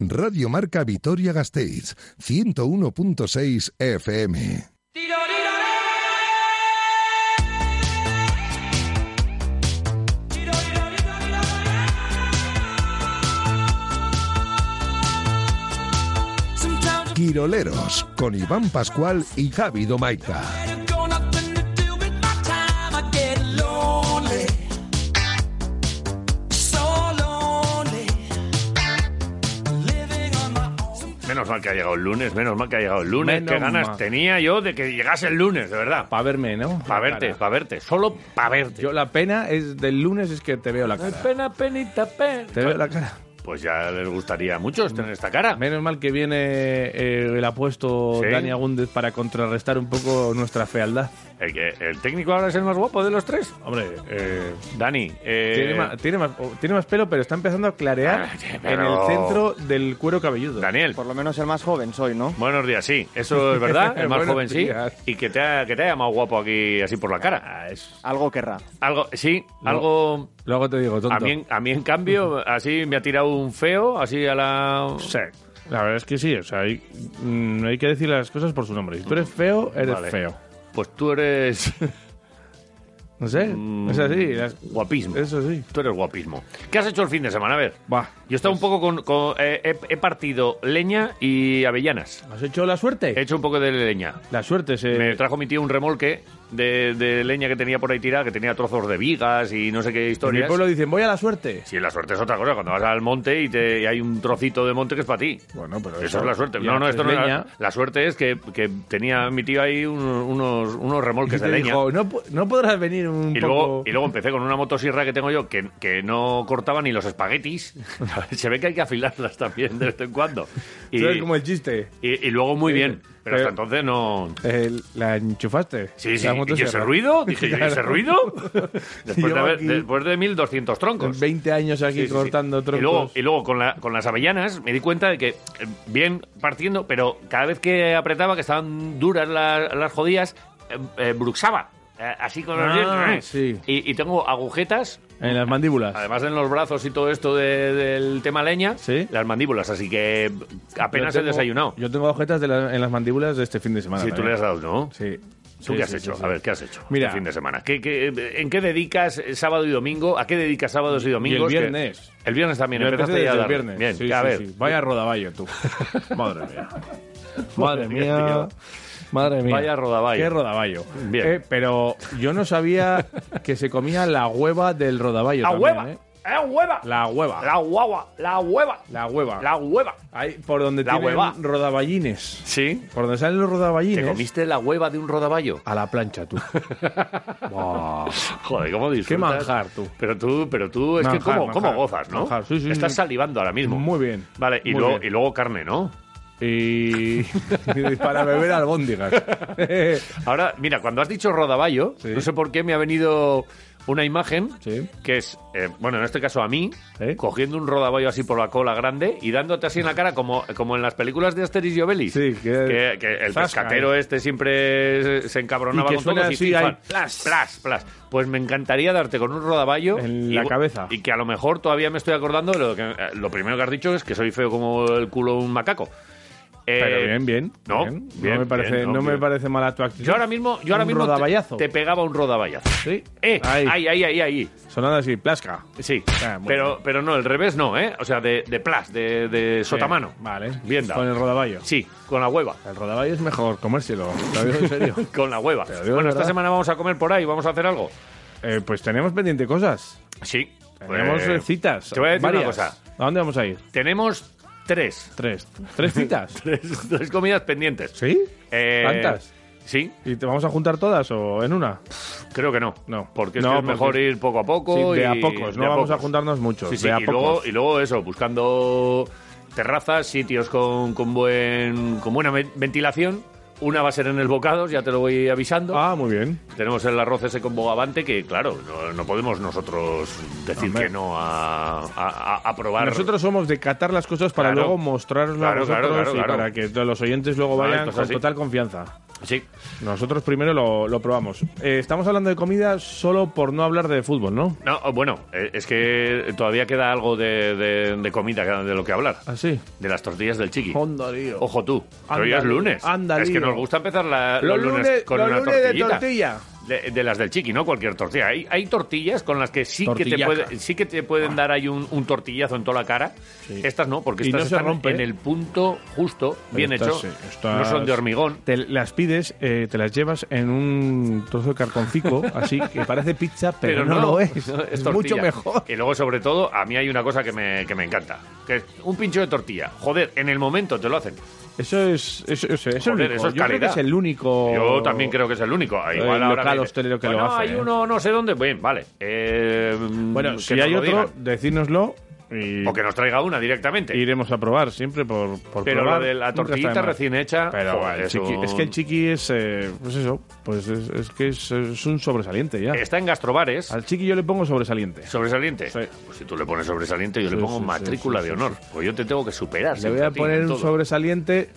Radio Marca Vitoria Gasteiz, 101.6 FM. Quiroleros, con Iván Pascual y Javi Domaica. Mal que ha llegado el lunes, menos mal que ha llegado el lunes. Menos Qué ganas mal. tenía yo de que llegase el lunes, de verdad. Para verme, ¿no? Para verte, para verte, solo para verte. Yo la pena es del lunes es que te veo la cara. Pena, penita, pena. Te veo la cara. Pues ya les gustaría a muchos tener esta cara. Menos mal que viene eh, el apuesto Sí. Dani Agúndez para contrarrestar un poco nuestra fealdad. El, técnico ahora es el más guapo de los tres. Hombre, eh, Dani, eh, tiene, más, tiene, más, oh, tiene más pelo, pero está empezando a clarear Ah, en el centro del cuero cabelludo. Daniel, Por lo menos el más joven soy, ¿no? buenos días, sí. Eso es verdad, el más joven sí. Y que te, ha, que te haya llamado guapo aquí así por la cara. Ah, es- Algo querrá. Algo, sí, algo... Luego te digo, tonto. A mí, a mí, en cambio, así me ha tirado un feo, así a la... Sí. La verdad es que sí, o sea, hay, mm, hay que decir las cosas por su nombre. Si tú eres feo, eres Vale. feo. Pues tú eres No sé, Mm, es así. las- guapismo. Eso sí. Tú eres guapismo. ¿Qué has hecho el fin de semana? A ver. Va. Yo he estado un poco con... con- eh, he, he partido leña y avellanas. ¿Has hecho la suerte? He hecho un poco de leña. La suerte se... Me trajo mi tío un remolque de, de leña que tenía por ahí tirada, que tenía trozos de vigas y no sé qué En mi historias. pueblo dicen, voy a la suerte. Sí, la suerte es otra cosa. Cuando vas al monte y, te, y hay un trocito de monte que es para ti. Bueno, pero Eso, es la suerte. y No, no, esto no es leña, la, la suerte es que, que tenía mi tío ahí un- unos, unos Y remolques te de leña. dijo, no, no podrás venir un Y poco... luego, y luego empecé con una motosierra que tengo yo que, que no cortaba ni los espaguetis. Se ve que hay que afilarlas también de vez en cuando. Y, eres como el chiste. y, y luego muy Sí, bien. Pero hasta entonces no... La enchufaste. Sí, sí. La ¿Y ese ruido? Dije yo, ¿y ese Claro. ruido? Después de, haber- después de 1200 troncos. 20 años aquí Sí, sí, sí. cortando troncos. Y luego, y luego con, la- con las avellanas me di cuenta de que, eh, bien partiendo, pero cada vez que apretaba, que estaban duras la- las jodías, eh, eh, bruxaba. Eh, así con los Ah, dientes. y tengo agujetas, En las mandíbulas. además en los brazos y todo esto de- del tema leña, Sí. las mandíbulas. Así que apenas he tengo- desayunado. Yo tengo agujetas de la- en las mandíbulas de este fin de semana. Sí, tú también. le has dado, ¿no? Sí. ¿Tú Sí, qué has sí, hecho? sí, sí. A ver, ¿qué has hecho Mira. este fin de semana? ¿Qué, qué- en qué dedicas eh, sábado y domingo? ¿A qué dedicas sábados y domingos? el Que- viernes. el viernes también. Yo empezaste ya a desde el viernes. Bien, Sí, a sí, ver. sí. Vaya rodaballo tú. Madre mía. Madre mía, mía. tío. Madre mía. Vaya rodaballo. Qué rodaballo. Bien. Eh, pero yo no sabía que se comía la hueva del rodaballo. ¡La también, hueva! ¿eh? ¡La hueva! La hueva. La guagua, la hueva, La hueva. la hueva. Ahí, por donde La tienen hueva. rodaballines. Sí. Por donde salen los ¿Te rodaballines. comiste la hueva de un rodaballo? A la plancha, tú. Joder, ¿cómo disfrutas? Qué manjar, tú. Pero tú, pero tú, es que Manjar, cómo, cómo manjar. gozas, ¿no? Manjar, sí, sí, Estás sí. salivando ahora mismo. Muy bien. Vale, y Muy luego, bien. y luego carne, ¿no? Y... y para beber albóndigas. Ahora, mira, cuando has dicho rodaballo, Sí. no sé por qué me ha venido una imagen Sí. que es, eh, bueno, en este caso a mí, Sí. cogiendo un rodaballo así por la cola grande y dándote así en la cara como, como en las películas de Asterix y Obelix. Sí, que- que, el Zasca, pescatero ahí. este siempre se, encabronaba Y que con todos y así, fifan. ahí, plas. plas, plas. Pues me encantaría darte con un rodaballo En y la cabeza. Y que a lo mejor todavía me estoy acordando de lo que eh, lo primero que has dicho es que soy feo como el culo de un macaco. Eh, Pero bien, bien. no, bien. bien, no me parece, bien, no, no me parece mala tu actitud. Yo ahora mismo, yo ahora mismo te- pegaba un rodaballazo. Sí. Eh, Ahí. ahí, ahí, ahí, ahí. Sonando así, plasca. Sí, Ah, pero, bien. pero no, el revés no, ¿eh? O sea, de, de plas, de, de sotamano. Vale. Bien. Con el rodaballo. Sí, con la hueva. El rodaballo es mejor comérselo. Lo digo en serio. Con la hueva. Digo Bueno, esta verdad. semana vamos a comer por ahí, vamos a hacer algo. Eh, pues tenemos pendiente cosas. Sí. Tenemos pues, eh, citas. Te voy a decir varias. una cosa. ¿A dónde vamos a ir? Tenemos tres. Tres. ¿Tres citas? Tres, tres comidas pendientes. ¿Sí? Eh, ¿Cuántas? Sí, ¿Y te vamos a juntar todas o en una? creo que no. No. Porque es, No, que es mejor ir poco a poco. Sí, de a pocos. No vamos a juntarnos muchos. Sí, sí, de a y, pocos. luego, y luego eso, buscando terrazas, sitios con, con, buen, con buena ve- ventilación. Una va a ser en el Bocados, ya te lo voy avisando. Ah, muy bien. Tenemos el arroz ese con bogavante que, claro, no, no podemos nosotros decir Hombre. que no a, a- a- a probar. Nosotros somos de catar las cosas para Claro. luego mostrarlas Claro, a vosotros claro, y claro. para que los oyentes luego vayan esto es con así. total confianza. Sí. Nosotros primero lo, lo probamos. Eh, estamos hablando de comida solo por no hablar de fútbol, ¿no? No, bueno, eh, es que todavía queda algo de, de- de comida de lo que hablar. ¿Ah, sí? De las tortillas del chiqui. Onda, lío. Ojo tú, que hoy es lunes. Anda, es que nos gusta empezar la- Los los, lunes, lunes- con los una lunes de tortillita. tortilla. De, de las del chiqui, no cualquier tortilla. Hay, hay tortillas con las que sí que, te puede- sí que te pueden dar ahí un, un tortillazo en toda la cara. Sí. Estas no, porque estas no están rompe, en el punto justo, bien Estas hecho. sí, estas- No son de hormigón. Te las pides, eh, te las llevas en un trozo de cartoncico, así que parece pizza, pero, no, lo es. no, es mucho mejor. Y luego, sobre todo, a mí hay una cosa que me, que me encanta, que es un pincho de tortilla. Joder, en el momento te lo hacen. Eso es, eso, eso- eso es Joder, eso es Yo creo que es el único. Yo también creo que es el único. Igual El ahora local hostelero que lo Bueno, hace, hay ¿eh? uno no sé dónde. Bien, vale. Eh, Bueno, si hay lo otro, decírnoslo y O que nos traiga una directamente. iremos a probar siempre por, por Pero probar. lo de la tortillita recién hecha, Pero joder, chiqui- es que el chiqui es, eh, pues eso, pues es, es que es, es un sobresaliente ya. Está en gastrobares. Al chiqui yo le pongo sobresaliente. ¿Sobresaliente? Sí. Pues si tú le pones sobresaliente, yo Sí, le pongo sí, matrícula de honor. Pues yo te tengo que superar. Le voy a poner un todo. sobresaliente,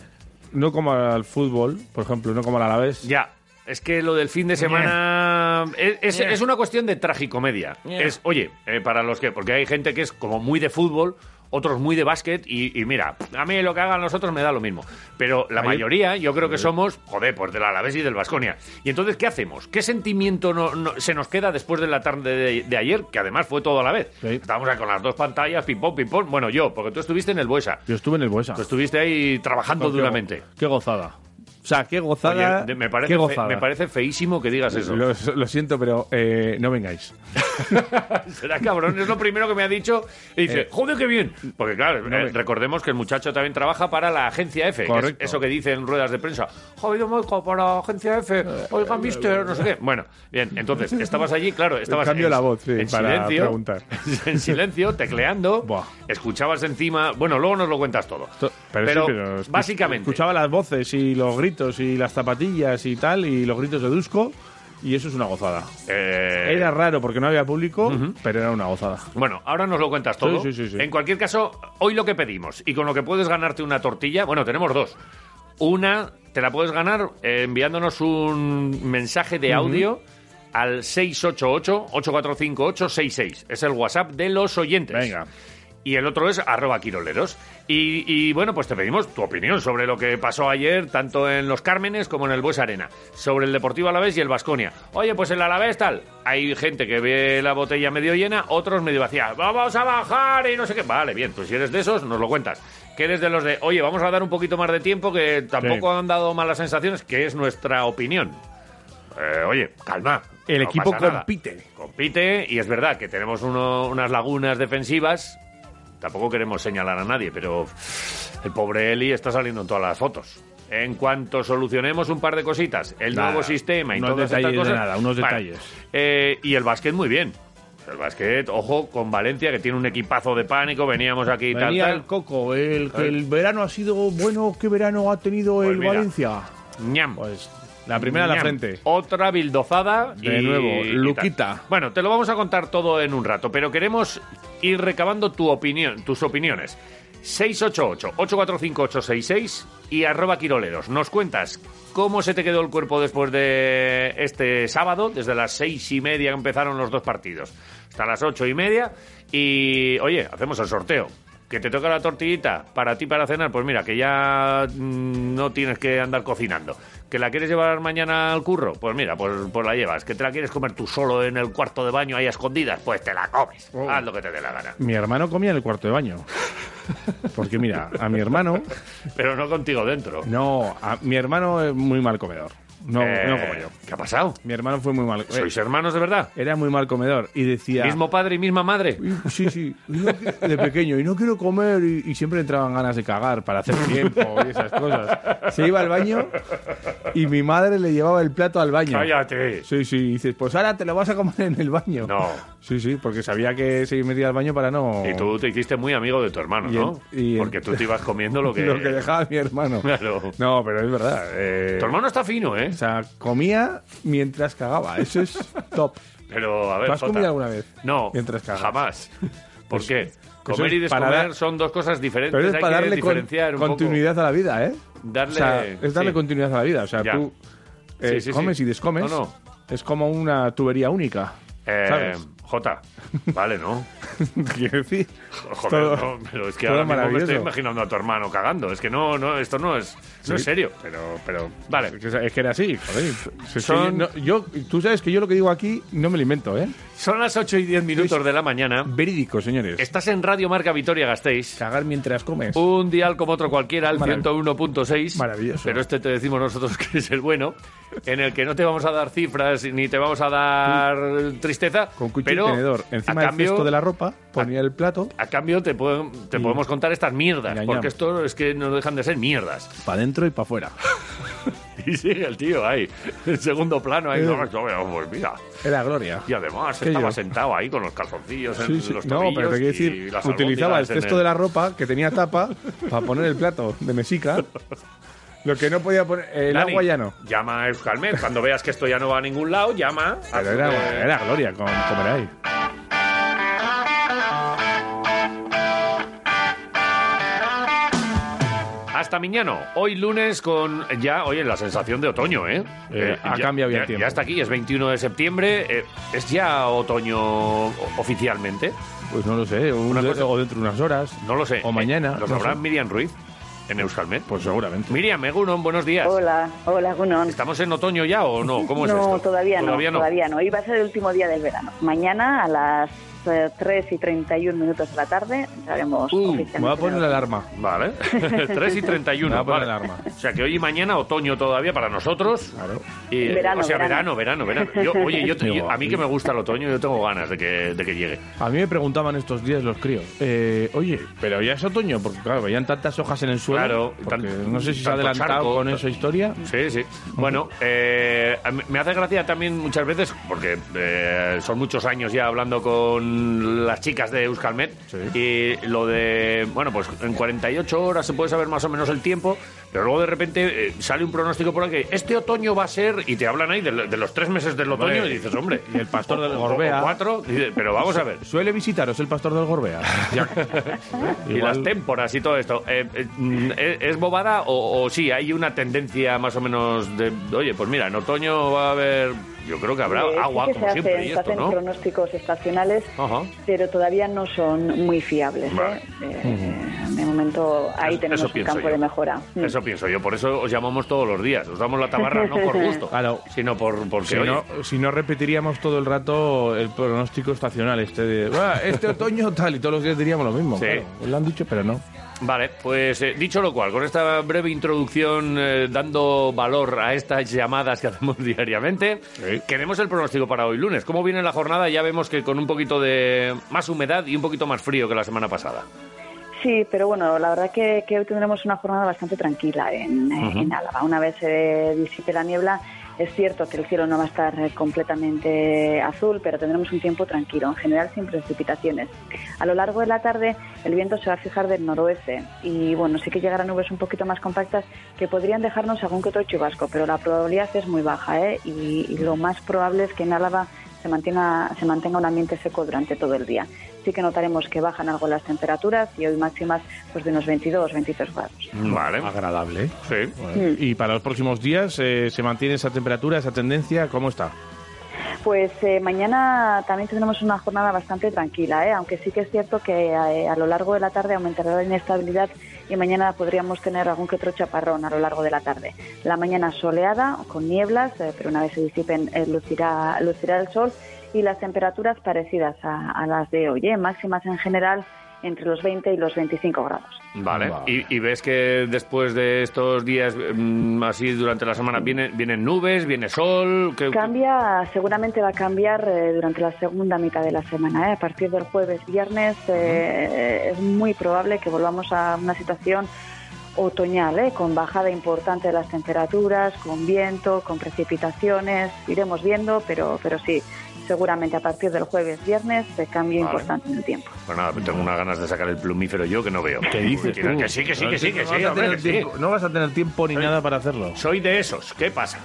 no como al fútbol, por ejemplo, no como al Alavés. Ya. Es que lo del fin de semana es, es- es una cuestión de tragicomedia. Es, oye, eh, para los que, porque hay gente que es como muy de fútbol, otros muy de básquet, y, y mira, a mí lo que hagan los otros me da lo mismo. Pero la mayoría, yo creo que somos, joder, pues del Alavés y del Vasconia. Y entonces, ¿qué hacemos? ¿Qué sentimiento no- no- se nos queda después de la tarde de, de ayer? Que además fue todo a la vez. Sí. Estábamos ahí con las dos pantallas, ping-pong, ping-pong. Bueno, yo, porque tú estuviste en el Buesa. Yo estuve en el Buesa. Tú estuviste ahí trabajando duramente. Qué gozada. O sea, qué gozada. Oye, me, parece qué fe- gozada. me parece feísimo que digas eso. Lo, lo siento, pero eh, no vengáis. Será cabrón, es lo primero que me ha dicho. Y dice, Eh, joder, qué bien. Porque claro, no eh, me- recordemos que el muchacho también trabaja para la agencia F. que es eso que dice en ruedas de prensa. Joder, oigo para la agencia F. Oiga, mister, no sé qué. Bueno, bien, entonces, estabas allí, claro, estabas Cambio en, la voz, sí, en para silencio. preguntar. En silencio, tecleando. Buah. Escuchabas encima. Bueno, luego nos lo cuentas todo. To- Pero, Pero, sí, pero básicamente. Escuchaba las voces y los gritos y las zapatillas y tal, y los gritos de Dusko, y eso es una gozada. eh, Era raro porque no había público, pero era una gozada. Bueno, ahora nos lo cuentas todo. Sí, sí, sí, sí. En cualquier caso, hoy lo que pedimos y con lo que puedes ganarte una tortilla, bueno, tenemos dos. Una te la puedes ganar eh, enviándonos un mensaje de audio al 688-845866. Es el WhatsApp de los oyentes. Venga. Y el otro es arroba quiroleros. Y, y, bueno, pues te pedimos tu opinión sobre lo que pasó ayer, tanto en los Cármenes como en el Bues Arena, sobre el Deportivo Alavés y el Vasconia. Oye, pues el Alavés tal. Hay gente que ve la botella medio llena, otros medio vacía. Vamos a bajar y no sé qué. Vale, bien, pues si eres de esos, nos lo cuentas. Que eres de los de, oye, vamos a dar un poquito más de tiempo, que tampoco Sí. han dado malas sensaciones, que es nuestra opinión. Eh, oye, calma. El no equipo nada. compite. Compite y es verdad que tenemos uno- unas lagunas defensivas. Tampoco queremos señalar a nadie, pero el pobre Eli está saliendo en todas las fotos. En cuanto solucionemos un par de cositas, el Nada, nuevo sistema y unos todas estas detalles de cosas, nada, unos bueno, detalles. eh, y el básquet muy bien. El básquet, ojo, con Valencia, que tiene un equipazo de pánico, veníamos aquí y tal, Venía tal. el Coco, el el verano ha sido bueno, ¿qué verano ha tenido Pues el mira. Valencia? Ñam. Pues la primera a la frente. Otra bildozada. De y- nuevo, y. Luquita. Bueno, te lo vamos a contar todo en un rato, pero queremos ir recabando tu opinión, tus opiniones. 688-845-866 y arroba quiroleros. Nos cuentas cómo se te quedó el cuerpo después de este sábado, desde las seis y media que empezaron los dos partidos, hasta las ocho y media. Y, oye, hacemos el sorteo. Que te toca la tortillita para ti para cenar, pues mira, que ya mm, no tienes que andar cocinando. ¿Que la quieres llevar mañana al curro? Pues mira, pues, pues la llevas. ¿Que te la quieres comer tú solo en el cuarto de baño ahí a escondidas? Pues te la comes. Oh. Haz lo que te dé la gana. Mi hermano comía en el cuarto de baño. Porque mira, a mi hermano, Pero no contigo dentro. no, a mi hermano es muy mal comedor. No, Eh, no como yo. ¿Qué ha pasado? Mi hermano fue muy mal. eh, ¿Sois hermanos de verdad? Era muy mal comedor y decía. ¿Mismo padre y misma madre? "Y- Sí, sí, no de pequeño, y no quiero comer, y, y siempre entraban ganas de cagar para hacer tiempo y esas cosas. Se iba al baño y mi madre le llevaba el plato al baño. ¡Cállate! Sí, sí, y dices, pues ahora te lo vas a comer en el baño. No. Sí, sí, porque sabía que se metía al baño para no. Y tú te hiciste muy amigo de tu hermano, Y ¿no? el- y el- Porque tú te ibas comiendo lo que... Lo que dejaba mi hermano. Claro. No, pero es verdad. eh, Tu hermano está fino, ¿eh? O sea, comía mientras cagaba. Eso es top. Pero, a ver, ¿Tú has Jota. comido alguna vez? No, Mientras cagas. jamás. ¿Por Pues, qué? Comer y descomer son dos cosas diferentes. Pero es para darle con- poco. continuidad a la vida, ¿eh? Darle- O sea, es darle sí. continuidad a la vida. O sea, Ya. tú eh, Sí, sí, sí. comes y descomes. No, no. Es como una tubería única. Eh, ¿Sabes? Jota, vale, ¿no? Quiero decir, Joder, todo- no, pero es que ahora mismo me estoy imaginando a tu hermano cagando. Es que no, no, esto no es, no es serio. Pero, pero, vale. Es que- era así, joder. Son- no- yo, tú sabes que yo lo que digo aquí no me lo invento, ¿eh? Son las 8 y 10 minutos de la mañana. Verídico, señores. Estás en Radio Marca Vitoria Gasteiz. Cagar mientras comes. Un dial como otro cualquiera, el Marav- 101.6. Maravilloso. Pero este te decimos nosotros que es el bueno, en el que no te vamos a dar cifras ni te vamos a dar tristeza. Con cuchillo pero y tenedor. Encima a del cambio, cesto de la ropa ponía el plato A cambio te, te podemos contar estas mierdas, Ñam, porque esto es que no dejan de ser mierdas. para adentro y para afuera. Y sigue el tío ahí, en segundo plano, ahí, Eh. no, yo, pues mira. Era gloria. Y además ¿Qué estaba yo? sentado ahí con los calzoncillos en Sí, sí. los No, pero te quiero decir, utilizaba el cesto de la ropa que tenía tapa para poner el plato de mesica. Lo que no podía poner. El Dani, agua ya no. Llama a Euskalmet. Cuando veas que esto ya no va a ningún lado, llama. Pero era gloria con comer ahí. Hasta mañana. Hoy lunes con ya, oye, la sensación de otoño, ¿eh? Eh, ha ya, cambiado bien ya- el tiempo. Ya está aquí, es 21 de septiembre. eh, es ya otoño oficialmente. Pues no lo sé. un- Una cosa- o dentro de unas horas. No lo sé. O mañana. Eh, ¿Lo no sabrá sé. Miriam Ruiz en Euskalmet? Pues seguramente. Miriam, Egunon, buenos días. Hola, hola, Gunón. ¿Estamos en otoño ya o no? ¿Cómo es no, esto? todavía no, todavía no. Hoy va a ser el último día del verano. Mañana a las eh, 3 y 31 minutos de la tarde entraremos Uh, oficialmente. Me voy a poner la el- alarma. Vale. 3 y 31. Me voy a poner vale. la alarma. O sea que hoy y mañana otoño todavía para nosotros. Claro. Y, Verano, o sea, verano, verano. verano, verano. Yo, oye, yo, yo- a mí que me gusta el otoño, yo tengo ganas de que, de que llegue. A mí me preguntaban estos días los críos, eh, oye, pero ya es otoño, porque claro, veían tantas hojas en el suelo. Claro, tan- no sé si se ha adelantado charco, con esa historia. Sí, sí. Bueno, eh, me hace gracia también muchas veces, porque eh, son muchos años ya hablando con las chicas de Euskalmet, y lo de, bueno, pues en 48 horas se puede saber más o menos el tiempo, pero luego de repente eh, sale un pronóstico por ahí que este otoño va a ser, y te hablan ahí de, de los tres meses del otoño, Hombre, y dices, hombre, y el pastor del Gorbea. cuatro, pero vamos a ver. Suele visitaros el pastor del Gorbea. Y Igual- las témporas y todo esto. Eh, eh, mm, ¿es, es bobada o, o sí? Hay una tendencia más o menos de... Oye, pues mira, en otoño va a haber... Yo creo que habrá Eh, sí agua, que como se siempre, hacen, y se esto, hacen ¿no? pronósticos estacionales, Ajá. pero todavía no son muy fiables. ¿eh? Vale. Eh, De momento ahí Eso- tenemos eso un pienso campo yo. de mejora. Mm. Eso pienso yo. Por eso os llamamos todos los días. Os damos la tabarra no por gusto, Claro. sino por, porque, Si oye, no, si no, repetiríamos todo el rato el pronóstico estacional este de "Buah, este otoño tal y todos los días diríamos lo mismo. Sí. claro. Pues lo han dicho, pero no. Vale, pues eh, dicho lo cual, con esta breve introducción eh, dando valor a estas llamadas que hacemos diariamente, queremos el pronóstico para hoy lunes. ¿Cómo viene la jornada? Ya vemos que con un poquito de más humedad y un poquito más frío que la semana pasada. Sí, pero bueno, la verdad que, que hoy tendremos una jornada bastante tranquila en, en Álava. Una vez se disipe la niebla, es cierto que el cielo no va a estar eh, completamente azul, pero tendremos un tiempo tranquilo, en general sin precipitaciones. A lo largo de la tarde el viento se va a fijar del noroeste y bueno, sí que llegarán nubes un poquito más compactas que podrían dejarnos algún que otro chubasco, pero la probabilidad es muy baja ¿eh? y, lo más probable es que en Álava se mantenga un ambiente seco durante todo el día. Sí que notaremos que bajan algo las temperaturas y hoy máximas pues de unos 22, 23 grados. Vale. Agradable. Sí. Bueno, Y para los próximos días, eh, ¿se mantiene esa temperatura, esa tendencia? ¿Cómo está? Pues eh, mañana también tendremos una jornada bastante tranquila, ¿eh? aunque sí que es cierto que a lo largo de la tarde aumentará la inestabilidad y mañana podríamos tener algún que otro chaparrón a lo largo de la tarde. La mañana soleada, con nieblas, eh, pero una vez se disipen eh, lucirá, lucirá el sol y las temperaturas parecidas a, a las de hoy, ¿eh? máximas en general entre los 20 y los 25 grados. Vale. Y, y ves que después de estos días, mm, así durante la semana, viene, vienen nubes, viene sol. Cambia, seguramente va a cambiar eh, durante la segunda mitad de la semana. ¿eh? A partir del jueves, viernes, eh, es muy probable que volvamos a una situación otoñal, ¿eh? con bajada importante de las temperaturas, con viento, con precipitaciones. Iremos viendo, pero, pero sí, seguramente a partir del jueves, viernes, de cambio Vale. importante en el tiempo. Pues nada, tengo unas ganas de sacar el plumífero yo que no veo. ¿Qué dices tú? Que sí, que sí, que sí, que no sí, vas a hombre, tener que sí. tiempo- No vas a tener tiempo ni nada para hacerlo. Soy de esos. ¿Qué pasa?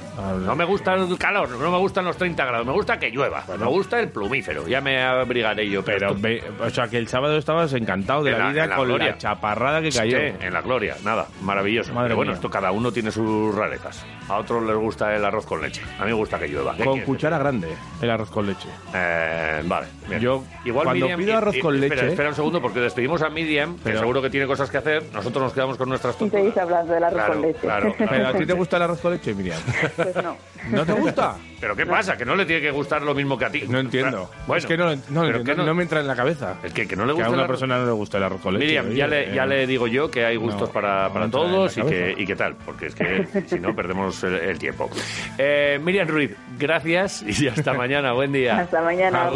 No me gusta el calor, no me gustan los 30 grados, me gusta que llueva. Me gusta el plumífero. Ya me abrigaré yo. Pero, o sea, que el sábado estabas encantado de En la, la- vida en la con gloria. la chaparrada que cayó. Sí, en la gloria, nada, maravilloso. Madre Pero bueno, mía. esto cada uno tiene sus rarezas. A otros les gusta el arroz con leche. A mí me gusta que llueva. ¿Qué Con quieres? cuchara grande, el arroz con leche. Eh, vale. bien. Yo, cuando Miriam- pido arroz con espera, leche- Espera un segundo, porque despedimos a Miriam, que Pero- seguro que tiene cosas que hacer. Nosotros nos quedamos con nuestras Y tortugas. seguís hablando del arroz Claro, con leche. claro, claro. ¿Pero a ti te gusta el arroz con leche, Miriam? Pues no. ¿No te gusta? ¿Pero qué pasa? ¿Que no le tiene que gustar lo mismo que a ti? No entiendo. Bueno, es que no, no, pero entiendo, que no- no me entra en la cabeza. Es que, que no le Que gusta a el una arroz- persona no le gusta el arroz con leche. Miriam, oye, ya le, ya eh, le digo yo que hay gustos no, para, no para entra en la todos y que, cabeza. y que tal, porque es que si no perdemos el, el tiempo. Eh, Miriam Ruiz, gracias y hasta mañana. Buen día. Hasta mañana.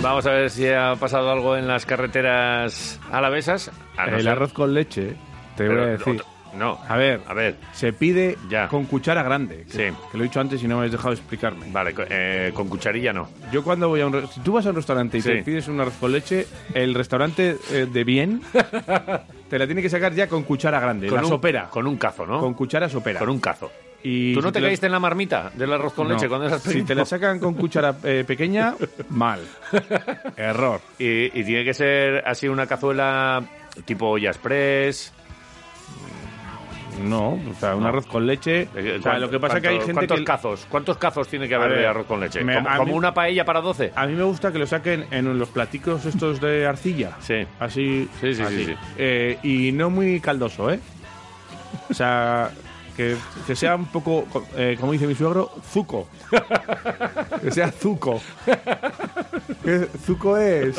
Vamos a ver si ha pasado algo en las carreteras alavesas. A no El ser- arroz con leche, te pero voy a decir. otro- No, A ver, a ver. se pide Ya. con cuchara grande. Que, Sí. que lo he dicho antes y no me has dejado explicarme. Vale, eh, con cucharilla no. Yo cuando voy a un... Si tú vas a un restaurante y Sí. te pides un arroz con leche, el restaurante eh, de bien te la tiene que sacar ya con cuchara grande, la un, sopera. Con un cazo, ¿no? Con cuchara sopera. Con un cazo. Y ¿Tú no si te la- caíste en la marmita del arroz con No. leche cuando eras Si te la sacan con cuchara eh, pequeña, mal. Error. Y, y tiene que ser así una cazuela tipo olla express. No, o sea, un No. arroz con leche. Eh, O sea, lo que pasa es que hay ¿cuánto- gente ¿Cuántos que... cazos? ¿Cuántos cazos tiene que haber ver, de arroz con leche? me- ¿Como, a como mí- una paella para 12? A mí me gusta que lo saquen en los platicos estos de arcilla. Sí. Así. Sí, sí, sí, así. sí. Eh, y no muy caldoso, ¿eh? O sea, que, que sea un poco, eh, como dice mi suegro, zuco. Que sea zuco. ¿Qué zuco es?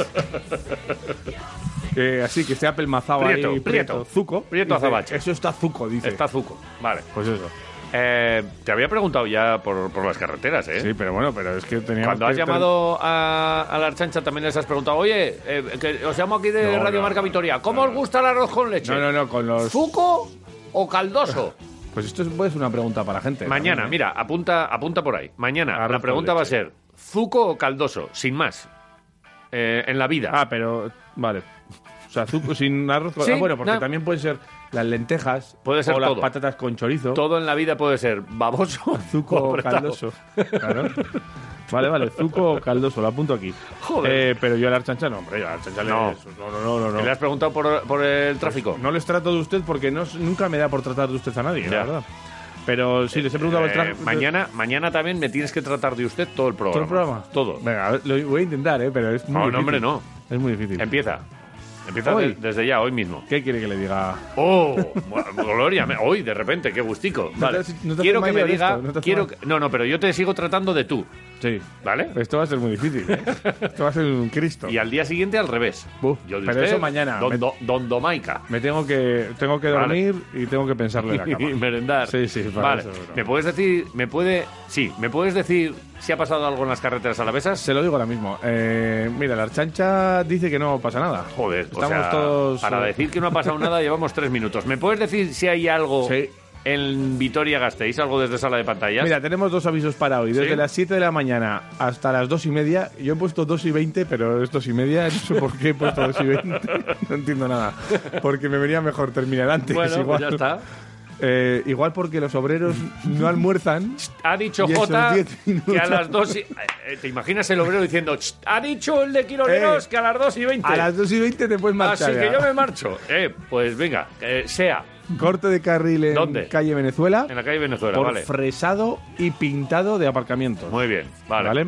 Que así, que esté apelmazado Prieto, ahí. prieto. Zuco. Prieto Dice, azabache. Eso está zuco, dice. Está zuco. Vale. Pues eso. Eh, te había preguntado ya por, por las carreteras, ¿eh? Sí, pero bueno, pero es que teníamos Cuando has que- llamado a, a la Archancha también les has preguntado, oye, eh, que os llamo aquí de No, Radio no, Marca Vitoria, ¿cómo os gusta el arroz con leche? No, no, no, con los... ¿Zuco o caldoso? Pues esto puede ser una pregunta para la gente. Mañana, también, ¿eh? mira, apunta, apunta por ahí. Mañana Arroz la pregunta va a ser, ¿zuco o caldoso? Sin más. Eh, en la vida. Ah, pero vale. O sea, zuco sin arroz. con- Sí, ah, bueno, porque no. también pueden ser las lentejas. Puede ser o las todo. patatas con chorizo. Todo en la vida puede ser baboso Zuco o o apretado. caldoso. Claro. Vale, vale, zuco caldoso, lo apunto aquí. Joder. Eh, pero yo a la archancha no, hombre, yo a la archancha le- No. no, no, no, no, no. ¿Le has preguntado por, por el tráfico? No les trato de usted porque no, nunca me da por tratar de usted a nadie, Ya. la verdad. Pero sí, les he preguntado el Eh, tráfico. mañana, mañana también me tienes que tratar de usted todo el programa. ¿Todo el programa? Todo. Venga, lo voy a intentar, ¿eh? Pero es muy No, no, difícil. hombre, no. Es muy difícil. Empieza. Empieza Hoy. de- desde ya, hoy mismo. ¿Qué quiere que le diga? ¡Oh! Gloria, me- hoy de repente, qué gustico. No Vale. te- no te quiero que me diga. esto, no quiero que- no, no, pero yo te sigo tratando de tú, Sí. ¿vale? Esto va a ser muy difícil, ¿eh? Esto va a ser un Cristo. Y al día siguiente al revés. Yo de pero usted, eso mañana. Don, Me- Do- don Domaica. Me tengo que, tengo que Vale. dormir y tengo que pensarle la y cama. merendar. Sí, sí, para Vale. eso. ¿Me puedes decir, me puede, sí, me puedes decir si ha pasado algo en las carreteras alavesas? Se lo digo ahora mismo. Eh, mira, la archancha dice que no pasa nada. Joder, o Estamos sea, todos. para eh, decir que no ha pasado nada llevamos tres minutos. ¿Me puedes decir si hay algo Sí. En Vitoria Gasteiz, algo desde sala de pantallas? Mira, tenemos dos avisos para hoy. Desde ¿Sí? las 7 de la mañana hasta las 2 y media. Yo he puesto 2 y 20, pero es 2 y media. No sé por qué he puesto 2 y 20. No entiendo nada. Porque me venía mejor terminar antes. bueno, igual. pues ya está. Eh, igual porque los obreros no almuerzan. Ha dicho Jota 10 que a las 2 y... eh, ¿Te imaginas el obrero diciendo "Ch, ha dicho el de Quiroleros Eh, que a las 2 y 20? A las 2 y 20 te puedes marchar. Así que ya. yo me marcho. Eh, pues venga, eh, sea Corte de carril en ¿Dónde? calle Venezuela. en la calle Venezuela, por vale. fresado y pintado de aparcamientos. Muy bien, vale. ¿Vale?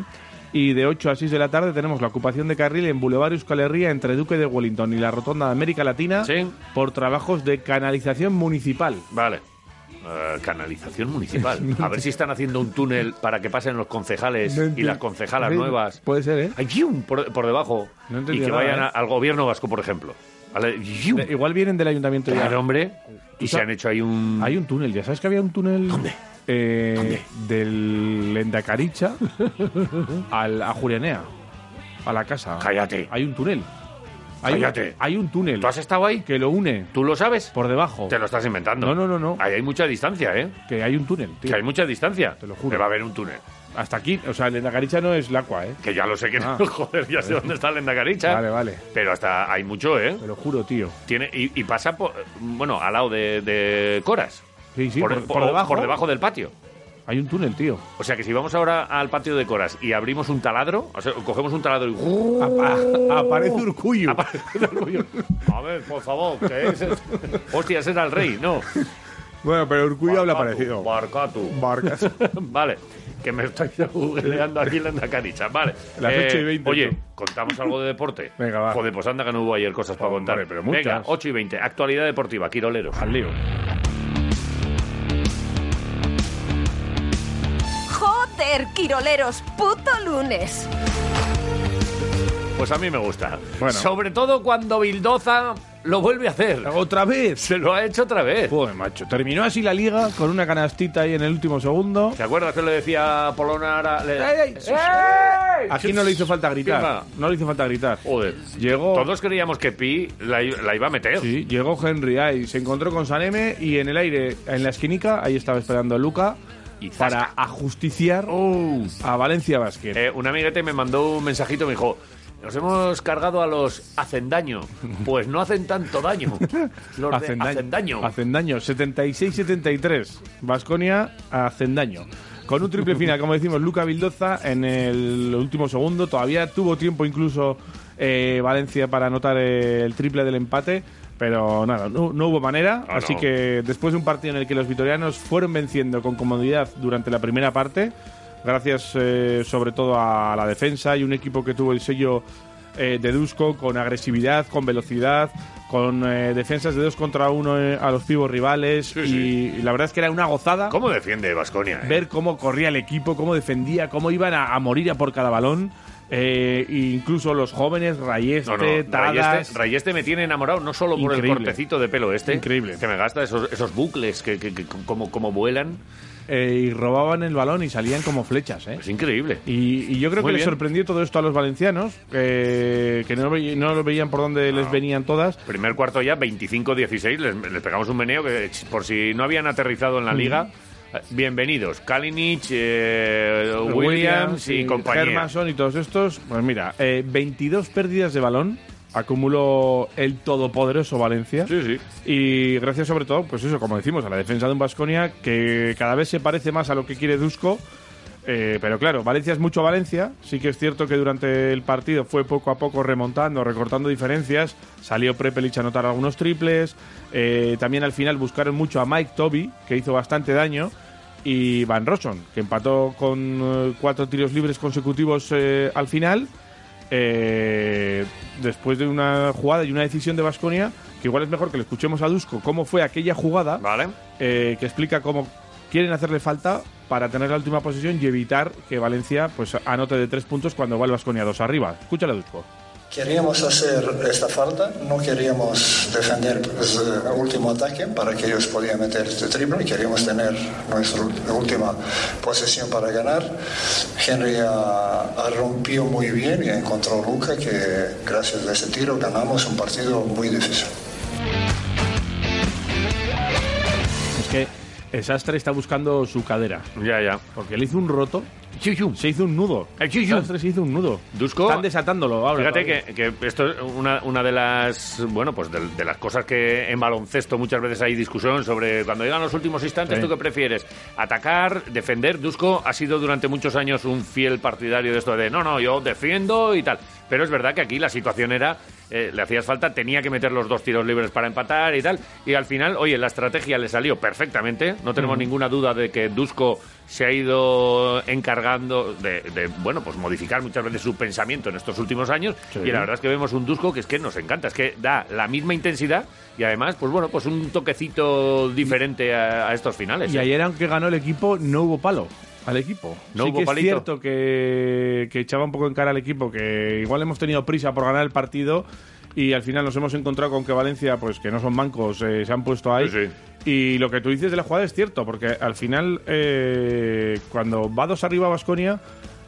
Y de 8 a 6 de la tarde tenemos la ocupación de carril en Boulevard Euskal Herria entre Duque de Wellington y la Rotonda de América Latina Sí. por trabajos de canalización municipal. Vale. Eh, canalización municipal. A ver si están haciendo un túnel para que pasen los concejales No y las concejalas nuevas. Puede ser, ¿eh? Ay, ¡yium! por, por debajo. No y que nada, vayan ¿eh? al gobierno vasco, por ejemplo. Igual vienen del ayuntamiento ya. Claro, hombre. Y ¿Tú se han hecho ahí un... Hay un túnel, ¿ya sabes que había un túnel? ¿Dónde? Eh, Del Endacaricha al, a Julianea, a la casa. Cállate. Hay un túnel. Hay, un- Cállate. hay un túnel ¿Tú has estado ahí? que lo une ¿Tú lo sabes? por debajo. Te lo estás inventando. No, no, no, no. Ahí hay mucha distancia, ¿eh? Que hay un túnel, tío. Que hay mucha distancia. Te lo juro. Que va a haber un túnel. Hasta aquí, o sea, la caricha no es el agua, ¿eh? Que ya lo sé que Ah. no. Joder, ya sé dónde está el Endacaricha. Vale, vale. Pero hasta hay mucho, ¿eh? Te lo juro, tío. Tiene, y, y pasa por, bueno, al lado de, de Coras. Sí, sí, por, por, debajo. por debajo del patio. Hay un túnel, tío. O sea que si vamos ahora al patio de Coras y abrimos un taladro, o sea, cogemos un taladro y. ¡uh! Apa- aparece Urcuyo. Aparece orgullo. A ver, por favor, que es. Hostia, ese era el rey, no. Bueno, pero Urcuyo habla Barcatu, parecido. Barcatu. Barcas. vale, que me estoy googleando aquí la Endacaricha. Vale. Eh, Las ocho y veinte, Oye, tú. contamos algo de deporte. Venga, va. Joder, pues anda que no hubo ayer cosas para contar. pero muchas. Venga, 8 y 20. Actualidad deportiva, Quiroleros. Al lío. Joder, Quiroleros, puto lunes. Pues a mí me gusta. Bueno. Sobre todo cuando Bildoza lo vuelve a hacer. Otra vez. Se lo ha hecho otra vez. Joder, macho. Terminó así la liga con una canastita ahí en el último segundo. ¿Te acuerdas que le decía Polonara? Le... ¡Ey, ey! ¡Ey! Aquí no le hizo falta gritar. Firma. No le hizo falta gritar. Joder. Llegó. Todos creíamos que Pi la, i- la iba a meter. Sí, llegó Henry ahí, se encontró con Saneme y en el aire, en la esquinica, ahí estaba esperando Luca Y para ajusticiar Oh. a Valencia Basket. Eh, un amiguete me mandó un mensajito, me dijo, nos hemos cargado a los hacen daño. Pues no hacen tanto daño. Los de Hacen daño. hacen daño. Hacen daño. 76-73. Vasconia hacen daño. Con un triple final, como decimos, Luca Vildoza en el último segundo. Todavía tuvo tiempo incluso eh, Valencia para anotar eh, el triple del empate. Pero nada, no, no hubo manera. Ah, así no. que después de un partido en el que los vitorianos fueron venciendo con comodidad durante la primera parte, gracias eh, sobre todo a la defensa y un equipo que tuvo el sello eh, de Dusko con agresividad, con velocidad, con eh, defensas de dos contra uno eh, a los pibos rivales Sí, y, sí. y la verdad es que era una gozada ¿Cómo defiende Vasconia? ver cómo corría el equipo, cómo defendía, cómo iban a, a morir a por cada balón. eh, e incluso los jóvenes, Rayeste, No, no, Tadas, Rayeste, Rayeste me tiene enamorado no solo por el cortecito de pelo este, Increíble. que me gasta esos, esos bucles que, que- que como, como vuelan. Eh, y robaban el balón y salían como flechas. ¿eh? Es increíble. Y, y yo creo Muy que les sorprendió todo esto a los valencianos, eh, que no, ve- no lo veían por dónde les venían todas. Primer cuarto ya, 25-16, les, les pegamos un meneo que por si no habían aterrizado en Mm. la liga. eh, Bienvenidos, Kalinic, eh, Williams y compañía. Hermanson y todos estos. Pues mira, eh, 22 pérdidas de balón acumuló el todopoderoso Valencia. Sí, sí. Y gracias sobre todo, pues eso, como decimos, a la defensa de un Vasconia que cada vez se parece más a lo que quiere Dusko. Eh, pero claro, Valencia es mucho Valencia. Sí que es cierto que durante el partido fue poco a poco remontando, recortando diferencias. Salió Prepelic a anotar algunos triples. Eh, también al final buscaron mucho a Mike Toby, que hizo bastante daño. Y Van Rosson, que empató con eh, cuatro tiros libres consecutivos eh, al final. Eh, después de una jugada y una decisión de Vasconia, que igual es mejor que le escuchemos a Dusko cómo fue aquella jugada, Vale. eh, que explica cómo quieren hacerle falta para tener la última posición y evitar que Valencia pues anote de tres puntos cuando va el Vasconia dos arriba. Escúchale a Dusko. Queríamos hacer esta falta, no queríamos defender pues, el último ataque para que ellos podían meter este triple, queríamos tener nuestra última posesión para ganar. Henry ah, rompió muy bien y encontró a Luca que gracias a ese tiro ganamos un partido muy difícil. El Sastre está buscando su cadera, Ya, ya. porque le hizo un roto, se hizo un nudo. El. Sastre se hizo un nudo. Dusko- Están desatándolo ahora. Fíjate que, que esto es una, una de las bueno pues de, de las cosas que en baloncesto muchas veces hay discusión sobre cuando llegan los últimos instantes, Sí. ¿tú qué prefieres? ¿Atacar? ¿Defender? Dusko ha sido durante muchos años un fiel partidario de esto de no, no, yo defiendo y tal. Pero es verdad que aquí la situación era, eh, le hacías falta, tenía que meter los dos tiros libres para empatar y tal. Y al final, oye, la estrategia le salió perfectamente. No tenemos ninguna duda de que Dusko se ha ido encargando de, de, bueno, pues modificar muchas veces su pensamiento en estos últimos años. Sí. Y la verdad es que vemos un Dusko que es que nos encanta, es que da la misma intensidad y además, pues bueno, pues un toquecito diferente a, a estos finales. Y ¿eh? ayer, aunque ganó el equipo, no hubo palo al equipo. No sí hubo que es palito. cierto que, que echaba un poco en cara al equipo, que igual hemos tenido prisa por ganar el partido y al final nos hemos encontrado con que Valencia, pues que no son mancos, eh, se han puesto ahí. Sí, sí. Y lo que tú dices de la jugada es cierto, porque al final, eh, cuando va dos arriba Vasconia,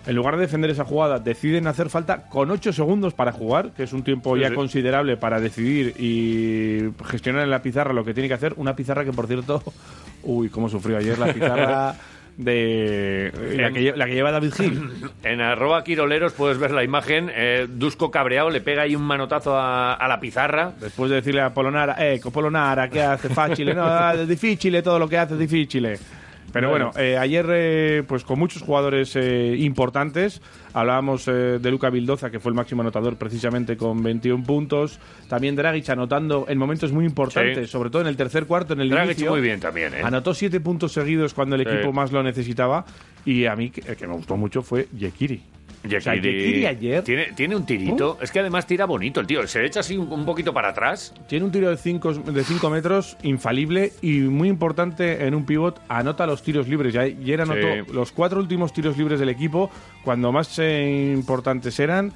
en lugar de defender esa jugada, deciden hacer falta con 8 segundos para jugar, que es un tiempo Sí, ya sí. considerable para decidir y gestionar en la pizarra lo que tiene que hacer. Una pizarra que, por cierto, uy, cómo sufrió ayer la pizarra de la que, lle- la que lleva David Gil. En arroba quiroleros puedes ver la imagen. eh, Dusko cabreado le pega ahí un manotazo a, a la pizarra. Después de decirle a Polonara, eh, Polonara, ¿qué hace? Fácil, no, es difícil, todo lo que hace es difícil. Pero bueno, eh, ayer, eh, pues con muchos jugadores eh, importantes, hablábamos de Luca Vildoza, que fue el máximo anotador precisamente con 21 puntos. También Dragic anotando en momentos muy importantes, Sí. sobre todo en el tercer cuarto, en el Dragic inicio. muy bien también. Anotó siete puntos seguidos cuando el Sí. equipo más lo necesitaba. Y a mí, que- que me gustó mucho fue Yekiri. O sea, Tiene, tiene un tirito. Es que además tira bonito el tío. Se echa así un, un poquito para atrás. Tiene un tiro de 5 de cinco metros infalible y muy importante en un pivot. Anota los tiros libres. Ya ayer anotó Sí. los cuatro últimos tiros libres del equipo cuando más eh, importantes eran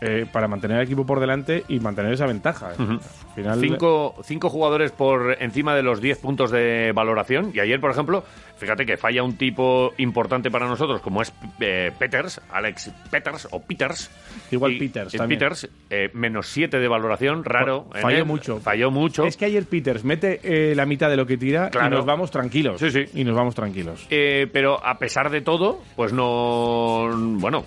eh, para mantener al equipo por delante y mantener esa ventaja. Al final, Cinco, cinco jugadores por encima de los 10 puntos de valoración. Y ayer, por ejemplo, fíjate que falla un tipo importante para nosotros, como es eh, Peters, Alex Peters o Peters. Igual Y- Peters también. Peters, eh, menos 7 de valoración, raro. Falló mucho. Falló mucho. Es que ayer Peters mete eh, la mitad de lo que tira Claro. y nos vamos tranquilos. Sí, sí. Y nos vamos tranquilos. Pero a pesar de todo, pues no. Bueno,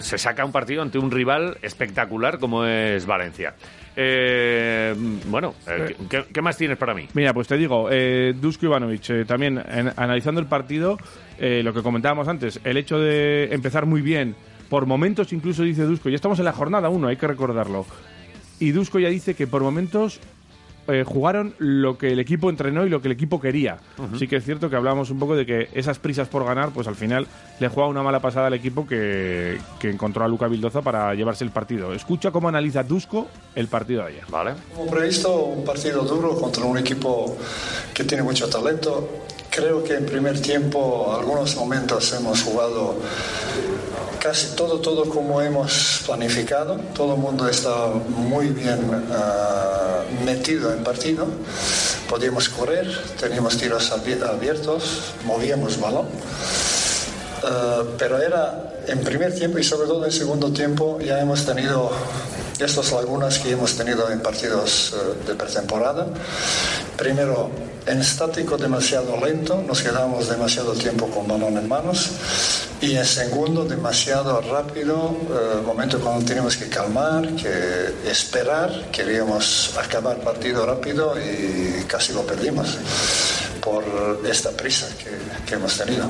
se saca un partido ante un rival espectacular como es Valencia. Eh, bueno, eh, ¿qué, qué más tienes para mí? Mira, pues te digo, eh, Dusko Ivanovic, eh, también en- analizando el partido, lo que comentábamos antes, el hecho de empezar muy bien, por momentos incluso dice Dusko, ya estamos en la jornada 1, hay que recordarlo, y Dusko ya dice que por momentos eh, jugaron lo que el equipo entrenó y lo que el equipo quería. Sí que es cierto que hablábamos un poco de que esas prisas por ganar, pues al final le juega una mala pasada al equipo que, que encontró a Luca Vildoza para llevarse el partido. Escucha cómo analiza Dusko el partido de ayer. Vale. Como previsto, un partido duro contra un equipo que tiene mucho talento. Creo que en primer tiempo, algunos momentos hemos jugado casi todo, todo como hemos planificado. Todo el mundo está muy bien ah, metido en partido. Podíamos correr, teníamos tiros abi- abiertos, movíamos balón. Uh, pero era en primer tiempo y sobre todo en segundo tiempo ya hemos tenido estas lagunas que hemos tenido en partidos uh, de pretemporada. Primero, en estático demasiado lento, nos quedamos demasiado tiempo con balón en manos. Y en segundo, demasiado rápido, uh, momento cuando teníamos que calmar, que esperar, queríamos acabar partido rápido y casi lo perdimos por esta prisa que, que hemos tenido.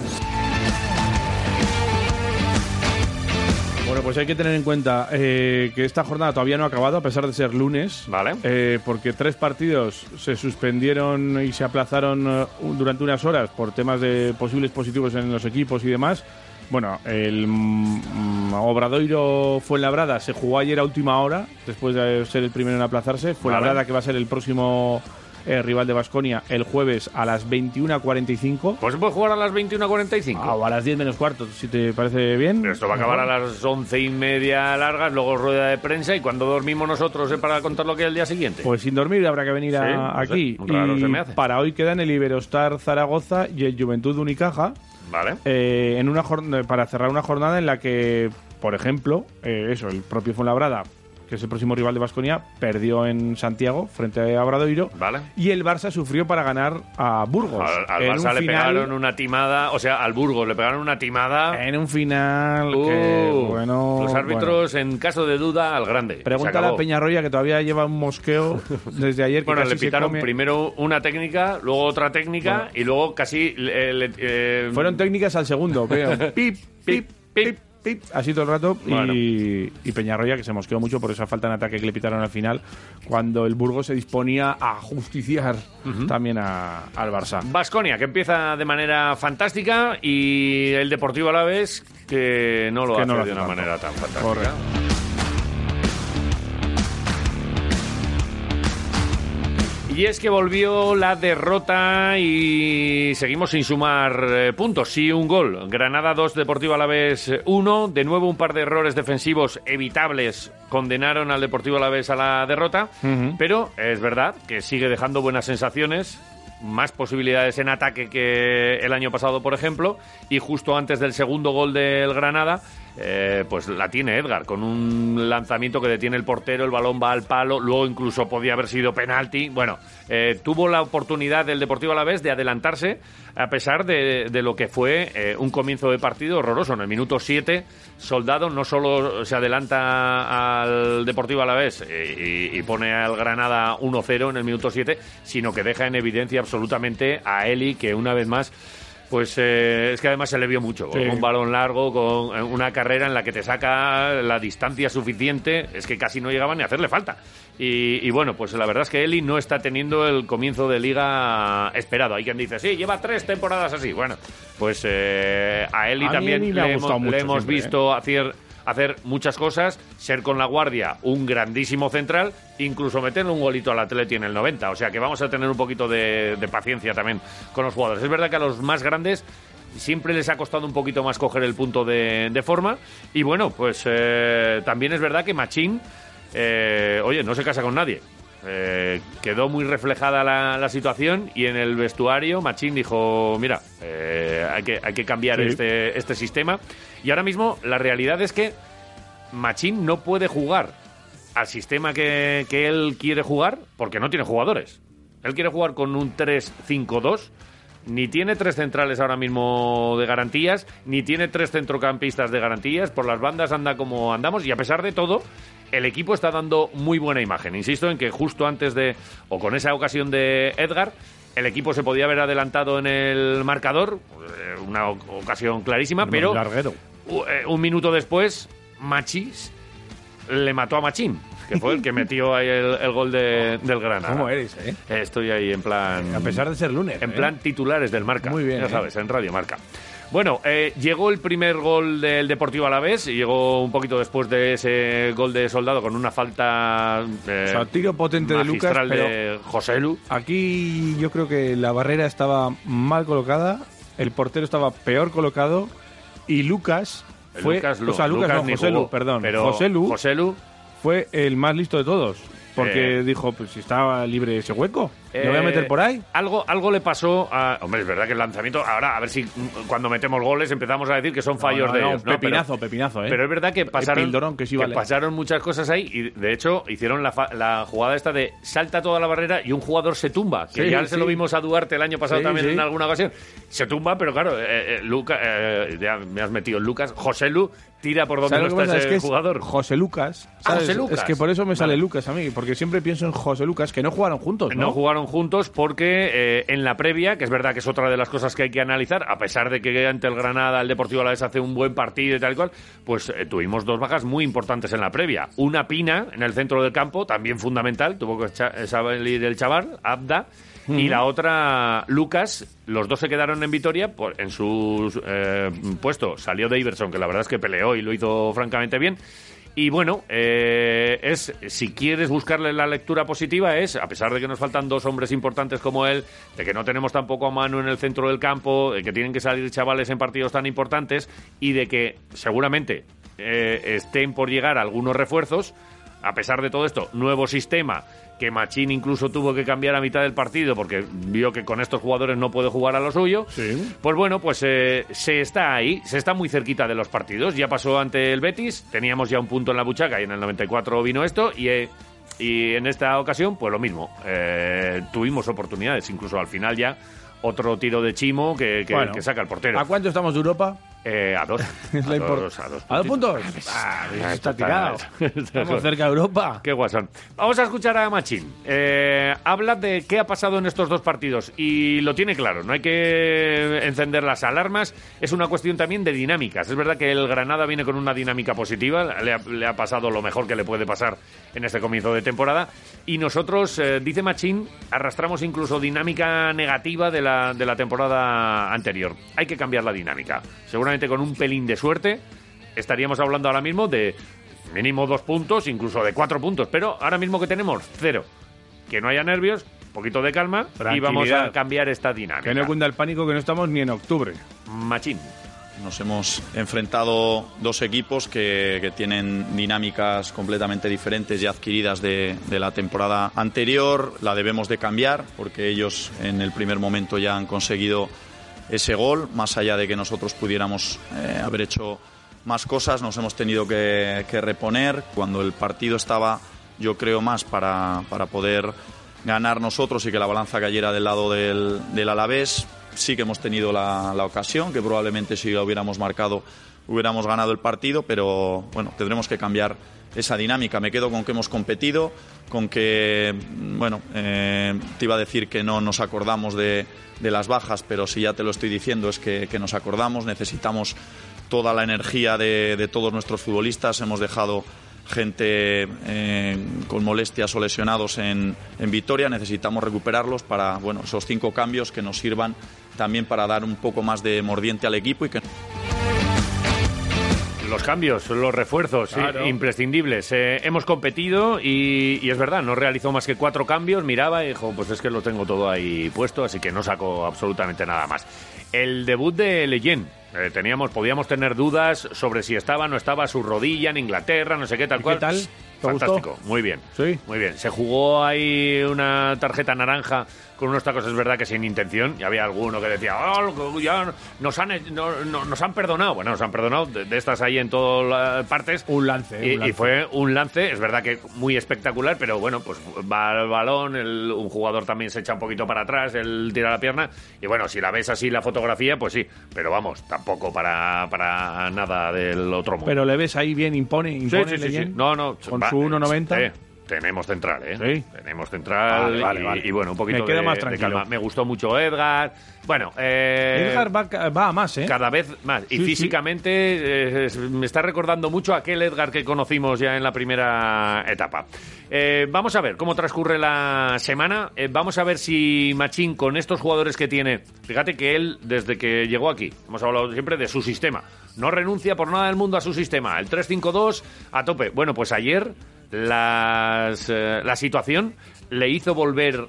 Bueno, pues hay que tener en cuenta eh, que esta jornada todavía no ha acabado, a pesar de ser lunes. Vale. Eh, porque tres partidos se suspendieron y se aplazaron eh, durante unas horas por temas de posibles positivos en los equipos y demás. Bueno, el mm, Obradoiro Fuenlabrada se jugó ayer a última hora, después de ser el primero en aplazarse. Fuenlabrada Vale. que va a ser el próximo eh, rival de Basconia el jueves a las 21.45. Pues se puede jugar a las 21.45. Ah, o a las 10 menos cuarto, si te parece bien. Pero esto va a acabar a las once y media largas, luego rueda de prensa y cuando dormimos nosotros eh, para contar lo que es el día siguiente. Pues sin dormir habrá que venir a- no aquí. raro y se me hace. para hoy quedan el Iberostar Zaragoza y el Juventud Unicaja vale. eh, en una para cerrar una jornada en la que, por ejemplo, eh, eso, el propio Fuenlabrada, que es el próximo rival de Basconia, perdió en Santiago frente a Obradoiro. Vale. Y el Barça sufrió para ganar a Burgos. Al, al en Barça un le final- pegaron una timada, o sea, al Burgos le pegaron una timada. En un final Uh, que, bueno... los árbitros, en caso de duda, al grande. acabó. a Peñarroya, que todavía lleva un mosqueo desde ayer. Que Bueno, casi le pitaron come- primero una técnica, luego otra técnica y luego casi... eh, le- eh, Fueron técnicas al segundo. Pip, pip, pip, pip. Así todo el rato. Bueno. Y, y Peñarroya, que se mosqueó mucho por esa falta en ataque que le pitaron al final, cuando el Burgos se disponía a justiciar también a- al Barça. Basconia, que empieza de manera fantástica y el Deportivo Alavés que no lo Que hace no lo de hace una tanto. manera tan fantástica. Correcto. Y es que volvió la derrota y seguimos sin sumar eh, puntos. Sí, un gol. Granada 2, Deportivo Alavés 1. De nuevo un par de errores defensivos evitables condenaron al Deportivo Alavés a la derrota. Pero es verdad que sigue dejando buenas sensaciones más posibilidades en ataque que el año pasado, por ejemplo, y justo antes del segundo gol del Granada, eh, pues la tiene Edgar, con un lanzamiento que detiene el portero, el balón va al palo, luego incluso podía haber sido penalti. Bueno, eh, tuvo la oportunidad del Deportivo Alavés de adelantarse a pesar de, lo que fue eh, un comienzo de partido horroroso. En el minuto 7, Soldado no solo se adelanta al Deportivo Alavés y, y pone al Granada 1-0 en el minuto 7, sino que deja en evidencia absolutamente a Eli, que una vez más pues eh, es que además se le vio mucho, con un balón largo, con eh, una carrera en la que te saca la distancia suficiente, es que casi no llegaba ni a hacerle falta. Y, y bueno, pues la verdad es que Eli no está teniendo el comienzo de liga esperado. Hay quien dice, sí, lleva tres temporadas así. Bueno, pues eh, a Eli A también Eli le, hemos, mucho le hemos siempre, ¿eh? visto hacer hacer muchas cosas, ser con la guardia un grandísimo central, incluso meterle un golito al Atleti en el 90. O sea que vamos a tener un poquito de, de paciencia también con los jugadores. Es verdad que a los más grandes siempre les ha costado un poquito más coger el punto de, de forma. Y bueno, pues eh, también es verdad que Machín, eh, oye, no se casa con nadie. Eh, quedó muy reflejada la, la situación y en el vestuario Machín dijo, mira, hay, que, hay que cambiar Sí. este, este sistema. Y ahora mismo la realidad es que Machín no puede jugar al sistema que, que él quiere jugar porque no tiene jugadores. Él quiere jugar con un 3-5-2. Ni tiene tres centrales ahora mismo de garantías, ni tiene tres centrocampistas de garantías. Por las bandas anda como andamos y a pesar de todo, el equipo está dando muy buena imagen. Insisto en que justo antes de, o con esa ocasión de Edgar, el equipo se podía haber adelantado en el marcador, eh, una ocasión clarísima, pero Larguero. eh, un minuto después, Machis le mató a Machín, que fue el que metió ahí el, el gol de- del Granada. ¿Cómo eres, eh? Eh, Estoy ahí en plan... A pesar de ser lunes. En ¿eh? plan titulares del Marca. Muy bien, Ya ¿eh? sabes, en Radio Marca. Bueno, eh, llegó el primer gol del Deportivo Alavés y llegó un poquito después de ese gol de Soldado con una falta eh, O sea, tiro potente de Lucas, pero- de Joselu. Aquí yo creo que la barrera estaba mal colocada, el portero estaba peor colocado y Lucas fue, Lucas, o sea, Lu- Lucas, Lucas no, Joselu, jugó, perdón, pero Joselu Joselu, fue el más listo de todos, porque Eh. dijo, pues si estaba libre ese hueco, lo voy a Eh, meter por ahí. Algo, algo le pasó a. Hombre, es verdad que el lanzamiento. Ahora, a ver si mm, cuando metemos goles empezamos a decir que son fallos No, no, de pepinazo, Pero- pepinazo, ¿eh? Pero es verdad que pasaron, pildorón que sí vale. pasaron muchas cosas ahí y de hecho hicieron la, jugada esta de salta toda la barrera y un jugador se tumba. Que Sí, ya se sí. lo vimos a Duarte el año pasado Sí, también en alguna ocasión. Se tumba, pero claro, eh, eh, Luca, eh, ya me has metido Lucas. José Lu tira por donde ¿Sabes no está ese Es jugador. José Lucas. Ah. José Lucas. Es que por eso me sale. Lucas a mí, porque siempre pienso en José Lucas, que no jugaron juntos, ¿no? No juntos porque eh, en la previa, que es verdad que es otra de las cosas que hay que analizar, a pesar de que ante el Granada el Deportivo Alavés hace un buen partido y tal y cual, pues eh, tuvimos dos bajas muy importantes en la previa. Una Pina en el centro del campo, también fundamental, tuvo que eh, salir el chaval, Abda, y la otra Lucas. Los dos se quedaron en Vitoria, por- en su eh, puesto salió Daverson, que la verdad es que peleó y lo hizo francamente bien. Y bueno, eh, es si quieres buscarle la lectura positiva es, a pesar de que nos faltan dos hombres importantes como él, de que no tenemos tampoco a mano en el centro del campo, de que tienen que salir chavales en partidos tan importantes y de que seguramente eh, estén por llegar algunos refuerzos, a pesar de todo esto, nuevo sistema que Machín incluso tuvo que cambiar a mitad del partido porque vio que con estos jugadores no puede jugar a lo suyo. Sí. Pues bueno, pues eh, se está ahí, se está muy cerquita de los partidos. Ya pasó ante el Betis, teníamos ya un punto en la buchaca y en el 94 vino esto y, eh, y en esta ocasión pues lo mismo. Eh, tuvimos oportunidades, incluso al final ya otro tiro de Chimo que, que- Bueno. que saca el portero. ¿A cuánto estamos de Europa? Eh, a dos. Es a, la dos a dos ¿A dos puntos? Ah, Ah, está tirado. Estamos cerca de Europa. Qué guasón. Vamos a escuchar a Machín. Eh, habla de qué ha pasado en estos dos partidos y lo tiene claro. No hay que encender las alarmas. Es una cuestión también de dinámicas. Es verdad que el Granada viene con una dinámica positiva. Le ha, le ha pasado lo mejor que le puede pasar en este comienzo de temporada. Y nosotros, eh, dice Machín, arrastramos incluso dinámica negativa de la, de la temporada anterior. Hay que cambiar la dinámica. Seguramente con un pelín de suerte estaríamos hablando ahora mismo de mínimo dos puntos, incluso de cuatro puntos, pero ahora mismo que tenemos cero. Que no haya nervios, un poquito de calma y vamos a cambiar esta dinámica. Que no cunda el pánico que no estamos ni en octubre. Machín. Nos hemos enfrentado dos equipos que, que tienen dinámicas completamente diferentes y adquiridas de, de la temporada anterior. La debemos de cambiar porque ellos en el primer momento ya han conseguido ese gol, más allá de que nosotros pudiéramos eh, haber hecho más cosas, nos hemos tenido que, reponer. Cuando el partido estaba, yo creo, más para, para poder ganar nosotros y que la balanza cayera del lado del, Alavés, sí que hemos tenido la, la ocasión, que probablemente si la hubiéramos marcado hubiéramos ganado el partido, pero bueno, tendremos que cambiar esa dinámica. Me quedo con que hemos competido, con que, bueno, eh, te iba a decir que no nos acordamos de, las bajas, pero si ya te lo estoy diciendo es que, nos acordamos, necesitamos toda la energía de, de todos nuestros futbolistas, hemos dejado gente eh, con molestias o lesionados en, en, Vitoria. Necesitamos recuperarlos para bueno, esos cinco cambios que nos sirvan también para dar un poco más de mordiente al equipo y que. Los cambios, los refuerzos, claro. sí, imprescindibles. Eh, hemos competido y, y, es verdad, no realizó más que cuatro cambios, miraba y dijo, pues es que lo tengo todo ahí puesto, así que no saco absolutamente nada más. El debut de Leyen, eh, teníamos, podíamos tener dudas sobre si estaba o no estaba su rodilla en Inglaterra, no sé qué tal cual. ¿Qué tal? Fantástico, gustó? muy bien. Sí. Muy bien. Se jugó ahí una tarjeta naranja con unos tacos, es verdad que sin intención. Y había alguno que decía, oh, ya nos han, no, no, nos han perdonado. Bueno, nos han perdonado de, de estas ahí en todas partes. Un lance, y, un lance, y, fue un lance, es verdad que muy espectacular, pero bueno, pues va el balón, el, un jugador también se echa un poquito para atrás, él tira la pierna. Y bueno, si la ves así la fotografía, pues sí. Pero vamos, tampoco para, para nada del otro mundo. Pero le ves ahí bien, impone, impone. Sí, sí, sí. No, no. Con va, su 1.90. Eh, tenemos central, ¿eh? Sí. Tenemos central. Vale, vale, y, vale. y, bueno, un poquito Me quedo de, más de tranquilo. calma. Me gustó mucho Edgar. Bueno, eh, Edgar va, va, a más, ¿eh? Cada vez más. Y Sí, físicamente eh, me está recordando mucho a aquel Edgar que conocimos ya en la primera etapa. Eh, vamos a ver cómo transcurre la semana. Eh, vamos a ver si Machín, con estos jugadores que tiene, fíjate que él, desde que llegó aquí, hemos hablado siempre de su sistema. No renuncia por nada del mundo a su sistema. El 3-5-2 a tope. Bueno, pues ayer las, eh, la situación le hizo volver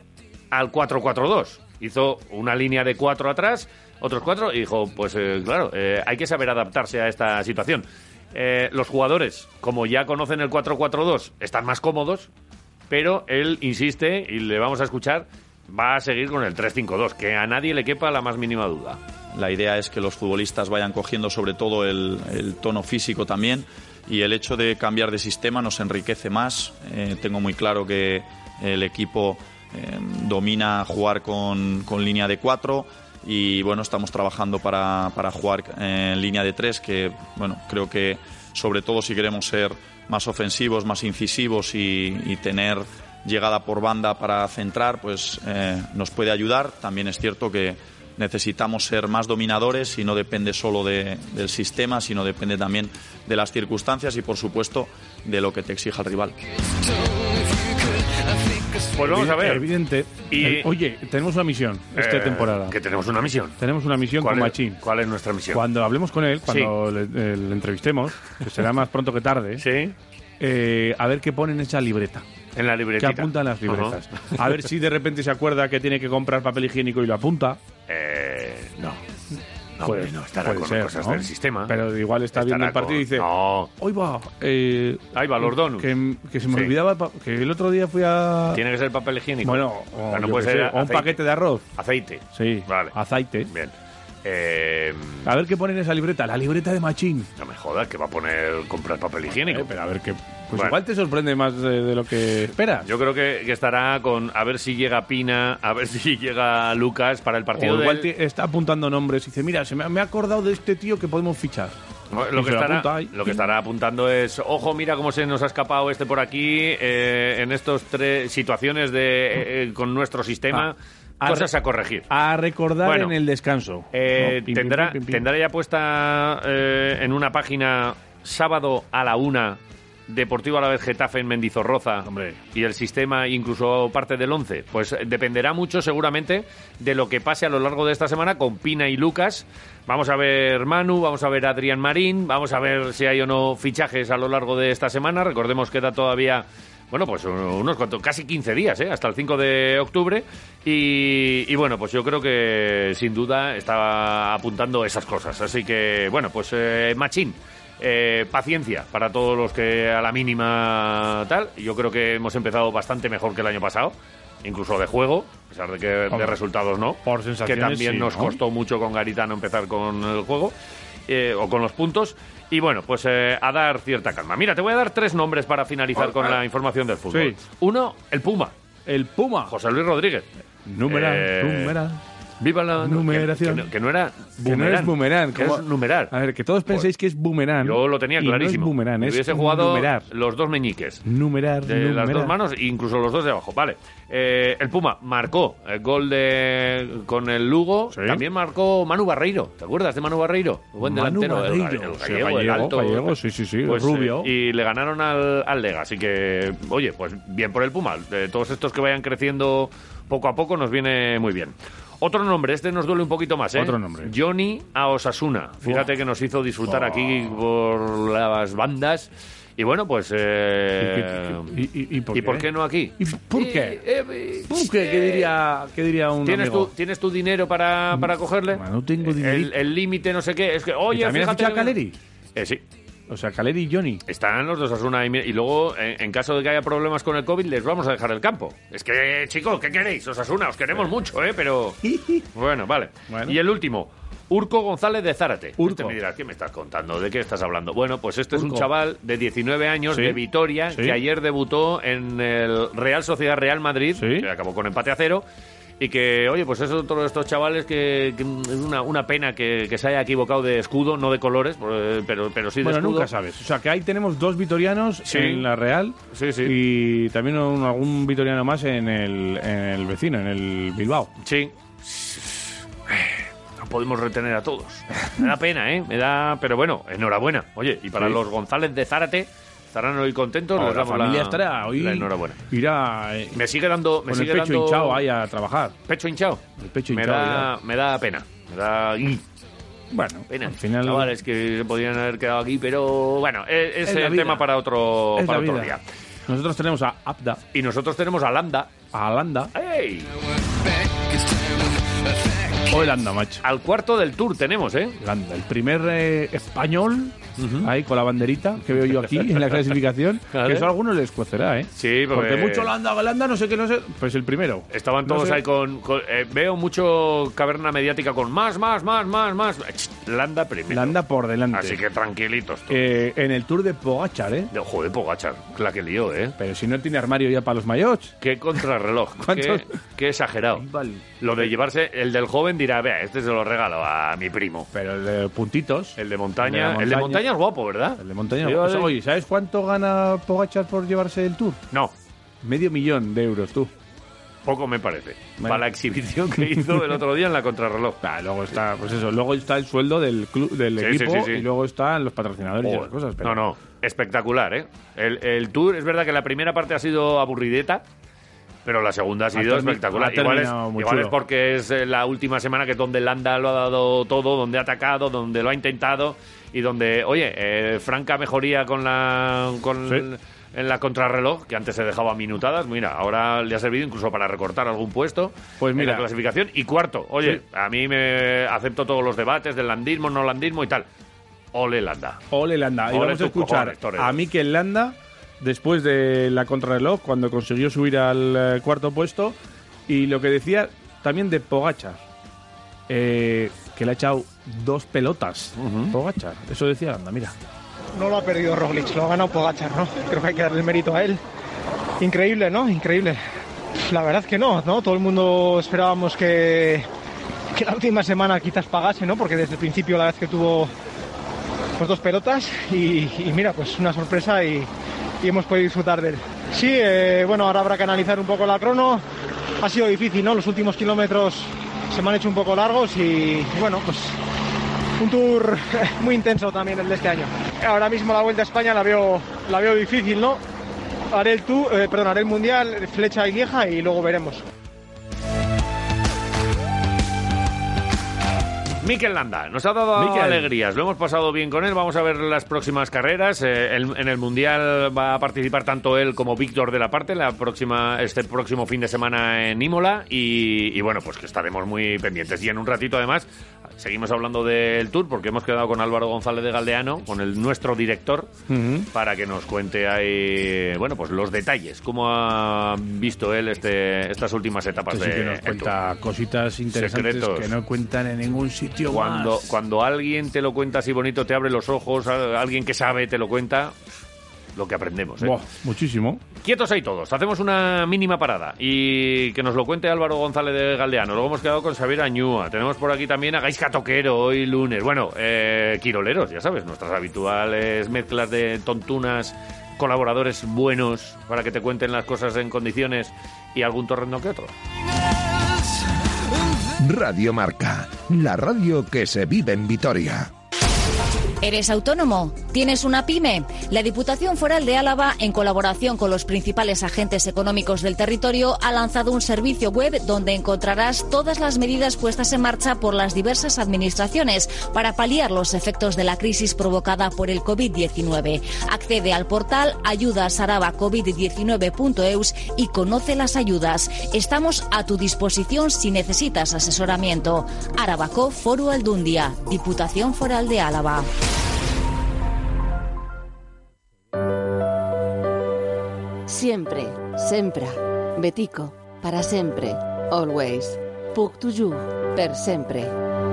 al 4-4-2. Hizo una línea de cuatro atrás, otros cuatro, y dijo, pues eh, claro, eh, hay que saber adaptarse a esta situación. Los jugadores, como ya conocen el 4-4-2, están más cómodos, pero él insiste, y le vamos a escuchar, va a seguir con el 3-5-2, que a nadie le quepa la más mínima duda. La idea es que los futbolistas vayan cogiendo sobre todo el, el tono físico también y el hecho de cambiar de sistema nos enriquece más. Eh, tengo muy claro que el equipo eh, domina jugar con, con, línea de cuatro y bueno, estamos trabajando para, para jugar en línea de tres, que bueno, creo que sobre todo si queremos ser más ofensivos, más incisivos y, y tener llegada por banda para centrar, pues eh, nos puede ayudar. También es cierto que necesitamos ser más dominadores y no depende solo de, del sistema, sino depende también de las circunstancias y, por supuesto, de lo que te exija el rival. Pues vamos a ver. Evidente. Y, eh, oye, tenemos una misión esta eh, temporada. Que tenemos una misión. Tenemos una misión con es, Machín. ¿Cuál es nuestra misión? Cuando hablemos con él, cuando sí. le, le, entrevistemos, que será más pronto que tarde, sí. Eh, a ver qué pone en esa libreta. En la libreta. Que apunta en las libretas. Uh -huh. A ver si de repente se acuerda que tiene que comprar papel higiénico y lo apunta. Eh, no. No, puede, no estará con ser, cosas ¿no? del sistema. Pero igual está estará viendo el partido con... y dice: No. Hoy va. Eh, Ahí va, los donuts. Que, que se me sí. olvidaba. Que el otro día fui a. Tiene que ser papel higiénico. Bueno, o, no puede ser. Sé, o un paquete de arroz. Aceite. Sí. Vale. Aceite. Bien. Eh, a ver qué pone en esa libreta, la libreta de Machín. No me jodas, que va a poner comprar papel higiénico. Eh, pero a ver qué. Pues bueno. igual te sorprende más de, de, lo que esperas. Yo creo que, que, estará con a ver si llega Pina, a ver si llega Lucas para el partido. O igual del... está apuntando nombres y dice, mira, se me, me, ha acordado de este tío que podemos fichar. Lo que, estará, lo que, estará, apuntando es, ojo, mira cómo se nos ha escapado este por aquí eh, en estas tres situaciones de eh, con nuestro sistema. Ah cosas a corregir. A recordar bueno, en el descanso. Eh, no, pim, tendrá, pim, pim, tendrá ya puesta eh, en una página sábado a la una Deportivo a la vez Getafe en Mendizorroza Hombre. y el sistema incluso parte del 11 pues dependerá mucho seguramente de lo que pase a lo largo de esta semana con Pina y Lucas vamos a ver Manu vamos a ver Adrián Marín vamos a ver si hay o no fichajes a lo largo de esta semana recordemos que da todavía bueno, pues unos cuantos, casi 15 días, ¿eh? hasta el 5 de octubre. Y, y bueno, pues yo creo que sin duda está apuntando esas cosas. Así que, bueno, pues eh, Machín. Eh, paciencia para todos los que a la mínima tal. Yo creo que hemos empezado bastante mejor que el año pasado, incluso de juego, a pesar de que de resultados no. por que sensaciones, también sí, nos ¿no? costó mucho con Garitano empezar con el juego eh, o con los puntos. Y bueno, pues eh, a dar cierta calma. Mira, te voy a dar tres nombres para finalizar con la información del fútbol. Sí. Uno, el Puma, El Puma. José Luis Rodríguez. Numeral, Eh, numeral. Viva la Numeración. Que, que no- que no era Que no es boomerang. que es numerar. A ver, que todos penséis que es boomerang. Yo lo tenía y no clarísimo. es boomerang, es Hubiese jugado numerar. los dos meñiques. Numerar, De las dos manos, incluso los dos de abajo. Vale. Eh, el Puma marcó el gol de con el Lugo. Sí. También marcó Manu Barreiro. ¿Te acuerdas de Manu Barreiro? Buen Manu delantero. el- Barreiro. El, gallego, alto. gallego, sí, sí, sí, Pues, rubio. eh, y le ganaron al, al Lega. Así que, oye, pues bien por el Puma. Todos estos que vayan creciendo poco a poco nos viene muy bien. Otro nombre, este nos duele un poquito más, ¿eh? Otro nombre. Johnny a Osasuna. Fíjate que nos hizo disfrutar aquí por las bandas. Y bueno, pues... eh, ¿Y, y- y- y por, ¿Y por qué no aquí? ¿Y por qué? Eh, eh, ¿Por qué? ¿Qué diría, qué diría un ¿Tienes amigo? tu, ¿Tienes tu dinero para, para cogerle? Bueno, no tengo dinerito. El límite, no sé qué. Es que, oye, ¿Y también has fíjate fichado a que- Caleri? Eh, sí. O sea, Caleri y Johnny. Están los dos Asuna y, y luego, en, en caso de que haya problemas con el COVID, les vamos a dejar el campo. Es que, chicos, ¿qué queréis? Osasuna, os queremos mucho, ¿eh? Pero... Bueno, vale. Bueno. Y el último, Urco González de Zárate. Urco. Este me dirás, ¿qué me estás contando? ¿De qué estás hablando? Bueno, pues este es un chaval de 19 años Sí. de Vitoria Sí. que ayer debutó en el Real Sociedad Real Madrid, Sí. que acabó con empate a cero. Y que, oye, pues es otro de estos chavales que, que es una, una pena que, que se haya equivocado de escudo, no de colores, eh, pero, pero sí de Bueno, escudo. nunca sabes. O sea, que ahí tenemos dos vitorianos Sí. en la Real Sí, sí. y también un- algún vitoriano más en el, en el vecino, en el Bilbao. Sí. No podemos retener a todos. Me da pena, ¿eh? Me da... Pero bueno, enhorabuena. Oye, y para los González de Zárate, estarán hoy contentos. Les la familia la, estará hoy. la enhorabuena. Irá eh, Me sigue dando... Me con el sigue pecho dando- hinchado ahí a trabajar. ¿Pecho hinchado? El pecho me hinchado, Da, me da pena. Me da... Bueno, Pena. al final. Chavales que se podrían haber quedado aquí, pero bueno, es, es Es la el tema para otro, es para otro vida. día. Nosotros tenemos a Abda, Y nosotros tenemos a Landa. a Landa. ¡Ey! O el Anda, macho. Al cuarto del tour tenemos, ¿eh? Landa, el primer eh, español ahí con la banderita que veo yo aquí en la clasificación. Vale. Que eso a algunos les cocerá, ¿eh? Sí, Porque mucho Landa, Landa, no sé qué, no sé. Pues el primero. Estaban No todos sé. ahí con. con- eh, veo mucho caverna mediática con más, más, más, más, más. Landa primero. Landa por delante. Así que tranquilitos. Eh, en el Tour de Pogachar, ¿eh? De- Joder, Pogachar, la que lió, ¿eh? Pero si no tiene armario ya para los mayots. Qué contrarreloj. Qué, qué exagerado. Lo de llevarse. El del joven dirá, vea, este se lo regalo a mi primo. Pero el de puntitos. El de montaña. El de la El de montaña. Es guapo, ¿verdad? El de montaña. Yo- Pues, oye, ¿sabes cuánto gana Pogachar por llevarse el Tour? No, Medio millón de euros, tú. poco me parece. Para la exhibición que hizo el otro día en la contrarreloj. Ah, luego está, pues eso, luego está el sueldo del club, del Sí, equipo sí, sí, sí. y luego están los patrocinadores y esas cosas. pero- No, no, espectacular, ¿eh? El, el tour, es verdad que la primera parte ha sido aburrideta, pero la segunda ha sido espectacular. ha Igual, es, igual es porque es eh, la última semana que es donde Landa lo ha dado todo, donde ha atacado, donde lo ha intentado y donde, oye, eh, franca mejoría con la con Sí. en la contrarreloj, que antes se dejaba minutadas. Mira, ahora le ha servido incluso para recortar algún puesto Pues en mira. la clasificación. Y cuarto, oye, Sí. a mí me acepto todos los debates del landismo, no landismo y tal. Ole Landa. Ole Landa. Y vamos a escuchar cojones, a Mikel Landa después de la contrarreloj, cuando consiguió subir al eh, cuarto puesto. Y lo que decía también de Pogachar, eh, que le ha echado dos pelotas. Pogachar, eso decía Landa, mira. No lo ha perdido Roglic, lo ha ganado Pogachar, ¿no? Creo que hay que darle el mérito a él. Increíble, ¿no? Increíble. La verdad que no, ¿no? Todo el mundo esperábamos que, que la última semana quizás pagase, ¿no? Porque desde el principio la vez que tuvo pues dos pelotas y, y mira, pues una sorpresa y, y hemos podido disfrutar de él. Sí, eh, bueno, ahora habrá que analizar un poco la crono. Ha sido difícil, ¿no? Los últimos kilómetros se me han hecho un poco largos y bueno, pues un tour muy intenso también el de este año. Ahora mismo la Vuelta a España la veo, la veo difícil, ¿no? Haré el tour, eh, perdón, haré el Mundial, Flecha y Lieja y luego veremos. Mikel Landa, nos ha dado Mikel. alegrías, lo hemos pasado bien con él, vamos a ver las próximas carreras. Eh, el- en el Mundial va a participar tanto él como Víctor de la parte la próxima, este próximo fin de semana en Imola y, y bueno, pues que estaremos muy pendientes. Y en un ratito además seguimos hablando del Tour porque hemos quedado con Álvaro González de Galdeano, con el nuestro director, para que nos cuente ahí, bueno, pues los detalles, cómo ha visto él este, estas últimas etapas sí de que nos Tour. cuenta cositas interesantes Secretos. que no cuentan en ningún sitio Cuando, más. cuando alguien te lo cuenta así bonito, te abre los ojos, alguien que sabe te lo cuenta, lo que aprendemos. ¿eh? Buah, muchísimo. Quietos ahí todos, hacemos una mínima parada y que nos lo cuente Álvaro González de Galdeano. Luego hemos quedado con Xavier Añúa. Tenemos por aquí también a Gaisca Toquero hoy lunes. Bueno, eh, Quiroleros, ya sabes, nuestras habituales mezclas de tontunas, colaboradores buenos para que te cuenten las cosas en condiciones y algún torrendo que otro. Radio Marca, la radio que se vive en Vitoria. ¿Eres autónomo? ¿Tienes una pyme? La Diputación Foral de Álava, en colaboración con los principales agentes económicos del territorio, ha lanzado un servicio web donde encontrarás todas las medidas puestas en marcha por las diversas administraciones para paliar los efectos de la crisis provocada por el COVID-19. Accede al portal ayudasarabacovid19.eus y conoce las ayudas. Estamos a tu disposición si necesitas asesoramiento. Arabaco Foro Aldundia, Diputación Foral de Álava. Siempre, sempre, betico, para sempre, always. Puc tu ju, per sempre.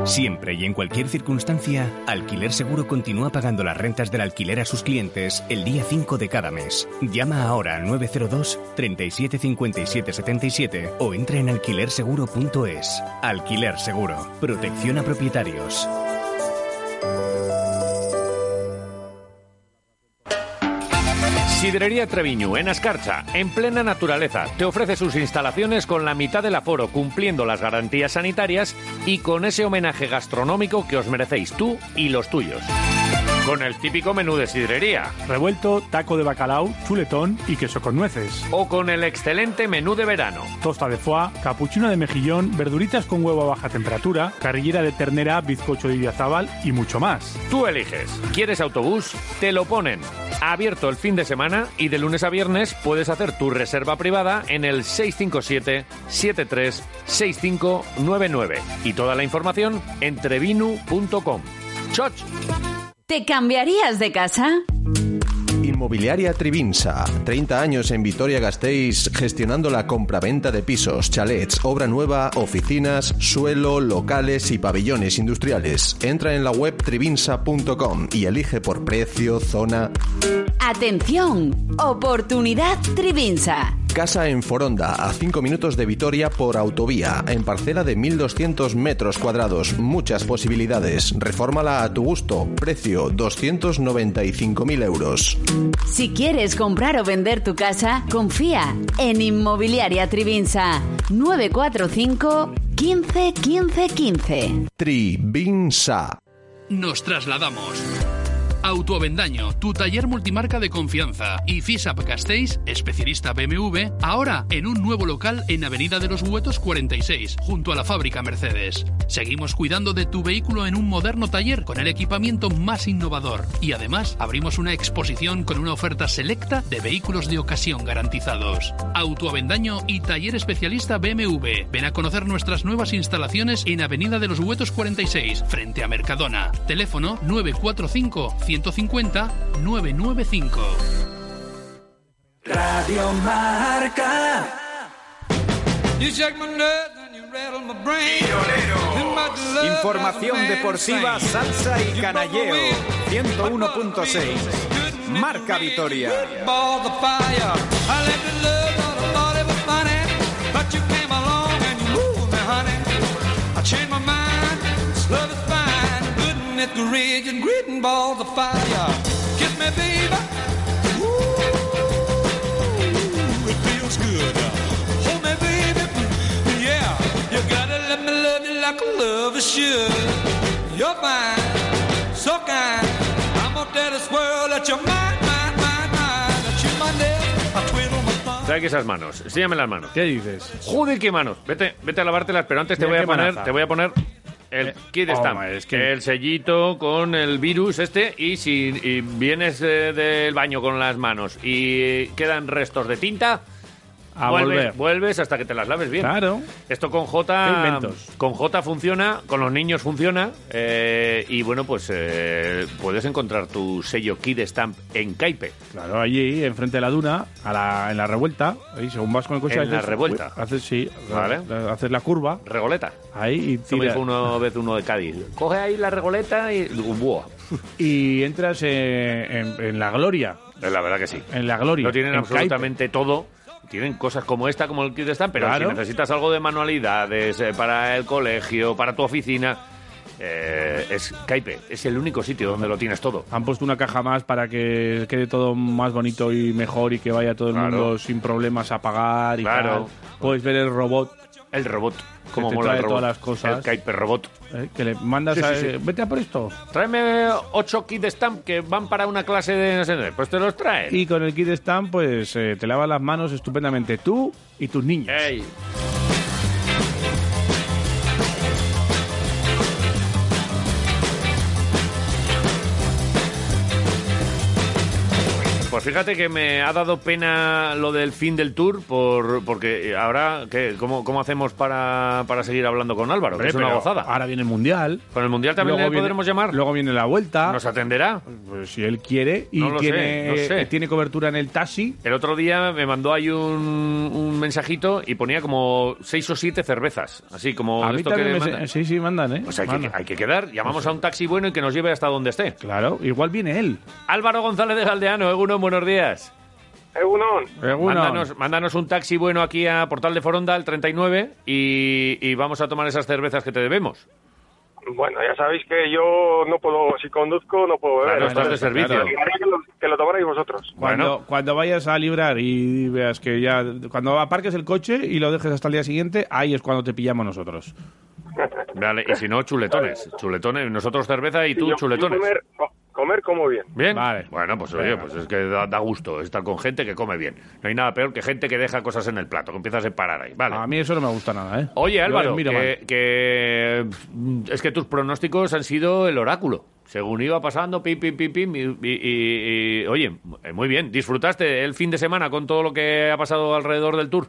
Siempre y en cualquier circunstancia, Alquiler Seguro continúa pagando las rentas del alquiler a sus clientes el día 5 de cada mes. Llama ahora al 902 37 57 77 o entra en alquilerseguro.es. Alquiler Seguro. Protección a propietarios. Sidrería Treviñu, en Ascarcha, en plena naturaleza. Te ofrece sus instalaciones con la mitad del aforo, cumpliendo las garantías sanitarias y con ese homenaje gastronómico que os merecéis tú y los tuyos. Con el típico menú de sidrería. Revuelto, taco de bacalao, chuletón y queso con nueces. O con el excelente menú de verano. Tosta de foie, capuchino de mejillón, verduritas con huevo a baja temperatura, carrillera de ternera, bizcocho de idiazábal y mucho más. Tú eliges. ¿Quieres autobús? Te lo ponen. Abierto el fin de semana y de lunes a viernes puedes hacer tu reserva privada en el 657-736599. Y toda la información en trevinu.com. ¡Choch! ¿Te cambiarías de casa? Inmobiliaria Trivinsa. 30 años en Vitoria-Gasteiz gestionando la compraventa de pisos, chalets, obra nueva, oficinas, suelo, locales y pabellones industriales. Entra en la web trivinsa.com y elige por precio, zona. Atención, oportunidad Trivinsa. Casa en Foronda, a 5 minutos de Vitoria por autovía, en parcela de 1.200 metros cuadrados. Muchas posibilidades. Refórmala a tu gusto. Precio 295.000 euros. Si quieres comprar o vender tu casa, confía en Inmobiliaria Trivinsa. 945 15 15 15. Trivinsa. Nos trasladamos. Autoavendaño, tu taller multimarca de confianza. Y FISAP Castells, especialista BMW, ahora en un nuevo local en Avenida de los Huetos 46, junto a la fábrica Mercedes. Seguimos cuidando de tu vehículo en un moderno taller con el equipamiento más innovador. Y además abrimos una exposición con una oferta selecta de vehículos de ocasión garantizados. Autoavendaño y taller especialista BMW. Ven a conocer nuestras nuevas instalaciones en Avenida de los Huetos 46, frente a Mercadona. Teléfono 945 150 995. Radio Marca. Información deportiva, salsa y canalleo. 101.6. Marca Vitoria. It feels good. Hold me, baby. Yeah, you gotta let me love you like a lover should. You're fine, so kind. I'm gonna tell this world that you're mine, mine, mine, mine. That you're my left, I twiddle my thumb. Trae aquí esas manos. Enséñame las manos. ¿Qué dices? Joder, qué manos. Vete, vete a lavártelas, pero antes te Mira voy a poner, manaza. te voy a poner El Eh, kit stamp, hombre, es que- el sellito con el virus este y si y vienes eh, del baño con las manos y quedan restos de tinta, A vuelves, volver. vuelves hasta que te las laves bien. Claro. Esto con ¿Qué J, con J funciona, con los niños funciona eh, y bueno pues eh, puedes encontrar tu sello Kid Stamp en Caipe. Claro, allí, enfrente de la duna, a la, en la revuelta, ahí según vas con el coche... En la revuelta. Haces, sí, Vale. haces la curva, Regoleta. ahí, y tira- dijo una vez uno de Cádiz. Coge ahí la regoleta y... ¡Buah! y entras eh, en, en la gloria. La verdad que sí. En la gloria. Lo tienen en absolutamente todo. Tienen cosas como esta, como el kit Stamp, pero Claro. si necesitas algo de manualidades eh, para el colegio, para tu oficina, eh, es Caipe. Es el único sitio donde lo tienes todo. Han puesto una caja más para que quede todo más bonito y mejor y que vaya todo el Claro. mundo sin problemas a pagar y Claro. tal. Puedes ver el robot. El robot. Como mola el robot. todas las cosas. El Caipe Robot. eh, que le mandas Sí, a... sí, sí. Vete a por esto. Tráeme ocho kit Stamp que van para una clase de no sé dónde. Pues te los traen. Y con el kit stamp, pues eh, te lavas las manos estupendamente tú y tus niños. Ey. Fíjate que me ha dado pena lo del fin del tour, por, porque ahora, ¿qué? ¿Cómo, cómo hacemos para, para seguir hablando con Álvaro? Que es una gozada. Ahora viene el Mundial. ¿Con el Mundial también Luego le viene- podremos llamar? Luego viene la vuelta. ¿Nos atenderá? Pues si él quiere y No sé, tiene, no sé. eh, tiene cobertura en el taxi. El otro día me mandó ahí un, un mensajito y ponía como seis o siete cervezas. Así como A esto que me. Sí, sí, mandan, ¿eh? Pues hay que, hay que quedar. Llamamos a un taxi bueno y que nos lleve hasta donde esté. Claro, igual viene él. Álvaro González de Galdeano, Egunon, buenos días. Egunon. Mándanos, mándanos un taxi bueno aquí a Portal de Foronda, el 39, y, y vamos a tomar esas cervezas que te debemos. Bueno, ya sabéis que yo no puedo, si conduzco, no puedo beber. Claro, estás de servicio. que lo, que lo tomarais vosotros. Cuando, cuando vayas a librar y veas que ya. Cuando aparques el coche y lo dejes hasta el día siguiente, ahí es cuando te pillamos nosotros. Vale, y si no, chuletones. Chuletones, nosotros cerveza y tú Yo- yo chuletones. comer, co- comer como bien. ¿Bien? Bueno, pues oye, pues es que da, da gusto estar con gente que come bien. No hay nada peor que gente que deja cosas en el plato, que empieza a separar ahí. Vale. A mí eso no me gusta nada, ¿eh? Oye, Álvaro, que, es que tus pronósticos han sido el oráculo. Según iba pasando, pim, pim, pim, pim, y, y- y- y- oye, eh, muy bien. ¿Disfrutaste el fin de semana con todo lo que ha pasado alrededor del tour?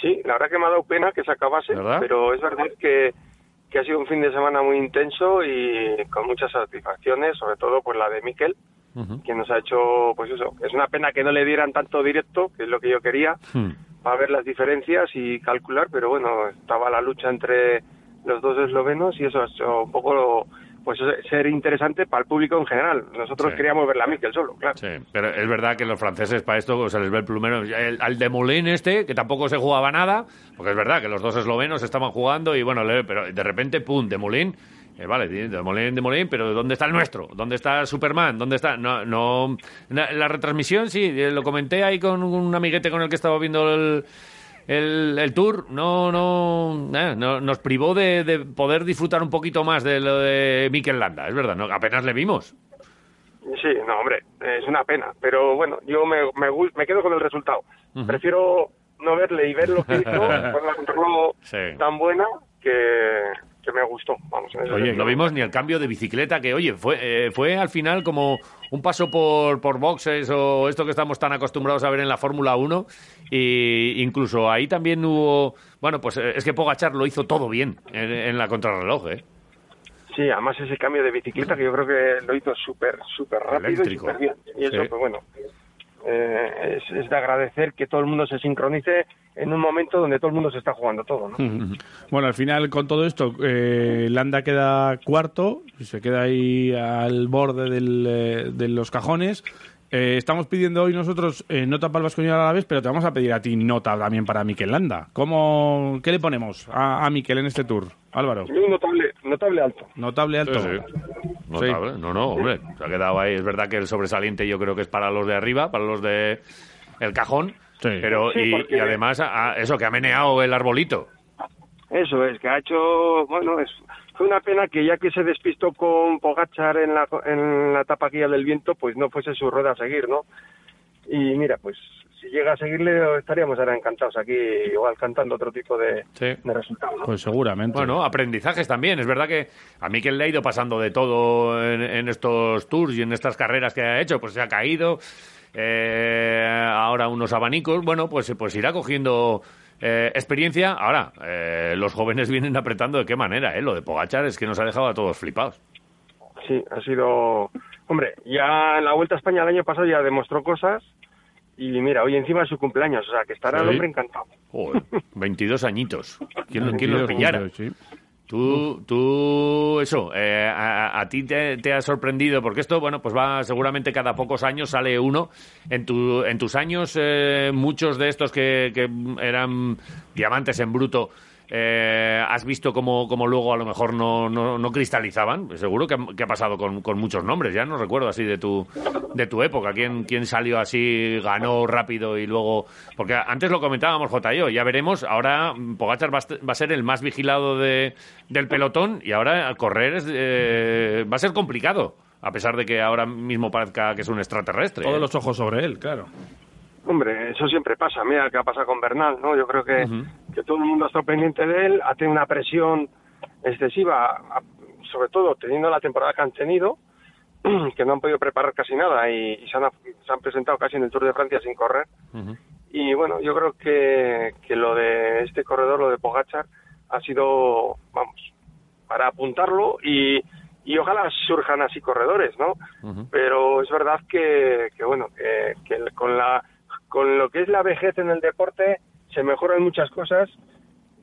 Sí, la verdad que me ha dado pena que se acabase, ¿Verdad? pero es verdad que, que ha sido un fin de semana muy intenso y con muchas satisfacciones, sobre todo pues la de Miquel, que nos ha hecho, pues eso, es una pena que no le dieran tanto directo, que es lo que yo quería, para ver las diferencias y calcular, pero bueno, estaba la lucha entre los dos eslovenos y eso ha hecho un poco pues ser interesante para el público en general. Nosotros Sí. queríamos ver la Miquel solo, claro. Sí, pero es verdad que los franceses para esto se les ve el plumero. El- al de este, que tampoco se jugaba nada, porque es verdad que los dos eslovenos estaban jugando y bueno, le- pero de repente, pum, de Molín. eh, vale, de Molín, de Molín, pero ¿dónde está el nuestro? ¿Dónde está Superman? ¿Dónde está? No, no. La retransmisión, sí, eh, lo comenté ahí con un amiguete con el que estaba viendo el, el, el tour. No, no, eh, no- nos privó de, de poder disfrutar un poquito más de lo de Mikel Landa, es verdad, no, apenas le vimos. Sí, no, hombre, es una pena. Pero bueno, yo me, me, me quedo con el resultado. Prefiero no verle y ver lo que hizo, con una control Sí. tan buena que, que me gustó. Vamos, en Oye, no vimos ni el cambio de bicicleta que, oye, fue, eh, fue al final como un paso por, por boxes o esto que estamos tan acostumbrados a ver en la Fórmula 1 y incluso ahí también hubo, bueno, pues eh, es que Pogachar lo hizo todo bien en, en la contrarreloj, ¿eh? Sí, además ese cambio de bicicleta que yo creo que lo hizo súper, súper rápido Eléctrico. y súper bien. Y eso, Sí. pues bueno, eh, es, de agradecer que todo el mundo se sincronice en un momento donde todo el mundo se está jugando todo, ¿no? Bueno, al final con todo esto, eh, Landa queda cuarto, se queda ahí al borde del, eh, de los cajones. Eh, estamos pidiendo hoy nosotros eh, nota para el Vascoñol a la vez, pero te vamos a pedir a ti nota también para Miquel Landa. ¿Cómo, ¿Qué le ponemos a, a Miquel en este tour, Álvaro? Un notable, notable alto. Notable alto. Sí, sí. Notable. No, no, hombre, se ha quedado ahí. Es verdad que el sobresaliente yo creo que es para los de arriba, para los de el cajón, pero Sí, y, porque- y además a- a eso que ha meneado el arbolito. Eso es, que ha hecho, bueno, es, fue una pena que ya que se despistó con Pogachar en la, en la etapa guía del viento, pues no fuese su rueda a seguir, ¿no? Y mira, pues si llega a seguirle estaríamos ahora encantados aquí, igual cantando otro tipo de, de resultados. ¿no? Pues seguramente. Bueno, aprendizajes también. Es verdad que a mí que le ha ido pasando de todo en, en estos tours y en estas carreras que ha hecho, pues se ha caído. eh, ahora unos abanicos. Bueno, pues, pues irá cogiendo eh, experiencia. Ahora, eh, los jóvenes vienen apretando de qué manera, ¿eh? Lo de Pogachar es que nos ha dejado a todos flipados. Sí, ha sido... Hombre, ya en la Vuelta a España el año pasado ya demostró cosas y mira, hoy encima es su cumpleaños, o sea, que estará el hombre encantado. Joder, 22 añitos. ¿Quién, lo- quién los 22, pillara? sí. Tú, tú, eso, eh, a, a ti te, te ha sorprendido, porque esto, bueno, pues va, seguramente cada pocos años sale uno. En, tu, en tus años, eh, muchos de estos que, que eran diamantes en bruto, eh, ¿has visto cómo, cómo luego a lo mejor no, no, no cristalizaban? Seguro que, ha- que ha pasado con, con muchos nombres, ya no recuerdo así de tu, de tu época. ¿Quién, ¿Quién salió así, ganó rápido y luego...? Porque antes lo comentábamos, J. y yo, ya veremos, ahora Pogacar va va a ser el más vigilado de, del pelotón y ahora correr es, eh, va a ser complicado, a pesar de que ahora mismo parezca que es un extraterrestre. Todos ¿eh? los ojos sobre él, claro. Hombre, eso siempre pasa. Mira qué ha pasado con Bernal, ¿no? Yo creo que, que todo el mundo está pendiente de él, ha tenido una presión excesiva, sobre todo teniendo la temporada que han tenido, que no han podido preparar casi nada y, y se, han, se han presentado casi en el Tour de Francia sin correr. Y bueno, yo creo que, que lo de este corredor, lo de Pogachar, ha sido, vamos, para apuntarlo y, y ojalá surjan así corredores, ¿no? Pero es verdad que, que bueno, que, que con, la, con lo que es la vejez en el deporte se mejoran muchas cosas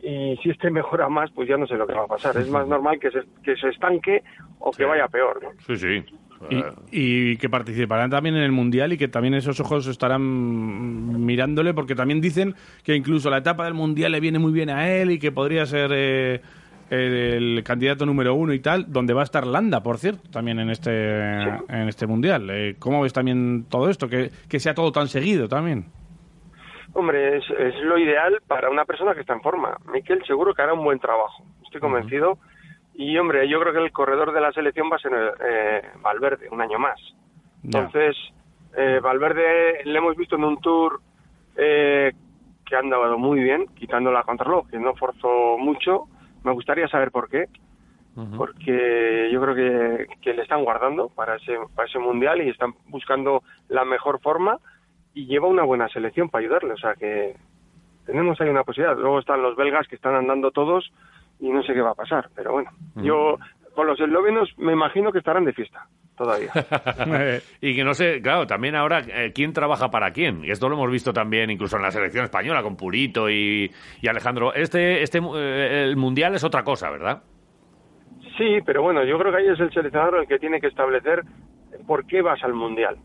y si este mejora más, pues ya no sé lo que va a pasar. Es más normal que se, que se estanque o que vaya peor, ¿no? Sí, sí. Y, y que participarán también en el Mundial y que también esos ojos estarán mirándole, porque también dicen que incluso la etapa del Mundial le viene muy bien a él y que podría ser eh, el candidato número uno y tal, donde va a estar Landa, por cierto, también en este, en este Mundial. Eh, ¿Cómo ves también todo esto? Que, que sea todo tan seguido también. Hombre, es, es lo ideal para una persona que está en forma. Miquel seguro que hará un buen trabajo, estoy convencido. Y hombre, yo creo que el corredor de la selección va a ser eh, Valverde, un año más. Entonces, eh, Valverde le hemos visto en un tour eh, que ha andado muy bien, quitando la contrarreloj, que no forzó mucho. Me gustaría saber por qué, porque yo creo que, que le están guardando para ese, para ese mundial y están buscando la mejor forma y lleva una buena selección para ayudarle. O sea que tenemos ahí una posibilidad. Luego están los belgas que están andando todos y no sé qué va a pasar. Pero bueno, yo con los eslovenos me imagino que estarán de fiesta todavía. y que no sé, claro, también ahora, eh, ¿quién trabaja para quién? Y esto lo hemos visto también incluso en la selección española con Purito y, y Alejandro. Este, este eh, el Mundial es otra cosa, ¿verdad? Sí, pero bueno, yo creo que ahí es el seleccionador el que tiene que establecer por qué vas al mundial.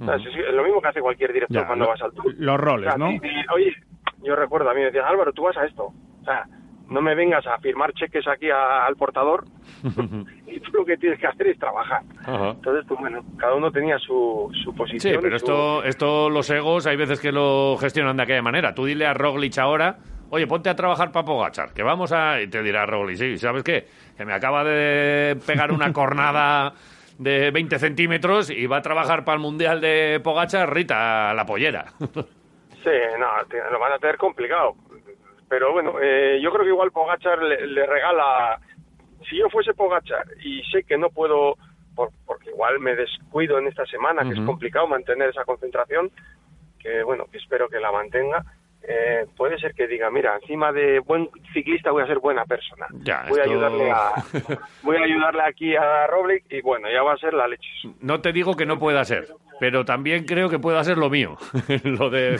O sea, es es lo mismo que hace cualquier director Ya, cuando lo- vas al tour. los roles, O sea, ¿no? Oye, yo recuerdo a mí me decían, Álvaro, tú vas a esto. O sea, no me vengas a firmar cheques aquí a- al portador y tú lo que tienes que hacer es trabajar. Entonces, pues bueno, cada uno tenía su, su Sí, posición. pero y su- esto, esto, los egos, hay veces que lo gestionan de aquella manera. Tú dile a Roglic ahora, oye, ponte a trabajar para Pogachar, que vamos a... Y te dirá Roglic, sí, ¿sabes qué? Que me acaba de pegar una cornada de 20 centímetros y va a trabajar para el Mundial de Pogachar, Rita, la pollera. Sí, no, te- lo van a tener complicado. Pero bueno, eh, yo creo que igual Pogachar le, le regala. Si yo fuese Pogachar y sé que no puedo, por- porque igual me descuido en esta semana, que es complicado mantener esa concentración, que bueno, que espero que la mantenga. eh, puede ser que diga, mira, encima de buen ciclista voy a ser buena persona. Ya, voy a ayudarle a, voy a ayudarle aquí a Roblick y bueno, ya va a ser la leche. No te digo que no pueda ser, pero también creo que pueda ser lo mío. lo de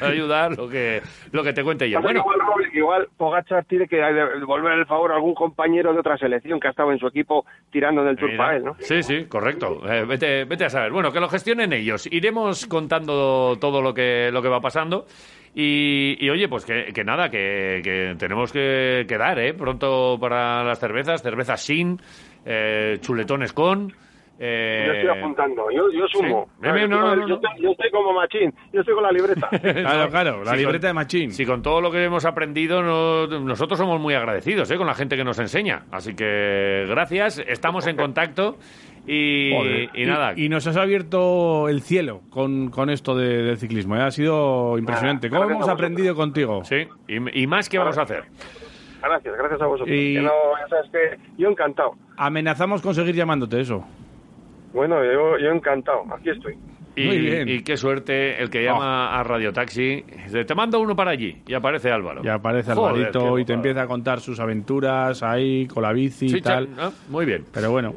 ayudar, lo que, lo que te cuente yo. Bueno, igual, Roglic, igual Pogachar tiene que devolver el favor a algún compañero de otra selección que ha estado en su equipo tirando en el Tour para él, ¿no? Sí, sí, correcto. Eh, vete, vete a saber. Bueno, que lo gestionen ellos. Iremos contando todo lo que, lo que va pasando. Y, y, oye, pues que, que nada, que, que tenemos que, que dar, ¿eh? Pronto para las cervezas, cervezas sin, eh, chuletones con. Eh, Yo estoy apuntando, yo, yo sumo. Sí. Bien, bien, no, no, no, yo, estoy, yo estoy como machín, yo estoy con la libreta. Claro, claro, la libreta con- de Machín. Si con todo lo que hemos aprendido, no- nosotros somos muy agradecidos ¿eh? con la gente que nos enseña. Así que gracias, estamos en contacto y, nada. Y, nos has abierto el cielo con, con esto de- del ciclismo. ¿eh? Ha sido impresionante. ¿Cómo gracias hemos aprendido contigo? Sí, y, y más que vamos a hacer. Gracias, gracias a vosotros. Y- Que no, ya sabes que yo encantado. Amenazamos con seguir llamándote eso. Bueno, yo, yo encantado, aquí estoy. Y, Muy bien. y qué suerte el que llama a Radio Taxi. Dice, Te mando uno para allí. Y aparece Álvaro. Y aparece Joder, Alvarito y te empieza a contar sus aventuras ahí con la bici Sí, y tal. ah, muy bien. Pero bueno.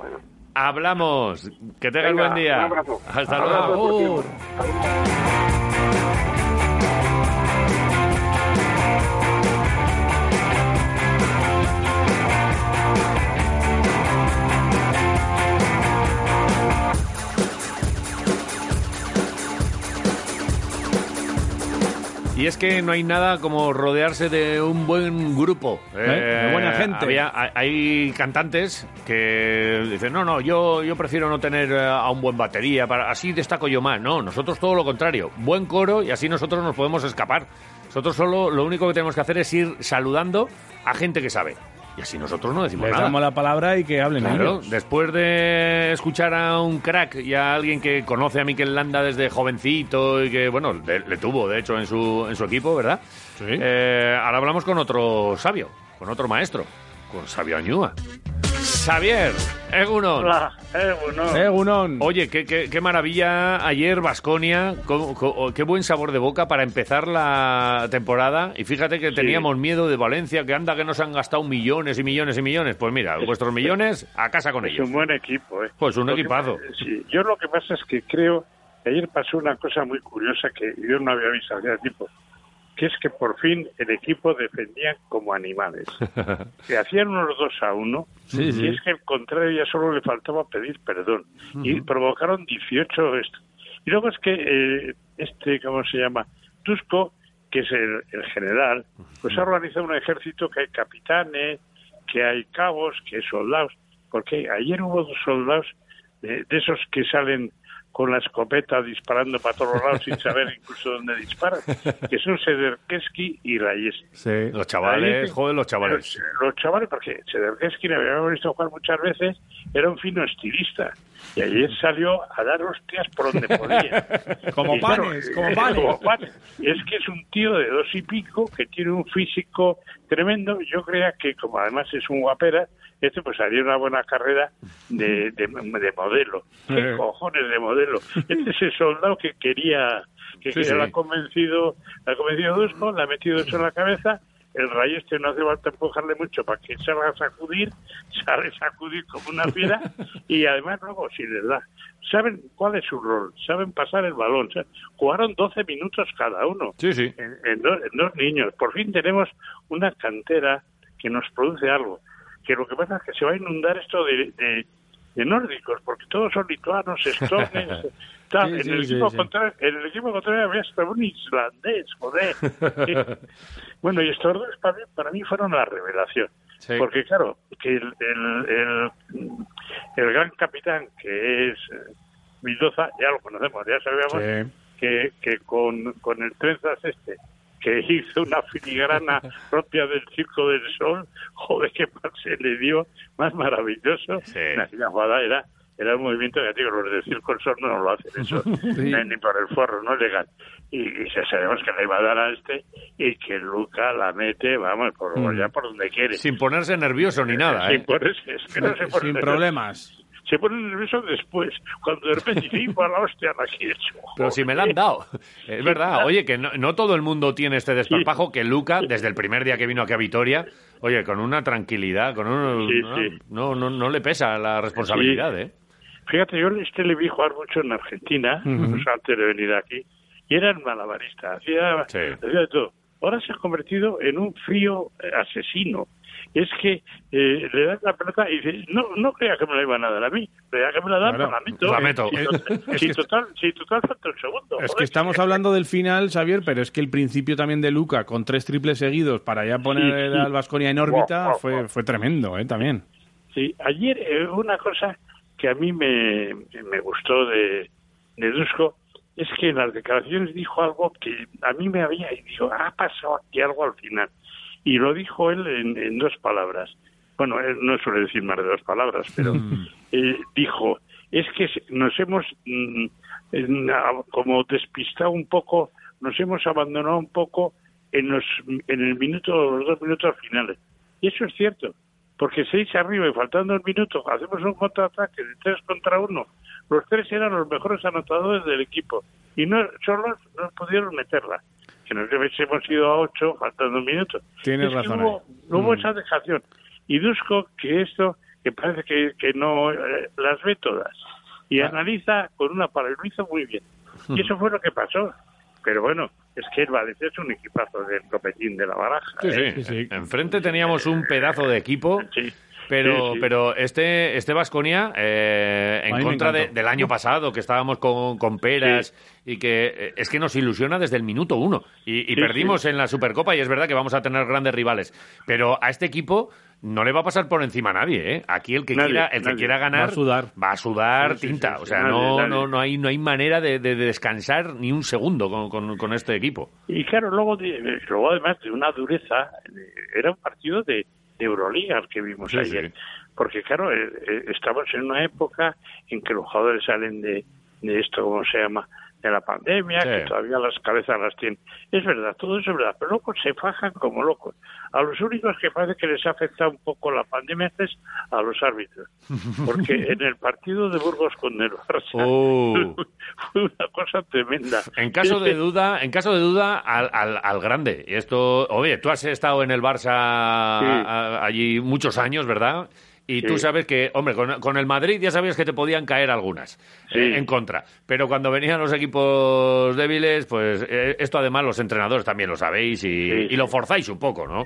Hablamos. Que tengas buen día. un abrazo. Hasta Abrazo luego. Y es que no hay nada como rodearse de un buen grupo. ¿Eh? De buena gente. había- hay- hay cantantes que dicen, no, no, yo, yo prefiero no tener eh, a un buen batería, para así destaco yo más. No, nosotros todo lo contrario. Buen coro y así nosotros nos podemos escapar. Nosotros solo lo único que tenemos que hacer es ir saludando a gente que sabe. Y así nosotros no decimos Les nada. damos la palabra y que hablen Claro, ellos. después de escuchar a un crack y a alguien que conoce a Mikel Landa desde jovencito y que, bueno, le, le tuvo, de hecho, en su, en su equipo, ¿verdad? Sí. Eh, ahora hablamos con otro sabio, con otro maestro, con Sabio Añúa. Xavier, Egunon. Hola. Egunon. Oye, qué, qué, qué maravilla ayer Vasconia, qué buen sabor de boca para empezar la temporada. Y fíjate que teníamos miedo de Valencia, que anda que nos han gastado millones y millones y millones. Pues mira, vuestros millones a casa con Es ellos. un buen equipo, ¿eh? Pues un Lo que- equipazo. sí, yo lo que pasa es que creo que ayer pasó una cosa muy curiosa que yo no había visto hace tiempo, que es que por fin el equipo defendía como animales. que hacían unos dos a uno, Sí, y sí. es que al contrario ya solo le faltaba pedir perdón. Y provocaron 18 esto. Y luego es que eh, este, ¿cómo se llama? Tusco, que es el, el general, pues ha organizado un ejército que hay capitanes, que hay cabos, que hay soldados. Porque ayer hubo dos soldados de, de esos que salen con la escopeta disparando para todos lados sin saber incluso dónde disparan, que son Sederkeski y Reyes. Sí. Los chavales, joder, los chavales. Los, los chavales, porque Sederkeski le habíamos visto jugar muchas veces, era un fino estilista. Y ayer salió a dar hostias por donde podía. Como claro, panes, como eh, panes. como panes. Es que es un tío de dos y pico que tiene un físico tremendo. Yo creía que, como además es un guapera, este pues haría una buena carrera de, de, de modelo. ¿Qué Eh. cojones de modelo? Este es el soldado que quería, que Sí, lo ha convencido, lo ha convencido Dusko, le ha metido eso en la cabeza. El rayo este no hace falta empujarle mucho para que salga a sacudir, sale a sacudir como una fiera y además luego si les da. ¿Saben cuál es su rol? Saben pasar el balón. ¿sabes? Jugaron 12 minutos cada uno Sí, sí. en, en dos, en dos niños. Por fin tenemos una cantera que nos produce algo. Que lo que pasa es que se va a inundar esto de, de, de nórdicos, porque todos son lituanos, estones. tal. Sí, en, sí, el sí, contrario, en el equipo contrario había hasta un islandés, joder. Bueno, y estos dos para mí, para mí fueron la revelación. Porque claro, que el, el, el, el gran capitán que es eh, Mendoza, ya lo conocemos, ya sabíamos que, que con, con el trenzas este, que hizo una filigrana propia del Circo del Sol, joder, qué mal se le dio, más maravilloso. Sí. Una jugada era, era un movimiento que, digo, los del Circo del Sol no lo hacen eso, ni, ni por el forro, no es legal. Y, sabemos que le iba a dar a este y que Luca la mete, vamos, por, Mm. ya por donde quiere. Sin ponerse nervioso ni nada, Sin ¿eh? ponerse- es que no se pone Sin nervioso. problemas. Se pone nervioso después, cuando de repente dice, "Hijo, a la hostia la he hecho. Pero si me la han dado. Es verdad. Oye, que no, no todo el mundo tiene este desparpajo que Luca, desde el primer día que vino aquí a Vitoria, oye, con una tranquilidad, con un... Sí, no, sí. no, no, no le pesa la responsabilidad, Sí. ¿eh? Fíjate, yo este le vi jugar mucho en Argentina, pues antes de venir aquí, y era un malabarista, hacía, hacía de todo. Ahora se ha convertido en un frío eh, asesino. Es que eh, le das la pelota y dice, no, no creía que me la iban a dar a mí, creía que me la dan, pues la meto. La meto. Si, total, si, total, si total falta un segundo. Es joder. que estamos hablando del final, Xavier, pero es que el principio también de Luca con tres triples seguidos para ya poner Sí, sí. al Vasconia en órbita fue, fue tremendo, ¿eh? También. Sí, ayer eh, una cosa que a mí me, me gustó de, de Dusko es que en las declaraciones dijo algo que a mí me había y dijo, ha pasado aquí algo al final. Y lo dijo él en, en dos palabras. Bueno, él no suele decir más de dos palabras, pero eh, dijo, es que nos hemos mm, como despistado un poco, nos hemos abandonado un poco en los en el minuto, los dos minutos finales. Y eso es cierto, porque seis arriba y faltando un minuto, hacemos un contraataque de tres contra uno. Los tres eran los mejores anotadores del equipo y no solo no pudieron meterla. Que nos hubiésemos ido a ocho faltando un minuto. Tienes Es razón Hubo, hubo Mm. esa dejación. Y Dusko, que esto, que parece que, que no eh, las ve todas y Ah. analiza con una para lo hizo muy bien. Y eso fue lo que pasó. Pero bueno, es que el Valencia es un equipazo del copetín de la baraja. Sí, ¿eh? sí. Enfrente teníamos un pedazo de equipo. Pero, Sí, sí. pero este este Vasconia en mí me contra de- del año pasado que estábamos con, con peras y que eh, es que nos ilusiona desde el minuto uno y, y Sí, perdimos sí. en la Supercopa y es verdad que vamos a tener grandes rivales pero a este equipo no le va a pasar por encima a nadie ¿eh? aquí el que Nadie, quiera el que quiera ganar Va a sudar. va a sudar Sí, tinta sí, o sea nadie, no, nadie. no no hay no hay manera de, de descansar ni un segundo con, con- con este equipo Y claro, luego, luego además de una dureza, eh, era un partido de Euroliga que vimos Sí, ayer. sí. Porque claro, eh, eh, estamos en una época en que los jugadores salen de, de esto, ¿cómo se llama? De la pandemia, Sí. que todavía las cabezas las tienen. Es verdad, todo eso es verdad, pero luego se fajan como locos. A los únicos que parece que les ha afectado un poco la pandemia es a los árbitros. Porque en el partido de Burgos con el Barça Oh. fue una cosa tremenda. En caso de duda, en caso de duda, al, al, al grande. Y esto, oye, tú has estado en el Barça a- allí muchos años, ¿verdad? Y tú sabes que, hombre, con, con el Madrid ya sabías que te podían caer algunas Sí. eh, en contra. Pero cuando venían los equipos débiles, pues eh, esto además los entrenadores también lo sabéis y, Sí, y lo forzáis un poco, ¿no?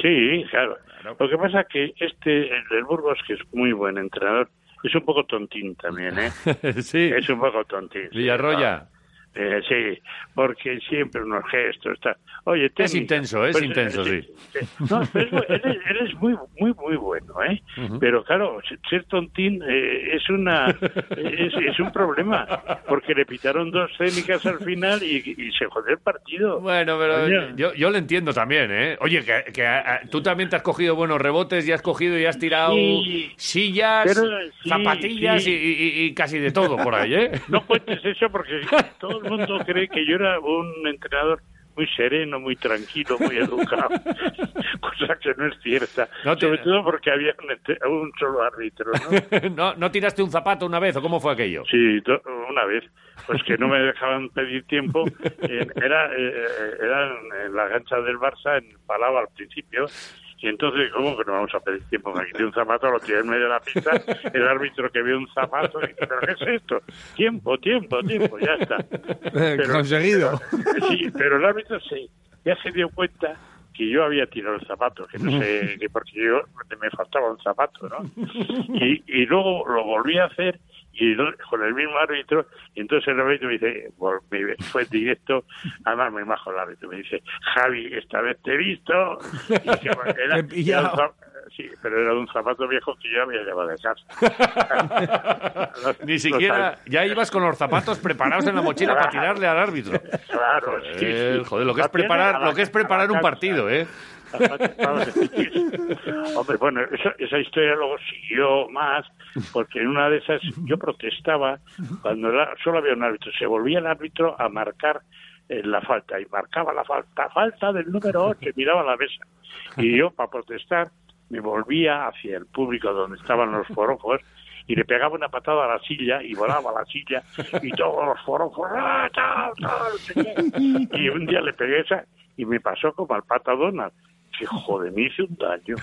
Sí, claro. Lo que pasa que este, el del Burgos, que es muy buen entrenador, es un poco tontín también, ¿eh? sí. Es un poco tontín. Villarroya. Eh, sí, porque siempre unos gestos. Está. Oye, Es intenso, es Pues, intenso, eh, sí. No, pero es bu- él, es, él es muy, muy, muy bueno, ¿eh? Pero claro, ser tontín eh, es una es, es un problema, porque le pitaron dos técnicas al final y, y se jodió el partido. Bueno, pero yo, yo lo entiendo también, ¿eh? Oye, que, que, ah, tú también te has cogido buenos rebotes y has cogido y has tirado Sí. sillas, Pero, sí, zapatillas y- y casi de todo por ahí, ¿eh? No cuentes eso porque todo el mundo cree que yo era un entrenador muy sereno, muy tranquilo, muy educado, cosa que no es cierta. No Sobre todo porque había un, solo árbitro, ¿no? ¿No, ¿No tiraste un zapato una vez o cómo fue aquello? Sí, una vez, pues que no me dejaban pedir tiempo. eh, era, eh, era en- en la gancha del Barça, en Palau al principio. Y entonces, ¿cómo que no vamos a pedir tiempo? Me quité un zapato, lo tiré en medio de la pista. El árbitro que ve un zapato dice, ¿pero qué es esto? Tiempo, tiempo, tiempo, ya está. Pero- Conseguido. Sí, pero el árbitro se, ya se dio cuenta que yo había tirado el zapato, que no sé, que porque yo me faltaba un zapato, ¿no? Y, y luego lo volví a hacer y con el mismo árbitro, y entonces el árbitro me dice, me- fue directo, además muy majo el árbitro, me dice, Javi, esta vez te he visto, y que, bueno, era- era un sí, pero era un zapato viejo que yo había llevado de casa. Los- Ni siquiera, ya ibas con los zapatos preparados en la mochila para tirarle al árbitro. Claro, sí, Eh, sí. joder, lo que es preparar, lo que es preparar un partido, ¿eh? Hombre, bueno, esa, esa historia luego siguió más, porque en una de esas yo protestaba cuando la- solo había un árbitro. Se volvía el árbitro a marcar eh, la falta y marcaba la falta, falta del número 8, y miraba la mesa. Y yo, para protestar, me volvía hacia el público donde estaban los forofos y le pegaba una patada a la silla y volaba la silla y todos los forofos ¡ah, tal, tal, y un día le pegué esa y me pasó como al pata Donald que joder, me hice un daño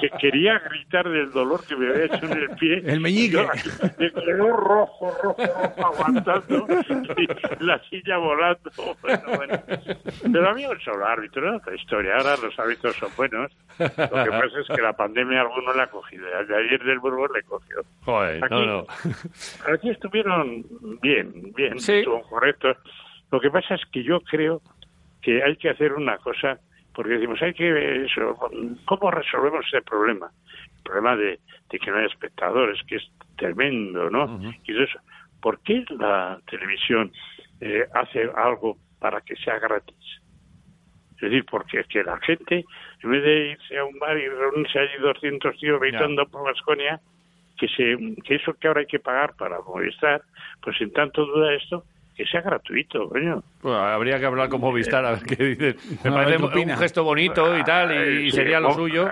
que quería gritar del dolor que me había hecho en el pie El meñique. Me quedó rojo, rojo, rojo aguantando y la silla volando bueno, bueno. pero había un solo árbitro era otra historia ahora los árbitros son buenos lo que pasa es que la pandemia alguno le ha cogido ayer del Burgos le cogió Joder, Aquí- no, no. Aquí estuvieron bien, bien, estuvieron correctos. Lo que pasa es que yo creo que hay que hacer una cosa, porque decimos, hay que eso, ¿cómo resolvemos ese problema? problema de, de que no hay espectadores, que es tremendo, ¿no? Y eso, ¿por qué la televisión eh, hace algo para que sea gratis? Es decir, porque es que la gente, en vez de irse a un bar y reunirse allí 200 tíos gritando por Vasconia, que, se, que eso que ahora hay que pagar para Movistar, pues en tanto duda esto, que sea gratuito, coño. Bueno, habría que hablar con Movistar a ver qué dicen. Me parece un gesto bonito y tal, y, sería lo Mo- suyo,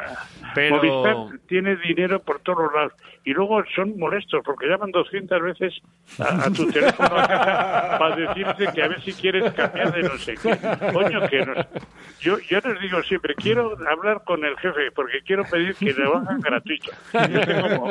pero... Movistar tiene dinero por todos los lados. Y luego son molestos porque llaman 200 veces a, a tu teléfono para decirte que a ver si quieres cambiar de no sé qué. Coño, que nos- yo, yo les digo siempre, quiero hablar con el jefe porque quiero pedir que lo hagan gratuito. Yo tengo,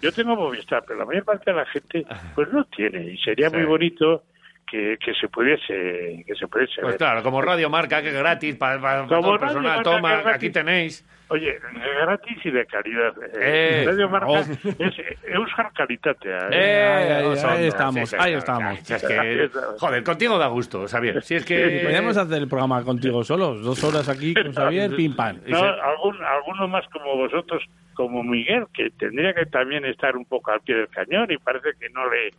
yo tengo Movistar, pero la mayor parte de la gente pues no tiene. Y sería muy bonito que, que se pudiese que se pudiese Pues ver. claro, como Radio Marca, que es gratis para, para Como todo el Radio personal. Marca, Toma, aquí tenéis. Oye, eh, gratis y de calidad. Eh, Eh, Radio Marca oh. es Euskal Kalitatea. Eh, ahí, Osondo, ahí estamos, sí, ahí estamos. Es que, joder, contigo da gusto, Xavier. Si es que... Podríamos hacer el programa contigo solos, dos horas aquí con Xavier, pim pam. No, algún, alguno más como vosotros, como Miguel, que tendría que también estar un poco al pie del cañón y parece que no le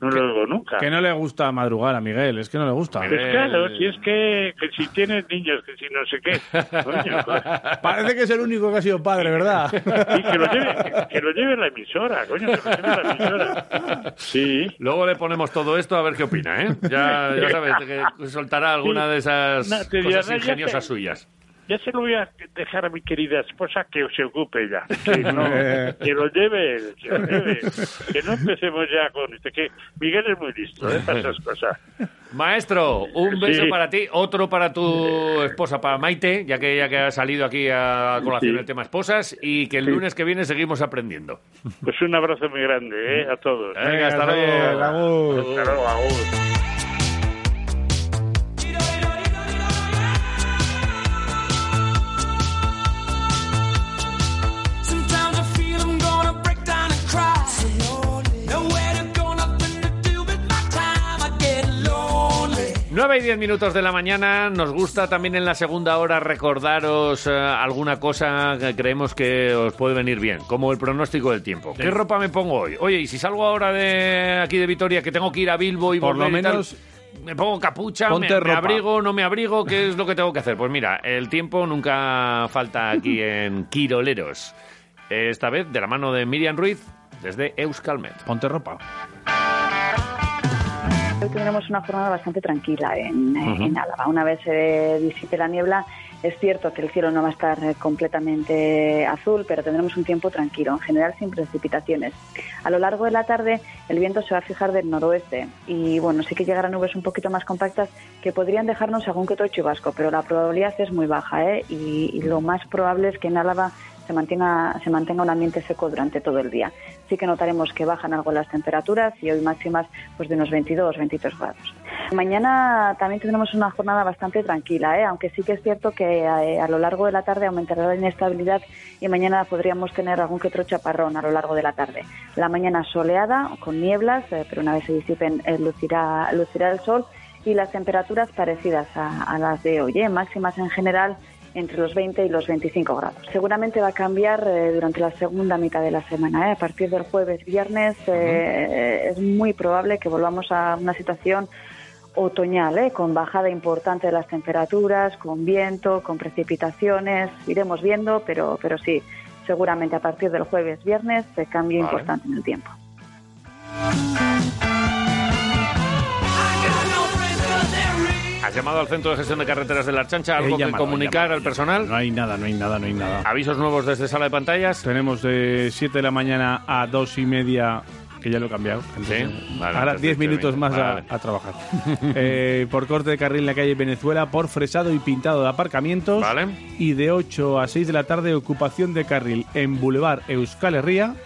no lo oigo nunca. Que no le gusta madrugar a Miguel, es que no le gusta. Pues claro, si es que, que si tienes niños, que si no sé qué. Coño, pues, Parece que es el único que ha sido padre, ¿verdad? y que lo lleve, que, que lo lleve la emisora, coño, que lo lleve la emisora. Sí. Luego le ponemos todo esto a ver qué opina, ¿eh? Ya, ya sabes, que soltará alguna de esas No, te dirá, cosas "No, ya ingeniosas suyas. Ya se lo voy a dejar a mi querida esposa que se ocupe ya. Que, no, que lo lleve él, que lo lleve. Que no empecemos ya con este. Que Miguel es muy listo, ¿eh? Para esas cosas. Maestro, un beso Sí. para ti, otro para tu esposa, para Maite, ya que ella que ha salido aquí a colación Sí. el tema esposas, y que el lunes que viene seguimos aprendiendo. Pues un abrazo muy grande, ¿eh? A todos. Venga, hasta luego. Hasta luego, agur. 9 y 10 minutos de la mañana. Nos gusta también en la segunda hora recordaros eh, alguna cosa que creemos que os puede venir bien, como el pronóstico del tiempo. ¿Qué ropa me pongo hoy? Oye, y si salgo ahora de aquí de Vitoria, que tengo que ir a Bilbo y Por lo volver y tal, menos, me pongo capucha, me, me abrigo, no me abrigo, ¿qué es lo que tengo que hacer? Pues mira, el tiempo nunca falta aquí en Quiroleros. Esta vez de la mano de Miriam Ruiz desde Euskalmet. Ponte ropa. Hoy tendremos una jornada bastante tranquila en, en Álava. Una vez se disipe la niebla, es cierto que el cielo no va a estar eh, completamente azul, pero tendremos un tiempo tranquilo, en general sin precipitaciones. A lo largo de la tarde el viento se va a fijar del noroeste y bueno, sí que llegarán nubes un poquito más compactas que podrían dejarnos algún que otro chubasco, pero la probabilidad es muy baja ¿eh? y, y lo más probable es que en Álava se mantenga, se mantenga un ambiente seco durante todo el día. Sí que notaremos que bajan algo las temperaturas y hoy máximas pues de unos 22, 23 grados. Mañana también tendremos una jornada bastante tranquila, ¿eh? aunque sí que es cierto que eh, a lo largo de la tarde aumentará la inestabilidad y mañana podríamos tener algún que otro chaparrón a lo largo de la tarde. La mañana soleada, con nieblas, eh, pero una vez se disipen eh, lucirá, lucirá el sol y las temperaturas parecidas a, a las de hoy, ¿eh? máximas en general entre los 20 y los 25 grados. Seguramente va a cambiar eh, durante la segunda mitad de la semana. ¿eh? A partir del jueves, viernes, eh, es muy probable que volvamos a una situación otoñal, ¿eh? con bajada importante de las temperaturas, con viento, con precipitaciones. Iremos viendo, pero, pero sí, seguramente a partir del jueves, viernes, se cambio Vale. importante en el tiempo. ¿Has llamado al Centro de Gestión de Carreteras de la Archancha? ¿Algo que comunicar llamado, al personal? No hay nada, no hay nada, no hay nada. ¿Avisos nuevos desde sala de pantallas? Tenemos de 7 de la mañana a 2 y media, que ya lo he cambiado. Entonces, Vale, ahora entonces 10 minutos más a- Vale. a, trabajar. Eh, por corte de carril en la calle Venezuela, por fresado y pintado de aparcamientos. Y de 8 a 6 de la tarde, ocupación de carril en Boulevard Euskal Herria,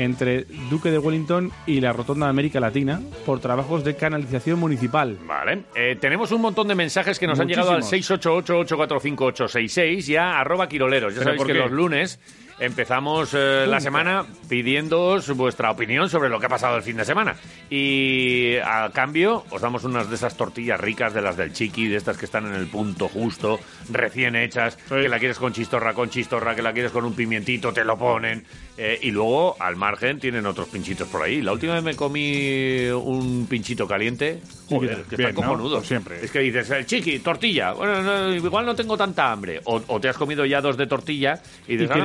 entre Duque de Wellington y la Rotonda de América Latina, por trabajos de canalización municipal. Vale. Eh, tenemos un montón de mensajes que nos han llegado al Muchísimos. 688-845-866 y a arroba quiroleros. Ya ¿Pero sabéis que qué? los lunes empezamos eh, la semana pidiéndoos vuestra opinión sobre lo que ha pasado el fin de semana. Y a cambio os damos unas de esas tortillas ricas, de las del chiqui, de estas que están en el punto justo, recién hechas, que la quieres con chistorra, con chistorra, que la quieres con un pimientito, te lo ponen. Eh, y luego, al margen, tienen otros pinchitos por ahí. La última vez me comí un pinchito caliente. Joder, que Bien, está ¿no? cojonudo. Pues siempre. Es que dices, el chiqui, tortilla. Bueno, no, igual no tengo tanta hambre. O, o te has comido ya dos de tortilla y dices, Y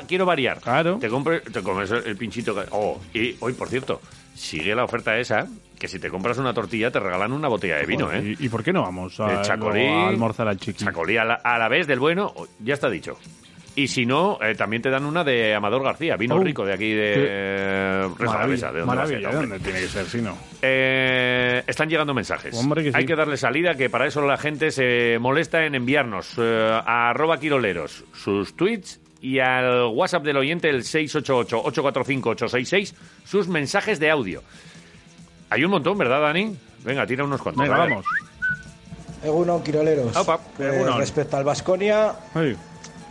ahora, quiero variar. Claro. Te, compre- te comes el, pinchito. ca- Oh, y hoy, por cierto, sigue la oferta esa que si te compras una tortilla te regalan una botella de vino, ¿eh? ¿Y, y por qué no vamos a, chacolí. a almorzar al chiqui? Chacolí a la, a la vez del bueno, ya está dicho. Y si no, eh, también te dan una de Amador García, vino Oh, rico de aquí de eh, Reza Maravilla, Alavesa, ¿de dónde tiene que ser, si no? Eh, están llegando mensajes. Hombre, que sí. Hay que darle salida, que para eso la gente se molesta en enviarnos eh, a arroba quiroleros sus tweets y al WhatsApp del oyente, el 688-845-866, sus mensajes de audio. Hay un montón, ¿verdad, Dani? Venga, tira unos cuantos. Venga, vamos. Egunon, Quiroleros. Opa, Pues, Egunon. respecto al Vasconia,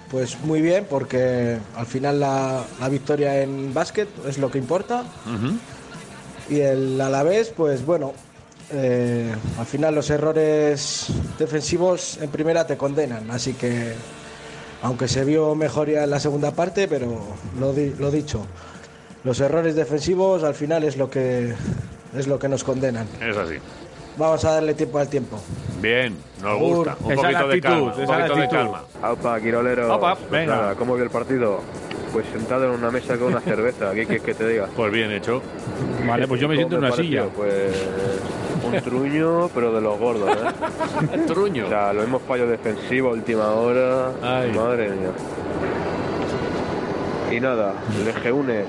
pues muy bien, porque al final la, la victoria en básquet es lo que importa. Y el Alavés, pues bueno, eh, al final los errores defensivos en primera te condenan. Así que, aunque se vio mejoría en la segunda parte, pero lo, di- lo dicho, los errores defensivos al final es lo que, es lo que nos condenan. Es así. Vamos a darle tiempo al tiempo. Bien, nos gusta. Un Esa poquito de actitud, calma. Un poquito de calma. Aupa, Quirolero. Aupa, Pues venga. nada, ¿Cómo vio el partido? Pues sentado en una mesa con una cerveza. ¿Qué quieres que te diga? Pues bien hecho. Vale, pues yo me ¿Cómo siento en una pareció? silla. Pues un truño, pero de los gordos, ¿eh? truño. O sea, los mismos fallos defensivos, última hora. Madre mía. Y nada, le une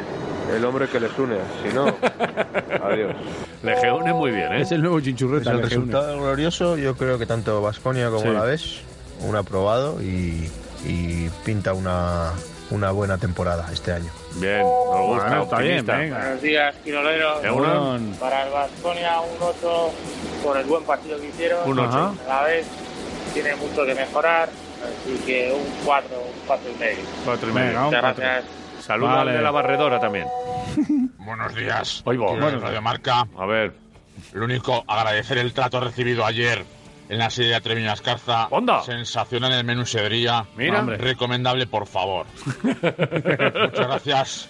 el hombre que les une. Si no, adiós. Le une muy bien, ¿eh? Es el nuevo chinchurreta. Pues el resultado glorioso, yo creo que tanto Vasconia como Sí. la vez, un aprobado y, y pinta una, una buena temporada este año. Bien, nos gusta, Bueno, está bien, venga. Buenos días, Quiroleros. Egunon. Para el Vasconia, un 8 por el buen partido que hicieron. Un ocho. A la vez tiene mucho que mejorar, así que un 4, un 4 y medio. Cuatro y medio. Venga, Muchas cuatro. gracias. Saludos Vale. al de la barredora también. Buenos días. Oigo. Bueno. Radio Marca. A ver. Lo único, agradecer el trato recibido ayer en la serie de Treviño Escarza. ¡Onda! Sensacional el menú Sedría. Mira. Hombre. Recomendable, por favor. Muchas gracias.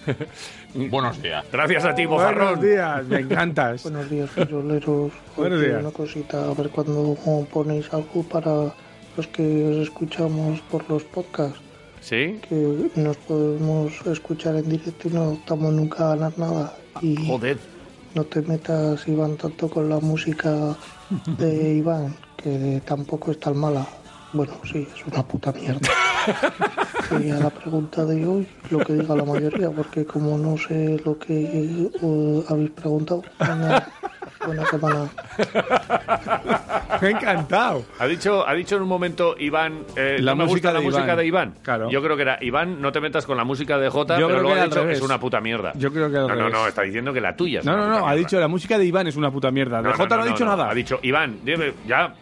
Buenos días. Gracias a ti, Buenos Bozarrón. días, me encantas. Buenos días, quiroleros. Buenos días. Una cosita, a ver cuando ponéis algo para los que os escuchamos por los podcasts. ¿Sí? Que nos podemos escuchar en directo y no estamos nunca a ganar nada. Y Joder. no te metas, Iván, tanto con la música de Iván, que tampoco es tan mala. Bueno, sí, es una puta mierda. Y a la pregunta de hoy, lo que diga la mayoría, porque como no sé lo que eh, habéis preguntado, buena, buena semana. Me ha encantado. Ha dicho, ha dicho en un momento Iván, eh, La no me música gusta la de música Iván. de Iván. Claro. Yo creo que era Iván, no te metas con la música de Jota, Yo pero creo luego que ha al dicho revés. es una puta mierda. Yo creo que al No, no, revés. no, está diciendo que la tuya es No, una no, puta no, ha mierda. dicho la música de Iván es una puta mierda. De Jota no, ha dicho nada. Ha dicho Iván, dime, ya.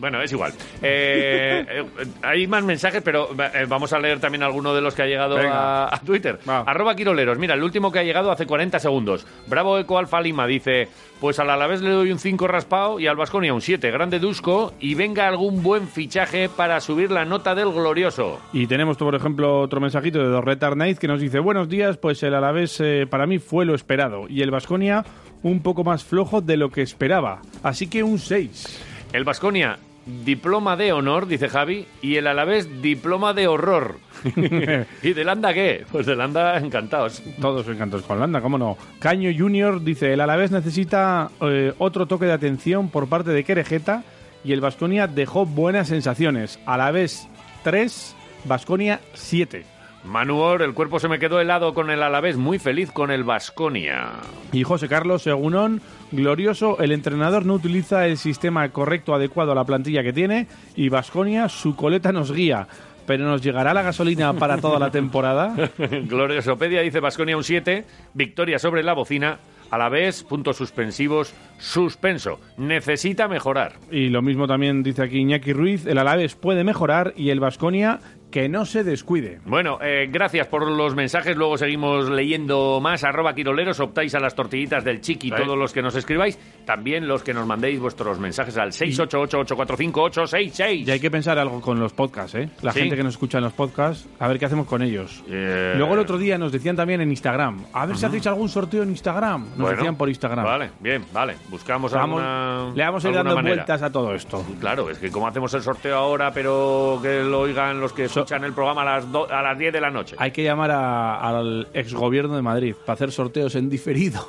Bueno, es igual. Eh, eh, hay más mensajes, pero eh, vamos a leer también alguno de los que ha llegado a, a Twitter. Arroba Quiroleros. Mira, el último que ha llegado hace 40 segundos. Bravo Eco Alfa Lima dice: Pues al Alavés le doy un 5 raspado y al Vasconia un 7. Grande Dusco y venga algún buen fichaje para subir la nota del glorioso. Y tenemos, por ejemplo, otro mensajito de Dorreta Arnaiz que nos dice: Buenos días, pues el Alavés eh, para mí fue lo esperado y el Vasconia un poco más flojo de lo que esperaba. Así que un 6. El Vasconia, diploma de honor, dice Javi, y el Alavés, diploma de horror. ¿Y del Anda qué? Pues del Anda encantados. Todos encantados con Landa, cómo no. Caño Junior dice: El Alavés necesita eh, otro toque de atención por parte de Querejeta y el Vasconia dejó buenas sensaciones. Alavés 3, Vasconia 7. Manuor, el cuerpo se me quedó helado con el Alavés, muy feliz con el Vasconia. Y José Carlos Segunón, glorioso, el entrenador no utiliza el sistema correcto, adecuado a la plantilla que tiene y Vasconia, su coleta nos guía. Pero nos llegará la gasolina para toda la temporada. Gloriosopedia dice Vasconia un 7, victoria sobre la bocina, Alavés, puntos suspensivos, suspenso. Necesita mejorar. Y lo mismo también dice aquí Iñaki Ruiz, el Alavés puede mejorar y el Vasconia que no se descuide. Bueno, eh, gracias por los mensajes. Luego seguimos leyendo más. Arroba Quiroleros, optáis a las tortillitas del Chiqui, todos los que nos escribáis. También los que nos mandéis vuestros mensajes al 688-845-866. Y hay que pensar algo con los podcasts, ¿eh? La Sí. gente que nos escucha en los podcasts, a ver qué hacemos con ellos. Eh, Luego el otro día nos decían también en Instagram, a ver si hacéis algún sorteo en Instagram. Nos Bueno, decían por Instagram. Vale, bien, vale. Buscamos Vamos- alguna. le vamos a ir dando manera. vueltas a todo esto. Claro, es que como hacemos el sorteo ahora, pero que lo oigan los que escuchan el programa a las, do- a las 10 de la noche. Hay que llamar a- al exgobierno de Madrid para hacer sorteos en diferido.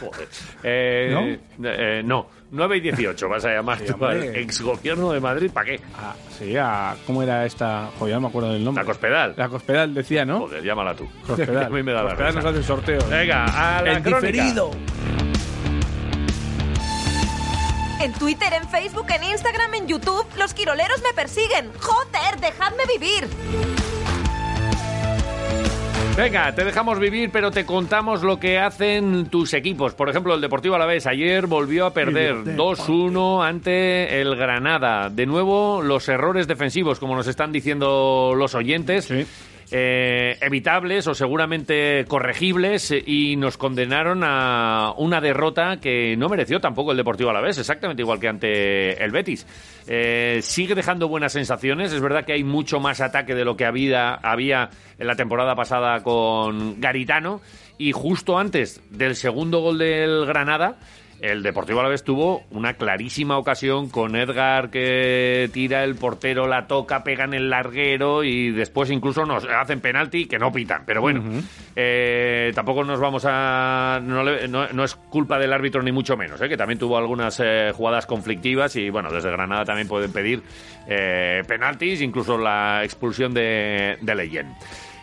Joder. Eh, eh, no, 9 y 18 vas a llamar tú al exgobierno de Madrid, ¿para qué? Ah, sí, a, ¿cómo era esta? Joder, no me acuerdo del nombre. La Cospedal. La Cospedal decía, ¿no? Joder, llámala tú. Cospedal. a mí me da la Cospedal nos hace sorteos. Venga, a la En crónica. diferido. En Twitter, en Facebook, en Instagram, en YouTube, los quiroleros me persiguen. ¡Joder, dejadme vivir! Venga, te dejamos vivir, pero te contamos lo que hacen tus equipos. Por ejemplo, el Deportivo Alavés ayer volvió a perder El 2-1 ante el Granada. De nuevo, los errores defensivos, como nos están diciendo los oyentes. Eh, evitables o seguramente corregibles eh, y nos condenaron a una derrota que no mereció tampoco el Deportivo Alavés, exactamente igual que ante el Betis. Eh, sigue dejando buenas sensaciones, es verdad que hay mucho más ataque de lo que había, había en la temporada pasada con Garitano y justo antes del segundo gol del Granada el Deportivo Alavés tuvo una clarísima ocasión con Edgar que tira el portero, la toca, pega en el larguero y después incluso nos hacen penalti que no pitan. Pero bueno, eh, tampoco nos vamos a... No, le- no- no es culpa del árbitro ni mucho menos, ¿eh? que también tuvo algunas eh, jugadas conflictivas y bueno, desde Granada también pueden pedir eh, penaltis, incluso la expulsión de, de Leyen.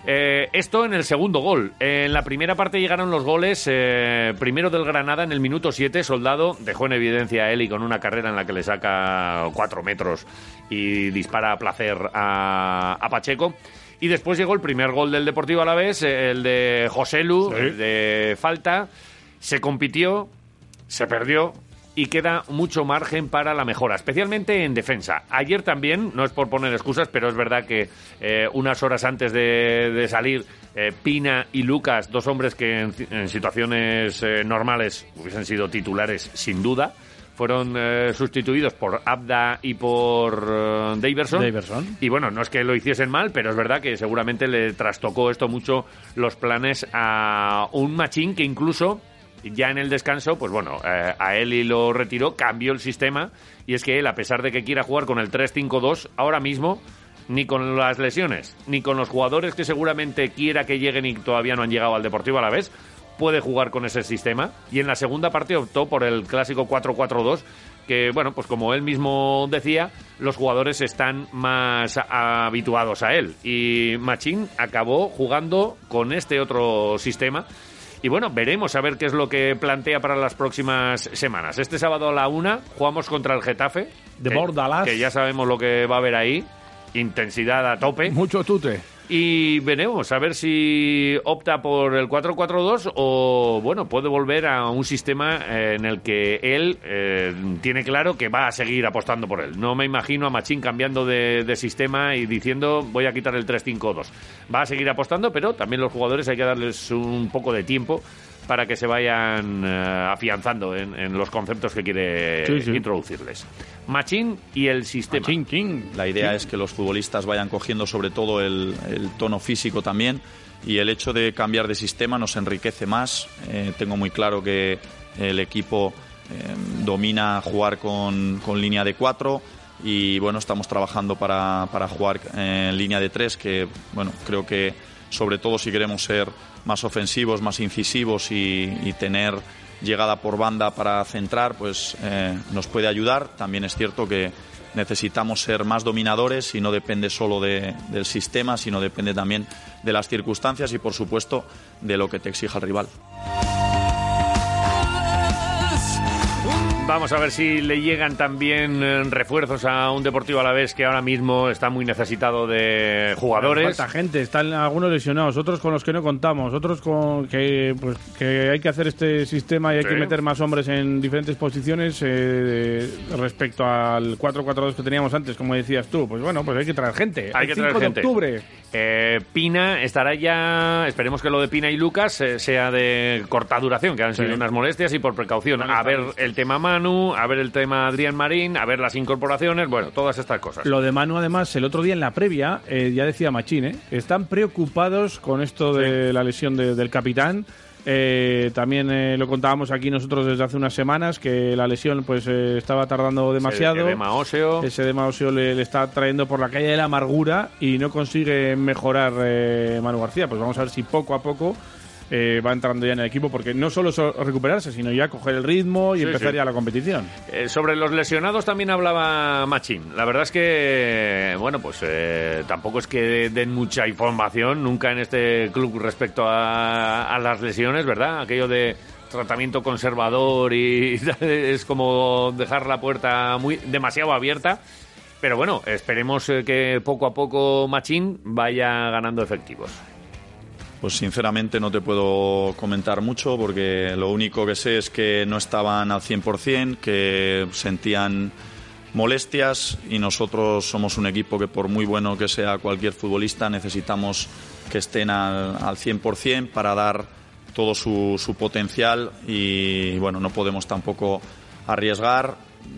Eh, esto en el segundo gol. En la primera parte llegaron los goles. eh, primero del Granada en el minuto 7. Soldado dejó en evidencia a Eli con una carrera en la que le saca 4 metros y dispara a placer a, a Pacheco. Y después llegó el primer gol del Deportivo Alavés, el de José Lu, el de falta. Se compitió, se perdió y queda mucho margen para la mejora, especialmente en defensa. Ayer también, no es por poner excusas, pero es verdad que eh, unas horas antes de, de salir, eh, Pina y Lucas, dos hombres que en, en situaciones eh, normales hubiesen sido titulares sin duda, fueron eh, sustituidos por Abda y por eh, Daverson. Daverson. Y bueno, no es que lo hiciesen mal, pero es verdad que seguramente le trastocó esto mucho los planes a un machín que incluso ya en el descanso, pues bueno, eh, a Eli lo retiró, cambió el sistema y es que él, a pesar de que quiera jugar con el 3-5-2, ahora mismo ni con las lesiones, ni con los jugadores que seguramente quiera que lleguen y todavía no han llegado al Deportivo a la vez, puede jugar con ese sistema. Y en la segunda parte optó por el clásico 4-4-2, que, bueno, pues como él mismo decía, los jugadores están más habituados a él. Y Machín acabó jugando con este otro sistema. Y bueno, veremos a ver qué es lo que plantea para las próximas semanas. Este sábado a la una jugamos contra el Getafe. De que- Bordalás. Que ya sabemos lo que va a haber ahí. Intensidad a tope. Mucho tute. Y veremos a ver si opta por el 4-4-2 o, bueno, puede volver a un sistema eh, en el que él eh, tiene claro que va a seguir apostando por él. No me imagino a Machín cambiando de, de sistema y diciendo voy a quitar el 3-5-2. Va a seguir apostando, pero también los jugadores hay que darles un poco de tiempo para que se vayan eh, afianzando en, en los conceptos que quiere Sí, sí. introducirles. Machín y el sistema. La idea es que los futbolistas vayan cogiendo sobre todo el, el tono físico también y el hecho de cambiar de sistema nos enriquece más. Eh, tengo muy claro que el equipo eh, domina jugar con, con línea de cuatro y bueno, estamos trabajando para, para jugar eh, en línea de tres que bueno, creo que sobre todo si queremos ser más ofensivos, más incisivos y, tener llegada por banda para centrar, pues eh, nos puede ayudar. También es cierto que necesitamos ser más dominadores y no depende solo de- del sistema, sino depende también de las circunstancias y, por supuesto, de lo que te exija el rival. Vamos a ver si le llegan también eh, refuerzos a un Deportivo a la vez que ahora mismo está muy necesitado de jugadores. Falta gente, están algunos lesionados, otros con los que no contamos, otros con que pues que hay que hacer este sistema y hay Sí. que meter más hombres en diferentes posiciones eh, respecto al 4-4-2 que teníamos antes, como decías tú. Pues bueno, pues hay que traer gente. Hay El que 5 traer de gente. octubre. Eh, Pina estará ya. Esperemos que lo de Pina y Lucas eh, sea de corta duración, que han sido Sí. unas molestias y por precaución. A ver el tema Manu, a ver el tema Adrián Marín, a ver las incorporaciones, bueno, todas estas cosas. Lo de Manu, además, el otro día en la previa, eh, ya decía Machín, ¿eh? están preocupados con esto de la lesión de- del capitán. Eh, también eh, lo contábamos aquí nosotros desde hace unas semanas, que la lesión pues eh, estaba tardando demasiado. edema óseo. Ese edema óseo le, le está trayendo por la calle de la amargura y no consigue mejorar eh, Manu García. Pues vamos a ver si poco a poco eh, va entrando ya en el equipo, porque no solo so- recuperarse, sino ya coger el ritmo y Sí, empezar sí. ya la competición. Eh, sobre los lesionados también hablaba Machín. La verdad es que, bueno, pues eh, tampoco es que den mucha información nunca en este club respecto a, a las lesiones, ¿verdad? Aquello de tratamiento conservador y es como dejar la puerta muy demasiado abierta. Pero bueno, esperemos eh, que poco a poco Machín vaya ganando efectivos. Pues sinceramente no te puedo comentar mucho porque lo único que sé es que no estaban al 100%, que sentían molestias y nosotros somos un equipo que por muy bueno que sea cualquier futbolista necesitamos que estén al, al 100% para dar todo su, potencial y bueno, no podemos tampoco arriesgar,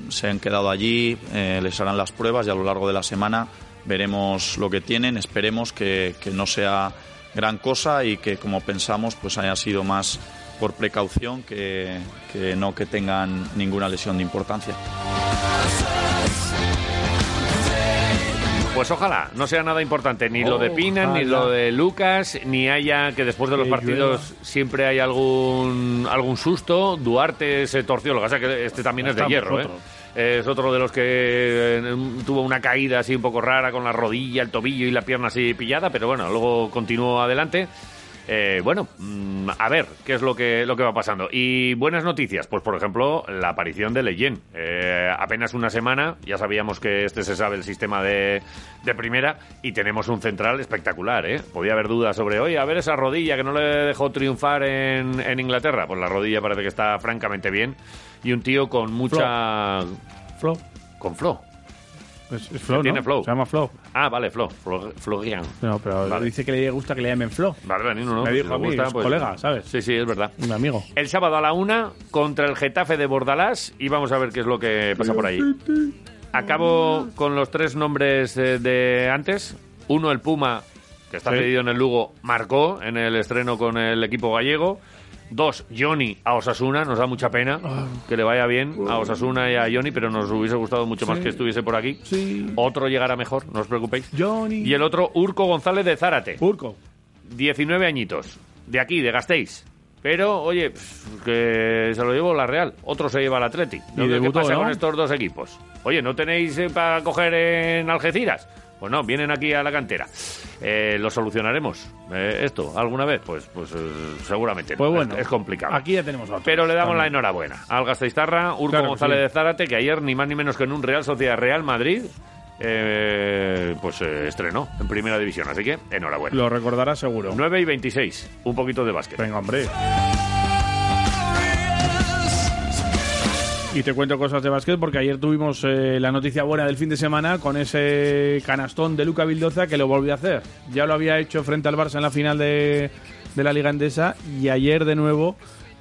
se han quedado allí, eh, les harán las pruebas y a lo largo de la semana veremos lo que tienen, esperemos que no sea gran cosa y que como pensamos pues haya sido más por precaución que, que no que tengan ninguna lesión de importancia. Pues ojalá, no sea nada importante, ni lo de Pina, ni lo de Lucas, ni haya que después de los partidos siempre hay algún algún susto. Duarte se torció, lo que pasa es que este también es de hierro, ¿eh? Es otro de los que eh, tuvo una caída así un poco rara con la rodilla, el tobillo y la pierna así pillada, pero bueno, luego continuó adelante. Eh, bueno, mm, a ver qué es lo que, lo que va pasando. Y buenas noticias, pues por ejemplo, la aparición de Leyen. Eh, apenas una semana, ya sabíamos que este se sabe el sistema de, de primera y tenemos un central espectacular, ¿eh? Podía haber dudas sobre, oye, a ver esa rodilla que no le dejó triunfar en, en Inglaterra. Pues la rodilla parece que está francamente bien. Y un tío con mucha... Flow. Con flow. Es, es Flow, Tiene ¿no? flow. Se llama Flow. Ah, vale, flow. Flo- Florian. No, pero Vale. dice que le gusta que le llamen Flow. Vale, vale, no, no, Me dijo si a mí, gusta, es pues- colega, ¿sabes? Sí, sí, es verdad. Mi amigo. El sábado a la una contra el Getafe de Bordalás y vamos a ver qué es lo que pasa por ahí. Acabo con los tres nombres eh, de antes. Uno, el Puma, que está Sí. cedido en el Lugo, marcó en el estreno con el equipo gallego. Dos, Johnny a Osasuna. Nos da mucha pena que le vaya bien a Osasuna y a Johnny, pero nos hubiese gustado mucho más que estuviese por aquí. Sí. Otro llegará mejor, no os preocupéis. Johnny. Y el otro, Urco González de Zárate. Urco. 19 añitos. De aquí, de Gasteiz. Pero, oye, pff, que se lo llevo la Real. Otro se lleva el Atleti. ¿No? ¿Qué debutó, pasa ¿no? con estos dos equipos? Oye, ¿no tenéis eh, para coger en Algeciras? Pues no, vienen aquí a la cantera. Eh, ¿Lo solucionaremos? Eh, ¿Esto alguna vez? Pues, pues eh, seguramente no. Pues bueno, es, es complicado. Aquí ya tenemos otro. Pero le damos la enhorabuena al Gasteiztarra, Urco Claro González sí. de Zárate, que ayer ni más ni menos que en un Real Sociedad Real Madrid, eh, pues eh, estrenó en Primera División. Así que enhorabuena. Lo recordará seguro. 9 y 26. Un poquito de básquet. Venga, hombre. Y te cuento cosas de básquet porque ayer tuvimos eh, la noticia buena del fin de semana con ese canastón de Luca Vildoza que lo volvió a hacer. Ya lo había hecho frente al Barça en la final de, de la Liga Endesa y ayer de nuevo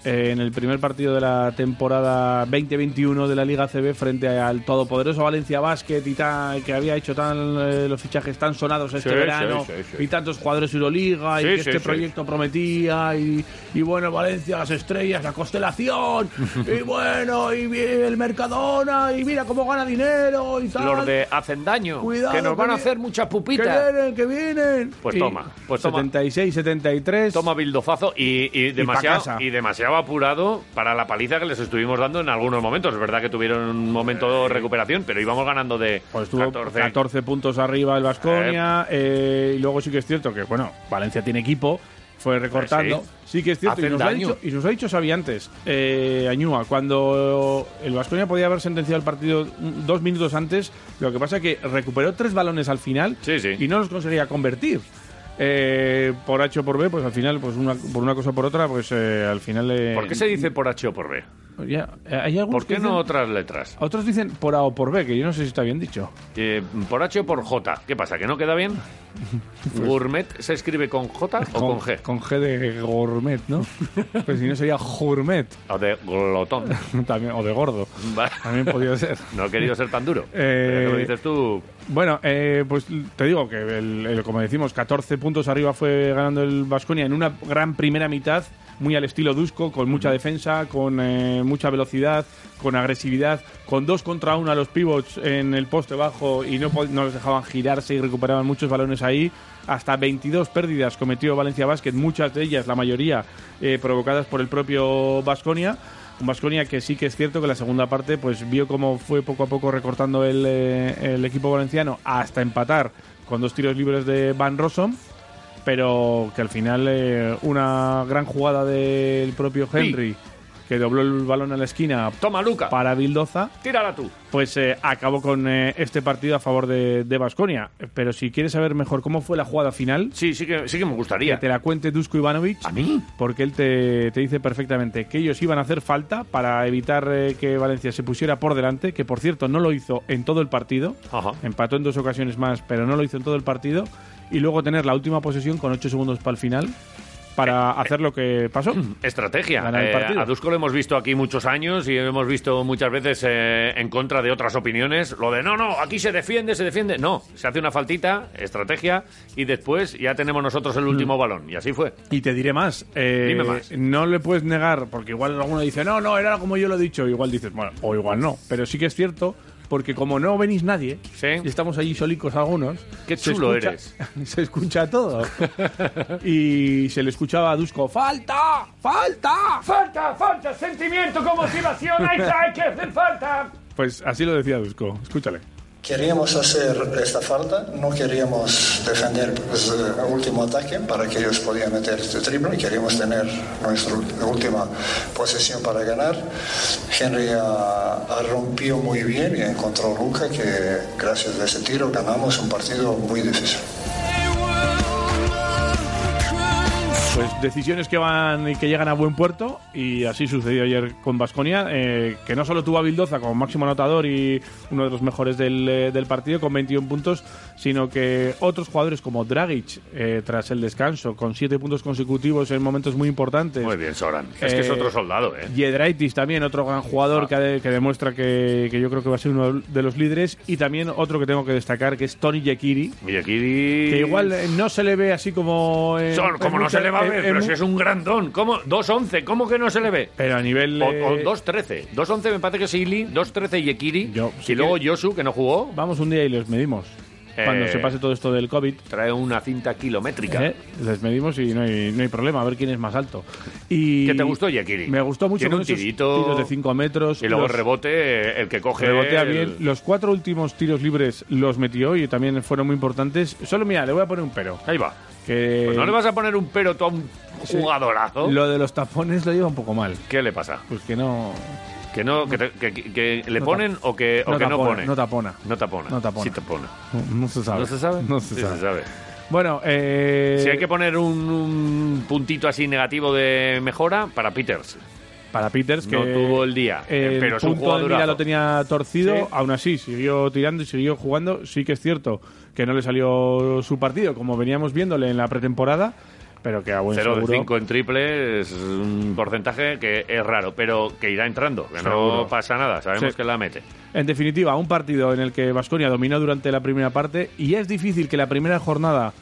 eh, en el primer partido de la temporada 2021 de la Liga CB frente al todopoderoso Valencia Basket y tal, que había hecho tan eh, los fichajes tan sonados este Sí, verano sí, sí, sí. y tantos jugadores Euroliga Sí, y que sí, este sí. proyecto prometía y, y bueno, Valencia, las estrellas, la constelación y bueno, y bien el Mercadona y mira cómo gana dinero y tal. Los de hacen daño, Cuidado, que nos van a que hacer muchas que pupitas. vienen, que vienen. Pues Y toma, pues toma. 76, 73. Toma bildofazo y, y demasiado, y demasiado apurado para la paliza que les estuvimos dando en algunos momentos. Es verdad que tuvieron un momento de recuperación, pero íbamos ganando de Pues estuvo 14. 14. puntos arriba el Vasconia. y luego sí que es cierto que, bueno, Valencia tiene equipo fue recortando. Pues Sí, que es cierto, y nos, ha dicho, y nos ha dicho Xavi antes, eh, Añúa, cuando el Vasconia podía haber sentenciado el partido dos minutos antes, lo que pasa es que recuperó tres balones al final y no los conseguía convertir. Eh, por H o por B, pues al final, pues una, por una cosa o por otra, pues eh, al final... eh, ¿Por qué se dice por H o por B? ya, eh, hay ¿Por qué no otras letras? Otros dicen por A o por B, que yo no sé si está bien dicho. ¿Por H o por J? ¿Qué pasa? ¿Que no queda bien? ¿Gourmet se escribe con J o con, G? Con G de gourmet, ¿no? pues si no sería gourmet. O de glotón. También, o de gordo. También podría ser. No he querido ser tan duro. Pero ¿qué dices tú? Bueno, eh, pues te digo que, el- el- como decimos, 14 puntos arriba fue ganando el Vasconia en una gran primera mitad, muy al estilo Dusko, con mucha defensa, con eh, mucha velocidad, con agresividad, con dos contra uno a los pivots en el poste bajo y no, no los dejaban girarse y recuperaban muchos balones ahí. Hasta 22 pérdidas cometió Valencia Basket, muchas de ellas, la mayoría, eh, provocadas por el propio Vasconia. Un Vasconia que sí que es cierto que la segunda parte pues vio cómo fue poco a poco recortando el, eh, el equipo valenciano hasta empatar con dos tiros libres de Van Rossum, pero que al final eh, una gran jugada del propio Henry que dobló el balón a la esquina Toma, Luca. para Bildoza, Tírala tú. pues eh, acabó con eh, este partido a favor de Vasconia. Pero si quieres saber mejor cómo fue la jugada final, Sí, sí que, sí que me gustaría. que te la cuente Dusko Ivanovic. ¿A mí? Porque él te, te dice perfectamente que ellos iban a hacer falta para evitar eh, que Valencia se pusiera por delante, que por cierto no lo hizo en todo el partido. Ajá. Empató en dos ocasiones más, pero no lo hizo en todo el partido. Y luego tener la última posesión con 8 segundos para el final para hacer lo que pasó. Estrategia. Eh, a Dusko lo hemos visto aquí muchos años y hemos visto muchas veces eh, en contra de otras opiniones. Lo de no, no, aquí se defiende, se defiende. No, se hace una faltita, estrategia y después ya tenemos nosotros el último balón. Y así fue. Y te diré más. eh, Dime más. No le puedes negar, porque igual alguno dice, no, no, era como yo lo he dicho. Igual dices, bueno, o igual no. Pero sí que es cierto, porque como no venís nadie, y estamos allí solicos algunos. Qué se chulo escucha- eres. Se escucha todo. y se le escuchaba a Dusko, ¡falta! ¡falta! ¡Falta, falta! Sentimiento, motivación, hay que hacer falta. Pues así lo decía Dusko. Escúchale. Queríamos hacer esta falta, no queríamos defender pues, el último ataque para que ellos podían meter este triple, queríamos tener nuestra última posesión para ganar. Henry ah, ah, rompió muy bien y encontró a Luca que gracias a ese tiro ganamos un partido muy difícil. Pues decisiones que van y que llegan a buen puerto y así sucedió ayer con Vasconia, que no solo tuvo a Bildoza como máximo anotador y uno de los mejores del, eh, del partido con 21 puntos, sino que otros jugadores como Dragic eh, tras el descanso con 7 puntos consecutivos en momentos muy importantes. Muy bien, Soran. Es que es Eh, otro soldado, ¿eh? Yedraitis también, otro gran jugador Ah. que, que demuestra que, que yo creo que va a ser uno de los líderes. Y también otro que tengo que destacar, que es Tony Yekiri. Yekiri... Que igual eh, no se le ve así como... Son, como no se le va ver, pero si es un grandón. ¿Cómo? 2-11, ¿cómo que no se le ve? Pero a nivel... O, o 2-13. 2-11 me parece que es Ili, 2-13 Yekiri. sí y luego Yosu, que no jugó. Vamos un día y los medimos. Cuando Eh, se pase todo esto del COVID. Trae una cinta kilométrica. ¿eh? Les medimos y no hay, no hay problema, a ver quién es más alto. Y ¿Qué te gustó, Yekiri? Me gustó mucho Tiene un tirito. tiros de 5 metros. Y luego los- el rebote, el que coge. Rebotea el- bien. Los cuatro últimos tiros libres los metió y también fueron muy importantes. Solo mira, le voy a poner un pero. Ahí va. Que Pues no le vas a poner un pero tú a un jugadorazo. Lo de los tapones lo lleva un poco mal. ¿Qué le pasa? Pues que no. Que no, que, te- que- le No ponen o que o no que no pone. no tapona. No tapona. No tapona. Sí tapona. No, no se sabe. ¿No se sabe? No se Sí sabe. se sabe. Bueno, eh, Si hay que poner un, un puntito así negativo de mejora, para Peters. Para Peters que No tuvo el día, el pero es un punto de mira lo tenía torcido, Sí. aún así siguió tirando y siguió jugando. Sí que es cierto que no le salió su partido como veníamos viéndole en la pretemporada, pero que a buen 0 de seguro 5 en triple es un porcentaje que es raro, pero que irá entrando, que no Seguro. pasa nada, sabemos Sí. que la mete. En definitiva, un partido en el que Vasconia dominó durante la primera parte y es difícil que la primera jornada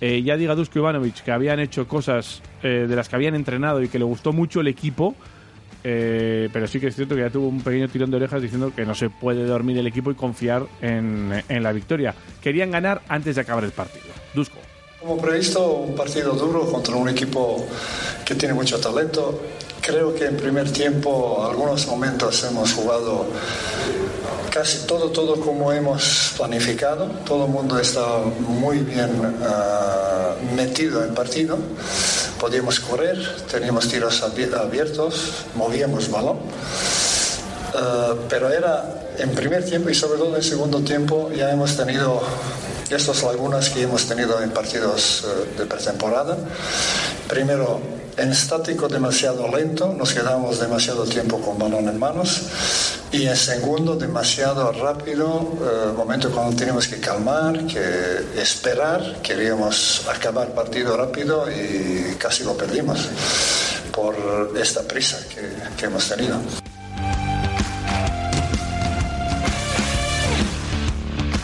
eh, ya diga Dusko Ivanovic que habían hecho cosas eh, de las que habían entrenado y que le gustó mucho el equipo, eh, pero sí que es cierto que ya tuvo un pequeño tirón de orejas diciendo que no se puede dormir el equipo y confiar en, en la victoria. Querían ganar antes de acabar el partido. Dusko. Como previsto, un partido duro contra un equipo que tiene mucho talento. Creo que en primer tiempo, algunos momentos hemos jugado casi todo, todo como hemos planificado, todo el mundo estaba muy bien ah, metido en partido, podíamos correr, teníamos tiros abi- abiertos, movíamos balón. Uh, pero era en primer tiempo y sobre todo en segundo tiempo ya hemos tenido estas lagunas que hemos tenido en partidos uh, de pretemporada. Primero, en estático demasiado lento, nos quedamos demasiado tiempo con balón en manos. Y en segundo, demasiado rápido, uh, momento cuando tenemos que calmar, que esperar, queríamos acabar partido rápido y casi lo perdimos por esta prisa que hemos tenido.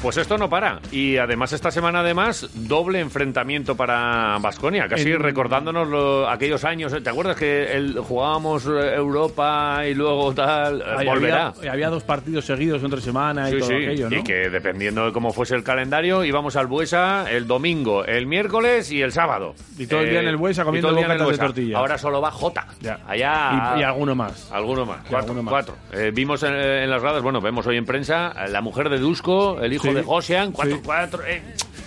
Pues esto no para. Y además, esta semana, además, doble enfrentamiento para Vasconia. Casi En- recordándonos lo- aquellos años. ¿Te acuerdas que el, jugábamos eh, Europa y luego tal? Eh, volverá. Había, había dos partidos seguidos entre semana y Sí, todo sí, aquello, ¿no? y que dependiendo de cómo fuese el calendario, íbamos al Buesa el domingo, el miércoles y el sábado. Y todo el día en el Buesa y comiendo bocatas de Buesa. tortilla. Ahora solo va Jota. Allá. Y, y alguno más. Alguno más, cuatro. alguno más. cuatro. Eh, vimos en, en las gradas, bueno, vemos hoy en prensa, eh, la mujer de Dusko, el hijo Sí. De Josian, cuatro, Sí. cuatro. eh,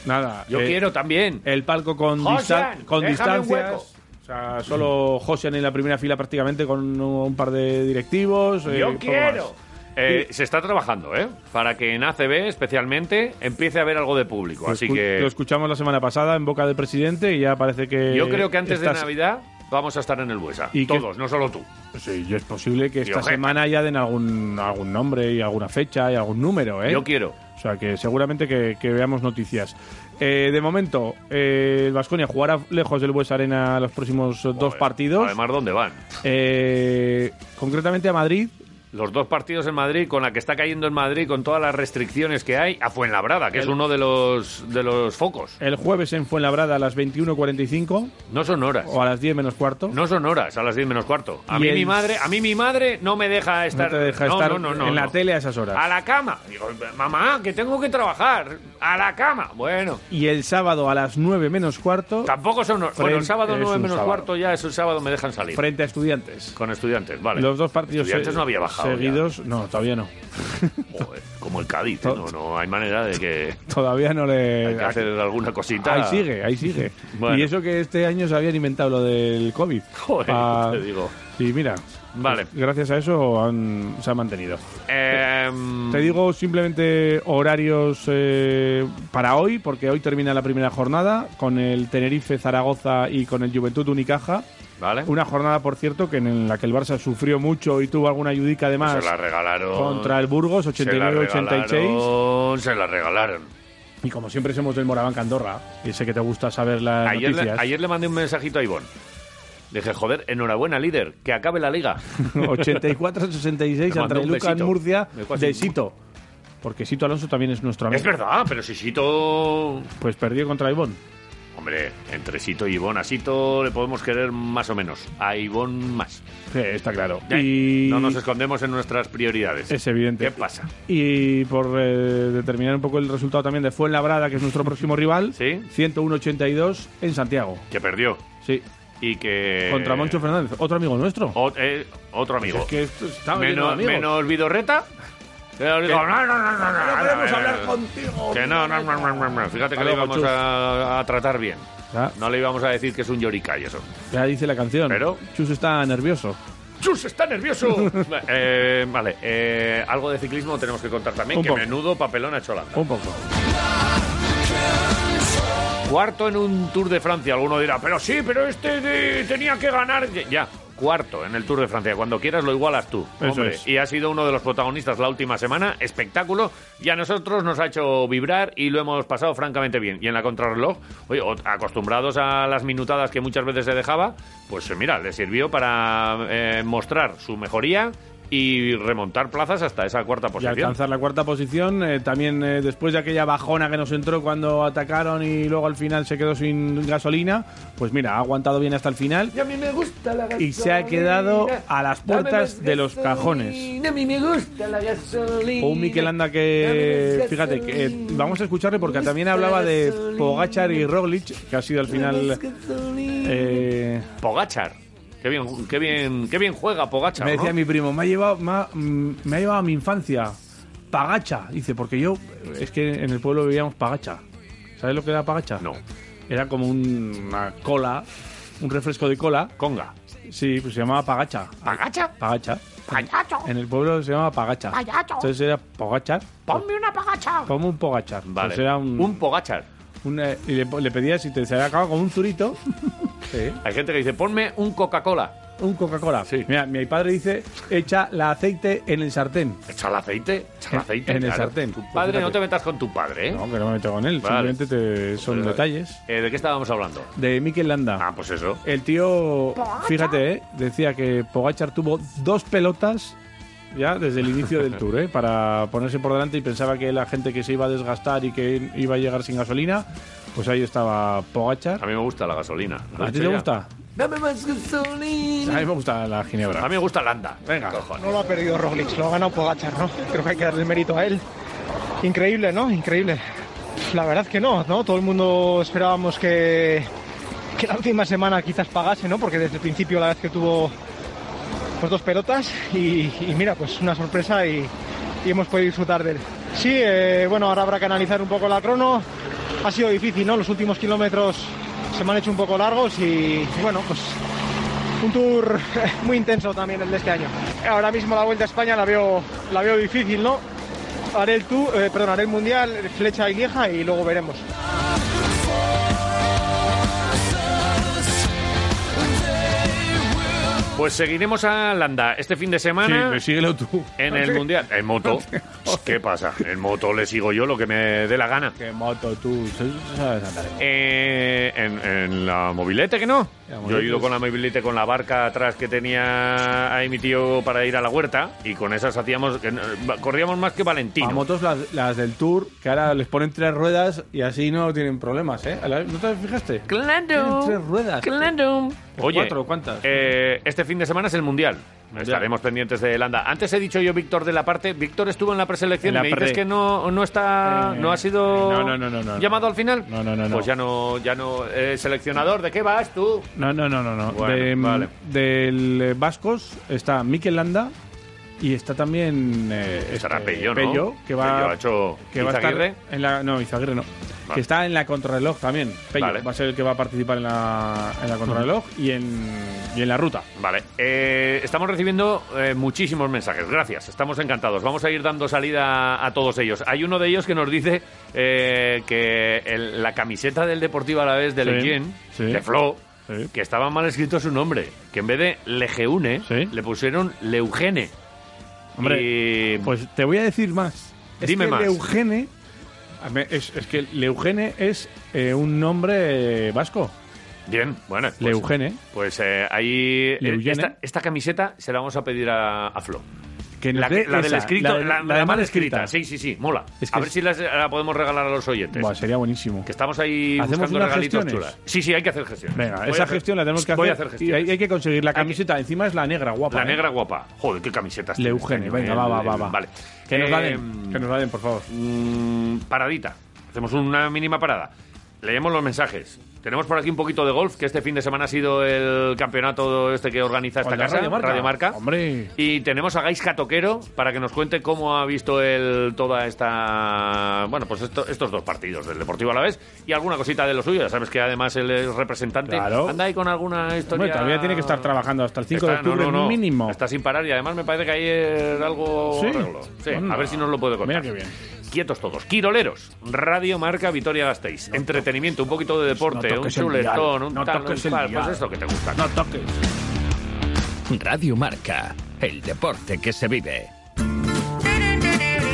Nada. Yo eh, quiero también. El palco con, distan- con distancias. O sea, solo Josian en la primera fila prácticamente con un par de directivos. eh, Yo quiero. Eh, se está trabajando, ¿eh? Para que en ACB, especialmente, empiece a haber algo de público. Lo Así escu- Lo que escuchamos la semana pasada en boca del presidente y ya parece que. yo creo que antes de Navidad vamos a estar en el Buesa. Y que- Todos, no solo tú. Sí, y es posible que esta ojeta. semana ya den algún, algún nombre y alguna fecha y algún número, ¿eh? Yo quiero. O sea, que seguramente que, que veamos noticias. Eh, de momento, eh, el Vasconia jugará lejos del Bues Arena los próximos dos partidos. Además, ¿dónde van? Eh, concretamente a Madrid. Los dos partidos en Madrid, con la que está cayendo en Madrid, con todas las restricciones que hay, a Fuenlabrada, que es uno de los, de los focos. El jueves en Fuenlabrada a las 21.45 No son horas. o a las 10 menos cuarto. No son horas, a las 10 menos cuarto. A Y mí el- mi madre, a mí mi madre no me deja estar, no te deja no, estar no, en la tele a esas horas. A la cama. Digo, mamá, que tengo que trabajar. A la cama. Bueno. Y el sábado a las 9 menos cuarto. Tampoco son horas. Bueno, el sábado es 9 un menos sábado. cuarto ya es el sábado, me dejan salir. Frente a estudiantes. Con estudiantes, vale. Los dos partidos Estudiantes se- no había bajado. Ya. seguidos. No, todavía no. Joder, como el Cádiz, no, no hay manera de que Todavía no le. hay que hacer alguna cosita. Ahí sigue, ahí sigue. Bueno. Y eso que este año se habían inventado lo del COVID. Joder, Pa- te digo. Y mira, Vale. pues gracias a eso han- se ha mantenido. Em, Te digo simplemente horarios eh, para hoy, porque hoy termina la primera jornada con el Tenerife, Zaragoza y con el Juventud Unicaja. Vale. Una jornada, por cierto, que en la que el Barça sufrió mucho y tuvo alguna ayudica además se la regalaron. contra el Burgos, Se la 89-86. regalaron, Se la regalaron. Y como siempre somos del Moraván Andorra, y sé que te gusta saber las Ayer le, ayer le mandé un mensajito a Ivonne. Dije, joder, enhorabuena, líder, que acabe la liga. 84-66 Me mandó entre un Lucas. Murcia de Sito. Porque Sito Alonso también es nuestro amigo. Es verdad, pero si Sito... Pues perdió contra Ivón. Hombre, entre Sito y Ivonne, a Sito le podemos querer más o menos. A Ivonne más. Sí, está claro. Y No nos escondemos en nuestras prioridades. es evidente. ¿Qué pasa? Y por eh, determinar un poco el resultado también de Fuenlabrada, que es nuestro próximo rival, ¿Sí? 101-82 en Santiago. Que perdió. Sí. Y que... Contra Moncho Fernández, otro amigo nuestro. O- eh, otro amigo. Es que esto está menos, menos Vidorreta. Digo, Que- no, no, no, no, no, No no, queremos no, hablar no, contigo, Que no, no, no, no, no, no. Fíjate que luego, íbamos a, a tratar bien. Ya, No le íbamos a decir que es un llorica y eso. ya dice la canción. Pero- Chus está nervioso. ¡Chus, está nervioso! Eh, vale, eh, algo de ciclismo tenemos que contar también, Un que poco. menudo papelón ha hecho Holanda. Un poco. Cuarto en un Tour de Francia. Alguno dirá, pero sí, pero este de- tenía que ganar. Ya, cuarto en el Tour de Francia. Cuando quieras lo igualas tú. Hombre. es. Y ha sido uno de los protagonistas la última semana. Espectáculo. Y a nosotros nos ha hecho vibrar y lo hemos pasado francamente bien. Y en la contrarreloj, oye, acostumbrados a las minutadas que muchas veces se dejaba, pues eh, mira, le sirvió para eh, mostrar su mejoría y remontar plazas hasta esa cuarta Y posición. alcanzar la cuarta posición. eh, también eh, después de aquella bajona que nos entró cuando atacaron y luego al final se quedó sin gasolina, pues mira, ha aguantado bien hasta el final Y a mí me gusta la y se ha quedado a las puertas de los cajones. A mí me gusta la gasolina. Un Mikel Landa que, fíjate, que eh, vamos a escucharle porque también hablaba de Pogachar y Roglic, que ha sido al final... eh, Pogachar. Qué bien, qué bien, qué bien juega Pogachar. me decía ¿no? mi primo, me ha llevado, me ha, mm, me ha llevado a mi infancia. pagacha. Dice, porque yo, es que en el pueblo veíamos pagacha. ¿Sabes lo que era pagacha? No. Era como un- una cola, un refresco de cola. Conga. Sí, pues se llamaba pagacha. ¿Pagacha? Pagacha. Payacho. En el pueblo se llamaba pagacha. Payacho. Entonces era pogachar. Ponme una pagacha. Como un pogachar. Vale. Era un, Un pogachar. un, eh, y le, le pedías si te se había acabado con un zurito. sí. Hay gente que dice, ponme un Coca-Cola. Un Coca-Cola. Sí. Mira, mi padre dice, echa el aceite en el sartén. Echa el aceite, echa el aceite. en el claro. sartén. Tu Pues padre, no te metas con tu padre, ¿eh? No, que no me meto con él. Vale. Simplemente te- son Pues, detalles. eh, ¿De qué estábamos hablando? De Mikel Landa. Ah, pues eso. El tío, fíjate, ¿eh? decía que Pogachar tuvo dos pelotas ya desde el inicio del tour, ¿eh? para ponerse por delante y pensaba que la gente que se iba a desgastar y que iba a llegar sin gasolina, pues ahí estaba Pogachar. A mí me gusta la gasolina. ¿Lo he ¿A ti te ya? gusta? Dame más gasolina. A mí me gusta la ginebra. A mí me gusta Landa. Venga. No lo ha perdido Roglic, lo ha ganado Pogachar, ¿no? Creo que hay que darle el mérito a él. Increíble, ¿no? Increíble. La verdad que no, ¿no? Todo el mundo esperábamos que, que la última semana quizás pagase, ¿no? Porque desde el principio la vez que tuvo pues dos pelotas y, y mira, pues una sorpresa y, y hemos podido disfrutar de él. Sí, eh, bueno, ahora habrá que analizar un poco la crono. Ha sido difícil, ¿no? Los últimos kilómetros se me han hecho un poco largos y bueno, pues un tour muy intenso también el de este año. Ahora mismo la Vuelta a España la veo, la veo difícil, ¿no? Haré el tour, eh, perdón, haré el Mundial, Flecha y Lieja y luego veremos. Pues seguiremos a Landa este fin de Sí, semana pues síguelo tú. en el Mundial. En moto. ¿Qué pasa? En moto le sigo yo lo que me dé la gana. ¿Qué moto tú? ¿Sabes andar en moto? Eh, en, en la mobilete, que no. Yo he ido con la mobilete con la barca atrás que tenía ahí mi tío para ir a la huerta y con esas hacíamos. Corríamos más que Valentino. A motos las, las del Tour, que ahora les ponen tres ruedas y así no tienen problemas, ¿eh? ¿No te fijaste? Claro. Tienen tres ruedas. Claro. Oye, ¿Cuatro? ¿Cuántas? eh, este fin de semana es el Mundial. Estaremos pendientes de Landa. Antes he dicho yo Víctor de la parte. Víctor estuvo en la preselección. En la ¿Me dices que no, no está, Eh, no ha sido no, no, no. llamado al final? No, no, no. Pues ya no, ya no. eh, seleccionador, ¿de qué vas tú? No, no, no, no. no. Bueno, De- vale. Del eh, Vascos está Mikel Landa y está también eh, este, Pello, ¿no? Pello, que va, Pello ha hecho que va a estar en la no Izaguirre no Vale. que está en la contrarreloj también Pello Vale. va a ser el que va a participar en la, en la contrarreloj y en y en la ruta Vale, eh, estamos recibiendo eh, muchísimos mensajes, gracias, estamos encantados. Vamos a ir dando salida a todos ellos. Hay uno de ellos que nos dice eh, que el- la camiseta del Deportivo a la vez de Sí, Lequien, sí. de Flo, Sí. que estaba mal escrito su nombre, que en vez de Legeune le pusieron Leugene. Hombre, Y- pues te voy a decir más es Dime que más. Leugene es, es que Leugene es eh, un nombre vasco Bien, bueno. Pues, Leugene Pues eh, ahí. eh, Leugene. Esta, esta camiseta se la vamos a pedir a, a Flo. Que nos La, dé del escrito, de- la la de mal escrita. Sí, sí, sí, mola. Es que a ver es- si las- la podemos regalar a los oyentes. Buah, sería buenísimo Que estamos ahí ¿Hacemos buscando unas regalitos gestiones? chulas. Sí, sí, hay que hacer gestiones. Venga, Voy esa hacer- gestión la tenemos que hacer. Voy a hacer y gestiones. hay, hay que conseguir la camiseta. Encima es la negra, guapa. La ¿eh? negra guapa. Joder, qué camisetas. Le Eugene, coño, venga, va, va, va, el- va. Vale. Que nos la Eh, den, que nos la den, por favor. mm, paradita. Hacemos una mínima parada. Leemos los mensajes. Tenemos por aquí un poquito de golf, que este fin de semana ha sido el campeonato este que organiza esta casa, Radio Marca. Marca. Hombre. Y tenemos a Gaisca Toquero para que nos cuente cómo ha visto él toda esta. Bueno, pues esto- estos dos partidos del Deportivo a la vez y alguna cosita de lo suyo. Ya sabes que además él es representante. Claro. Anda ahí con alguna historia. Hombre, todavía tiene que estar trabajando hasta el 5 de Está- octubre no, no. mínimo. Está sin parar y además me parece que ayer algo Sí. a ver si nos lo puede contar. Mira qué bien. Quietos todos. Quiroleros. Radio Marca Vitoria Gasteiz. Entretenimiento, un poquito de deporte, No un toques el chuletón, un No tal, un toques el cual. Pues esto que te gusta. No toques. Radio Marca, el deporte que se vive.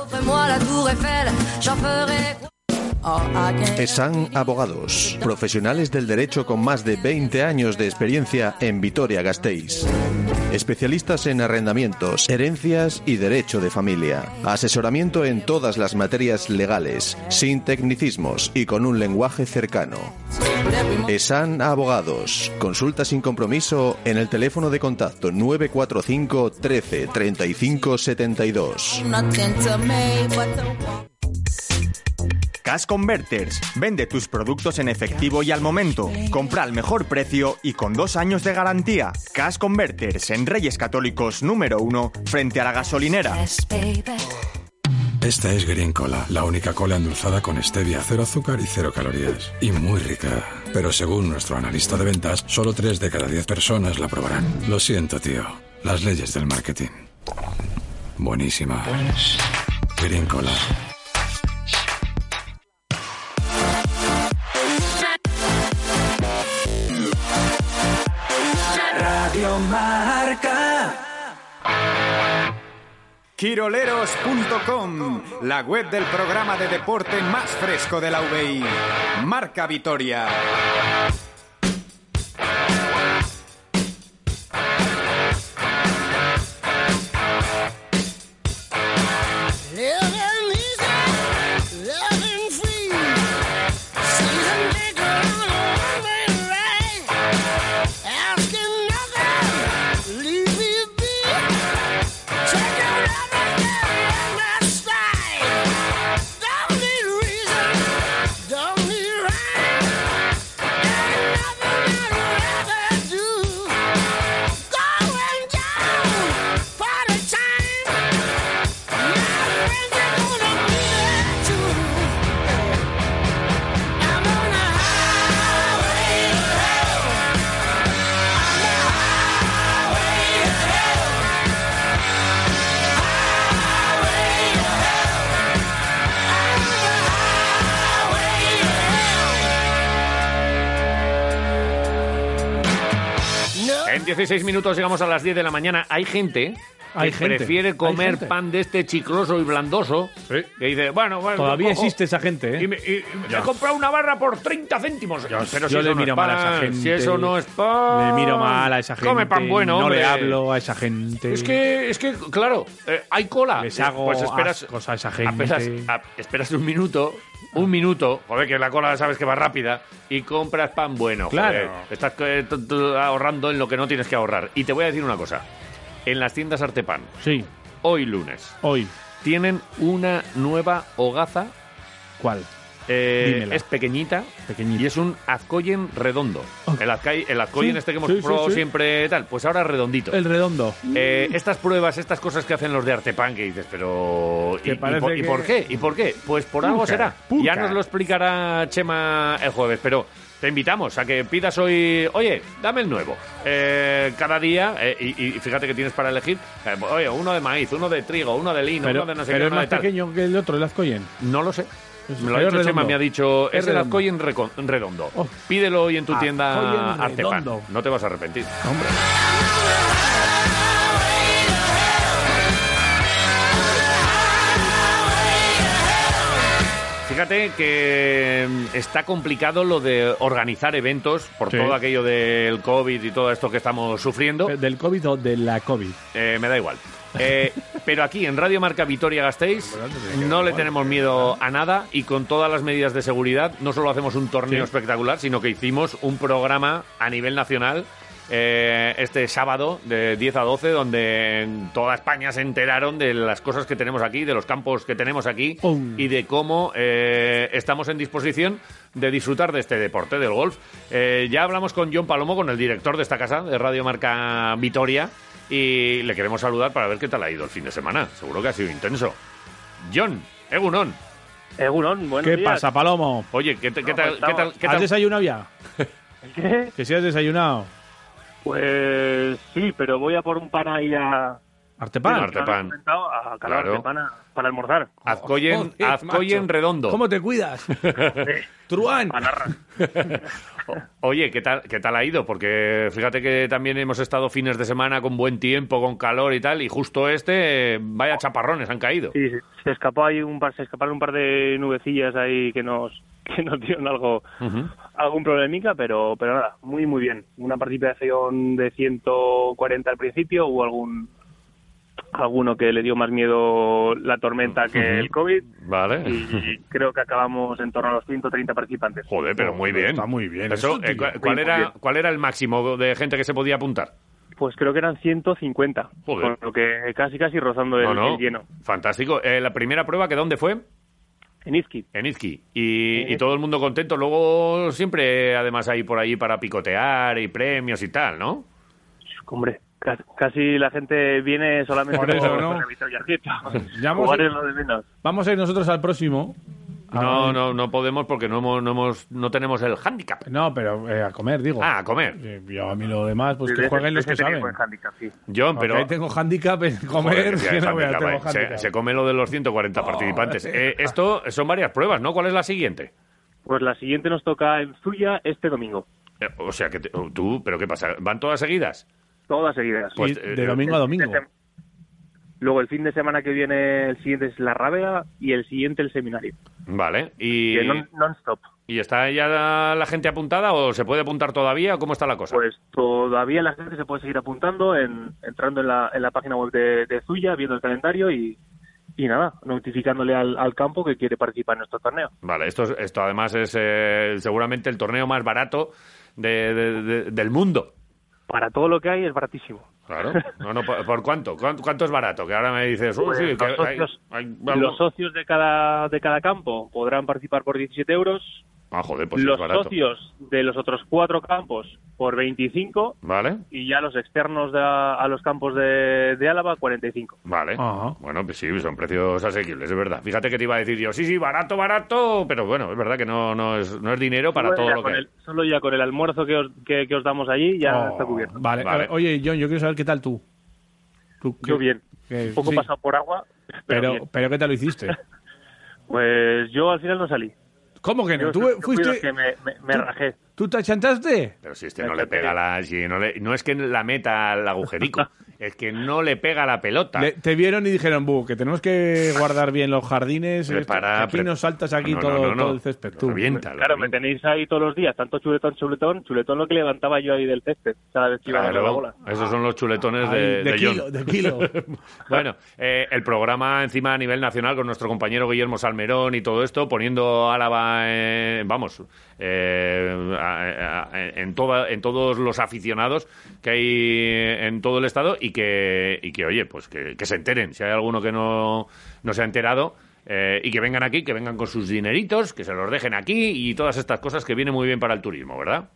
Offrez-moi la tour Eiffel, j'en ferai ESAN Abogados, profesionales del derecho con más de 20 años de experiencia en Vitoria-Gasteiz. Especialistas en arrendamientos, herencias y derecho de familia. Asesoramiento en todas las materias legales, sin tecnicismos y con un lenguaje cercano. ESAN Abogados. Consulta sin compromiso en el teléfono de contacto 945 13 35 72. Cash Converters. Vende tus productos en efectivo y al momento. Compra al mejor precio y con dos años de garantía. Cash Converters en Reyes Católicos número uno frente a la gasolinera. Esta es Green Cola, la única cola endulzada con stevia, cero azúcar y cero calorías. Y muy rica. Pero según nuestro analista de ventas, solo 3 de cada 10 personas la probarán. Lo siento, tío. Las leyes del marketing. Buenísima. Green Cola. Marca. Quiroleros.com, la web del programa de deporte más fresco de la UBI. Marca Vitoria. 16 minutos llegamos a las 10 de la mañana. Hay gente Hay que gente, prefiere comer gente. pan de este chicloso y blandoso. Que dice, bueno, bueno. Todavía cojo. existe esa gente, ¿eh? Y me, y me he comprado una barra por 30 céntimos. Pero si yo le no miro es mal a esa gente. Si eso no es pan. Le miro mal a esa gente. Come pan bueno, No hombre. le hablo a esa gente. Es que, es que claro, eh, hay cola. Les hago pues esperas, ascos a esa gente. Esperas, a- esperas un minuto, un minuto, joder, que la cola sabes que va rápida, y compras pan bueno. Claro. joder. estás eh, ahorrando en lo que no tienes que ahorrar. Y te voy a decir una cosa. En las tiendas Artepan, sí. hoy lunes, Hoy. tienen una nueva hogaza. ¿Cuál? Eh, es pequeñita, y es un azcoyen redondo. El, azcai- el azcoyen Sí, este que hemos sí, probado sí. siempre tal, pues ahora redondito. El redondo. Eh, estas pruebas, estas cosas que hacen los de Artepan, que dices, pero. ¿Y, por, y que- por qué? ¿Y por qué? Pues por algo será. Ya nos lo explicará Chema el jueves, pero. Te invitamos a que pidas hoy, oye, dame el nuevo. Eh, cada día, eh, y, y fíjate que tienes para elegir, eh, oye, uno de maíz, uno de trigo, uno de lino, Pero, uno de no sé pero qué, es uno más de pequeño que el otro, el Azcoyen. No lo sé. Me lo ha dicho Chema, me ha dicho, Es es el. Azcoyen redondo. Pídelo hoy en tu tienda Azcoyen Artepan. No te vas a arrepentir. Hombre. Fíjate que mm, está complicado lo de organizar eventos por Sí. todo aquello del COVID y todo esto que estamos sufriendo. ¿Del COVID o de la COVID? Eh, me da igual. Eh, pero aquí en Radio Marca Vitoria Gasteiz no le tenemos miedo a nada y con todas las medidas de seguridad no solo hacemos un torneo Sí. espectacular, sino que hicimos un programa a nivel nacional eh, este sábado de 10 a 12 donde en toda España se enteraron de las cosas que tenemos aquí, de los campos que tenemos aquí y de cómo eh, estamos en disposición de disfrutar de este deporte, del golf. Eh, ya hablamos con John Palomo, con el director de esta casa, de Radio Marca Vitoria, y le queremos saludar para ver qué tal ha ido el fin de semana. Seguro que ha sido intenso. John, Egunon. Egunon, buenos ¿Qué días. pasa, Palomo? Oye, ¿qué, te- qué No, tal, pues qué tal, qué ¿Has tal? desayunado ya? ¿Qué? Que si has desayunado. Pues sí, pero voy a por un pan ahí a, Artepan. Sí, Artepan. A Calao Claro. Artepan a- para almorzar. Azcoyen, macho. redondo. ¿Cómo te cuidas? Truán. Oye, ¿qué tal, ¿qué tal ha ido? Porque fíjate que también hemos estado fines de semana con buen tiempo, con calor y tal, y justo este, vaya chaparrones han caído. Sí, se- se escapó ahí un par, se escaparon un par de nubecillas ahí que nos que nos dieron algo algún problemica, pero pero nada, muy muy bien. Una participación de 140 al principio, hubo algún alguno que le dio más miedo la tormenta que el COVID Vale. y creo que acabamos en torno a los 130 participantes. Joder, pero muy bien. Está muy bien. Eso, eso, eh, tío. ¿cuál, cuál Muy era, bien. ¿Cuál era el máximo de gente que se podía apuntar? Pues creo que eran 150, Joder. con lo que casi casi rozando el, No, no. el lleno. Fantástico. Eh, la primera prueba, ¿que dónde fue? En Izqui. En Izqui. Y, y todo el mundo contento. Luego siempre, además, hay por ahí para picotear y premios y tal, ¿no? Hombre, casi la gente viene solamente Por eso, ¿no? Jugar es lo de menos. Vamos a ir nosotros al próximo. No, no, no podemos porque no, hemos, no, hemos, no tenemos el handicap. No, pero eh, a comer, digo. Ah, a comer. Yo a mí lo demás, pues Sí, que jueguen los que saben. handicap, sí. Pero... ahí tengo handicap en comer, Joder, que no voy a tengo se, se come lo de los 140 participantes. Eh, esto son varias pruebas, ¿no? ¿Cuál es la siguiente? Pues la siguiente nos toca en Zuya este domingo. Eh, o sea, que te- tú, ¿pero qué pasa? ¿Van todas seguidas? Todas seguidas. Pues, Y eh, de domingo a domingo. Luego el fin de semana que viene el siguiente es la Rábeda y el siguiente el seminario. Vale. ¿Y, non- non-stop. ¿Y está ya la gente apuntada o se puede apuntar todavía? ¿Cómo está la cosa? Pues todavía la gente se puede seguir apuntando, en, entrando en la, en la página web de, de Zuya, viendo el calendario y, y nada, notificándole al, al campo que quiere participar en nuestro torneo. Vale, esto, es- esto además es eh, seguramente el torneo más barato de- de- de- del mundo. Para todo lo que hay es baratísimo. Claro. No, no, ¿por, por cuánto? ¿cuánto? cuánto es barato? Que ahora me dices, "Oh, Pues sí, que los, hay- socios, hay- los socios de cada, de cada campo podrán participar por 17 euros. Ah, joder, pues los socios de los otros cuatro campos por 25 Vale, y ya los externos de a, a los campos de, de Álava 45. vale. Bueno, pues sí, son precios asequibles, es verdad. Fíjate que te iba a decir yo, sí, sí, barato, barato, pero bueno, es verdad que no, no, es, no es dinero para Solo todo lo que el- Solo ya con el almuerzo que os, que, que os damos allí ya Oh, está cubierto. Vale. Vale. eh, Oye, John, yo quiero saber qué tal tú. Tú, Yo bien. Un poco sí, pasado por agua, pero, pero, bien. pero ¿qué tal lo hiciste? Pues yo al final no salí. ¿Cómo que no? Yo ¿Tú yo fuiste...? que me, me- me rajé. ¿Tú te achantaste? Pero si este no le pega la... Si no, le- no es que la meta al agujerico, es que no le pega la pelota. Le- te vieron y dijeron, Bu, que tenemos que guardar bien los jardines. esto, Prepara- que aquí pre- nos saltas aquí No, todo, no, no. todo el césped. Tú. Revienta, Claro, me tenéis ahí todos los días, tanto chuletón, chuletón, chuletón lo que levantaba yo ahí del césped, cada vez que iba a dar la Claro, bola. esos son los chuletones de, de de kilo, John. de kilo. bueno, eh, el programa encima a nivel nacional con nuestro compañero Guillermo Salmerón y todo esto, poniendo Álava, eh, vamos, eh, a- a- en, toda, en todos los aficionados que hay en todo el estado y que, y que oye, pues que, que se enteren. Si hay alguno que no, no se ha enterado, eh, y que vengan aquí, que vengan con sus dineritos, que se los dejen aquí y todas estas cosas que vienen muy bien para el turismo, ¿verdad?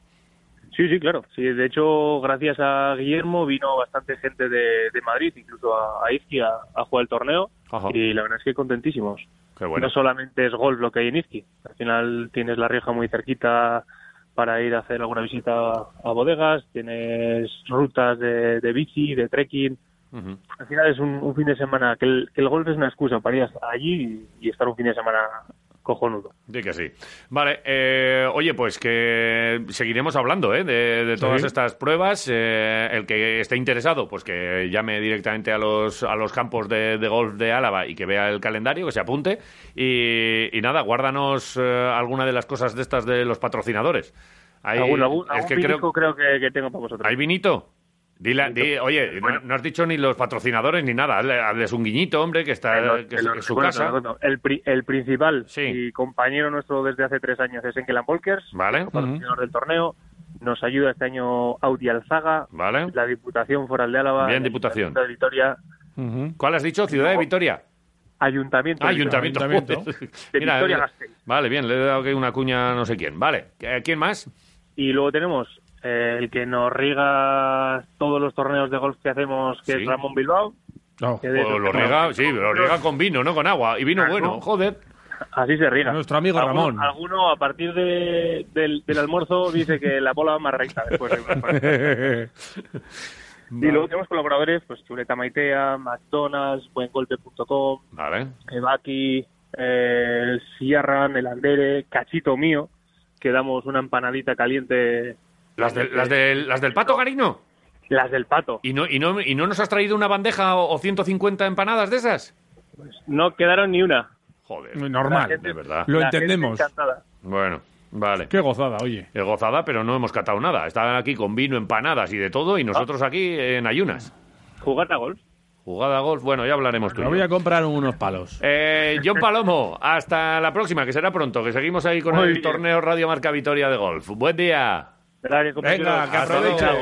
Sí, sí, claro. Sí, de hecho, gracias a Guillermo vino bastante gente de, de Madrid, incluso a, a Izqui, a, a jugar el torneo. Ajá. Y la verdad es que contentísimos. Qué bueno. No solamente es golf lo que hay en Izqui. Al final tienes La Rioja muy cerquita para ir a hacer alguna visita a bodegas, tienes rutas de, de bici, de trekking. Al final es un, un fin de semana, que el, que el golf es una excusa para ir allí y, y estar un fin de semana cojonudo. Sí que sí. Vale, eh, oye, pues que seguiremos hablando ¿eh? de, de todas Sí. estas pruebas. Eh, el que esté interesado, pues que llame directamente a los, a los campos de, de golf de Álava y que vea el calendario, que se apunte. Y, y nada, guárdanos eh, alguna de las cosas de estas de los patrocinadores. Hay, Algún- algún- es algún que creo, creo que, que tengo para vosotros. ¿Hay vinito? Dile, di- oye, no, no has dicho ni los patrocinadores ni nada. Hazle- Hazles un guiñito, hombre, que está que es, lo es su casa. El, pri- el principal y compañero nuestro desde hace tres años es Enkelan Volkers, Vale. patrocinador del torneo. Nos ayuda este año Audi Alzaga, Vale. la Diputación Foral de Álava, Bien, la Diputación. de Vitoria, ¿Cuál has dicho? ¿Ciudad de Vitoria? Ayuntamiento. De Vitoria. ayuntamiento. De Mira, eh, Gasteiz. Vale, bien, le he dado aquí una cuña a no sé quién. Vale, ¿eh, ¿quién más? Y luego tenemos eh, el que nos riega todos los torneos de golf que hacemos, que Sí. es Ramón Bilbao. que de O esos lo riega, sí, lo riega con vino, no con agua. Y vino Claro. bueno, joder. Así se riega. Nuestro amigo Alguno- Ramón. Alguno, a partir de- del, del almuerzo dice que la bola va más recta después de Y luego tenemos colaboradores, pues Chuleta Maitea, McDonald's, Buengolpe.com, Vale. Ebaki, eh, el Sierran, el Andere, Cachito Mío, que damos una empanadita caliente. ¿Las, del- las, del, ¿Las del pato, Garino? Las del pato. ¿Y no, y, no, ¿Y no nos has traído una bandeja o, o 150 empanadas de esas? No quedaron ni una. Joder. Normal. La gente- De verdad. Lo entendemos. encantada. Bueno, vale. Qué gozada, oye. Es gozada, pero no hemos catado nada. Estaban aquí con vino, empanadas y de todo, y nosotros aquí en ayunas. Jugar a golf. Jugada a golf, bueno, ya hablaremos tú. Me voy a comprar unos palos. Eh, John Palomo, hasta la próxima, que será pronto, que seguimos ahí con Muy el bien. torneo Radio Marca Vitoria de golf. Buen día. Venga, que aprovecha.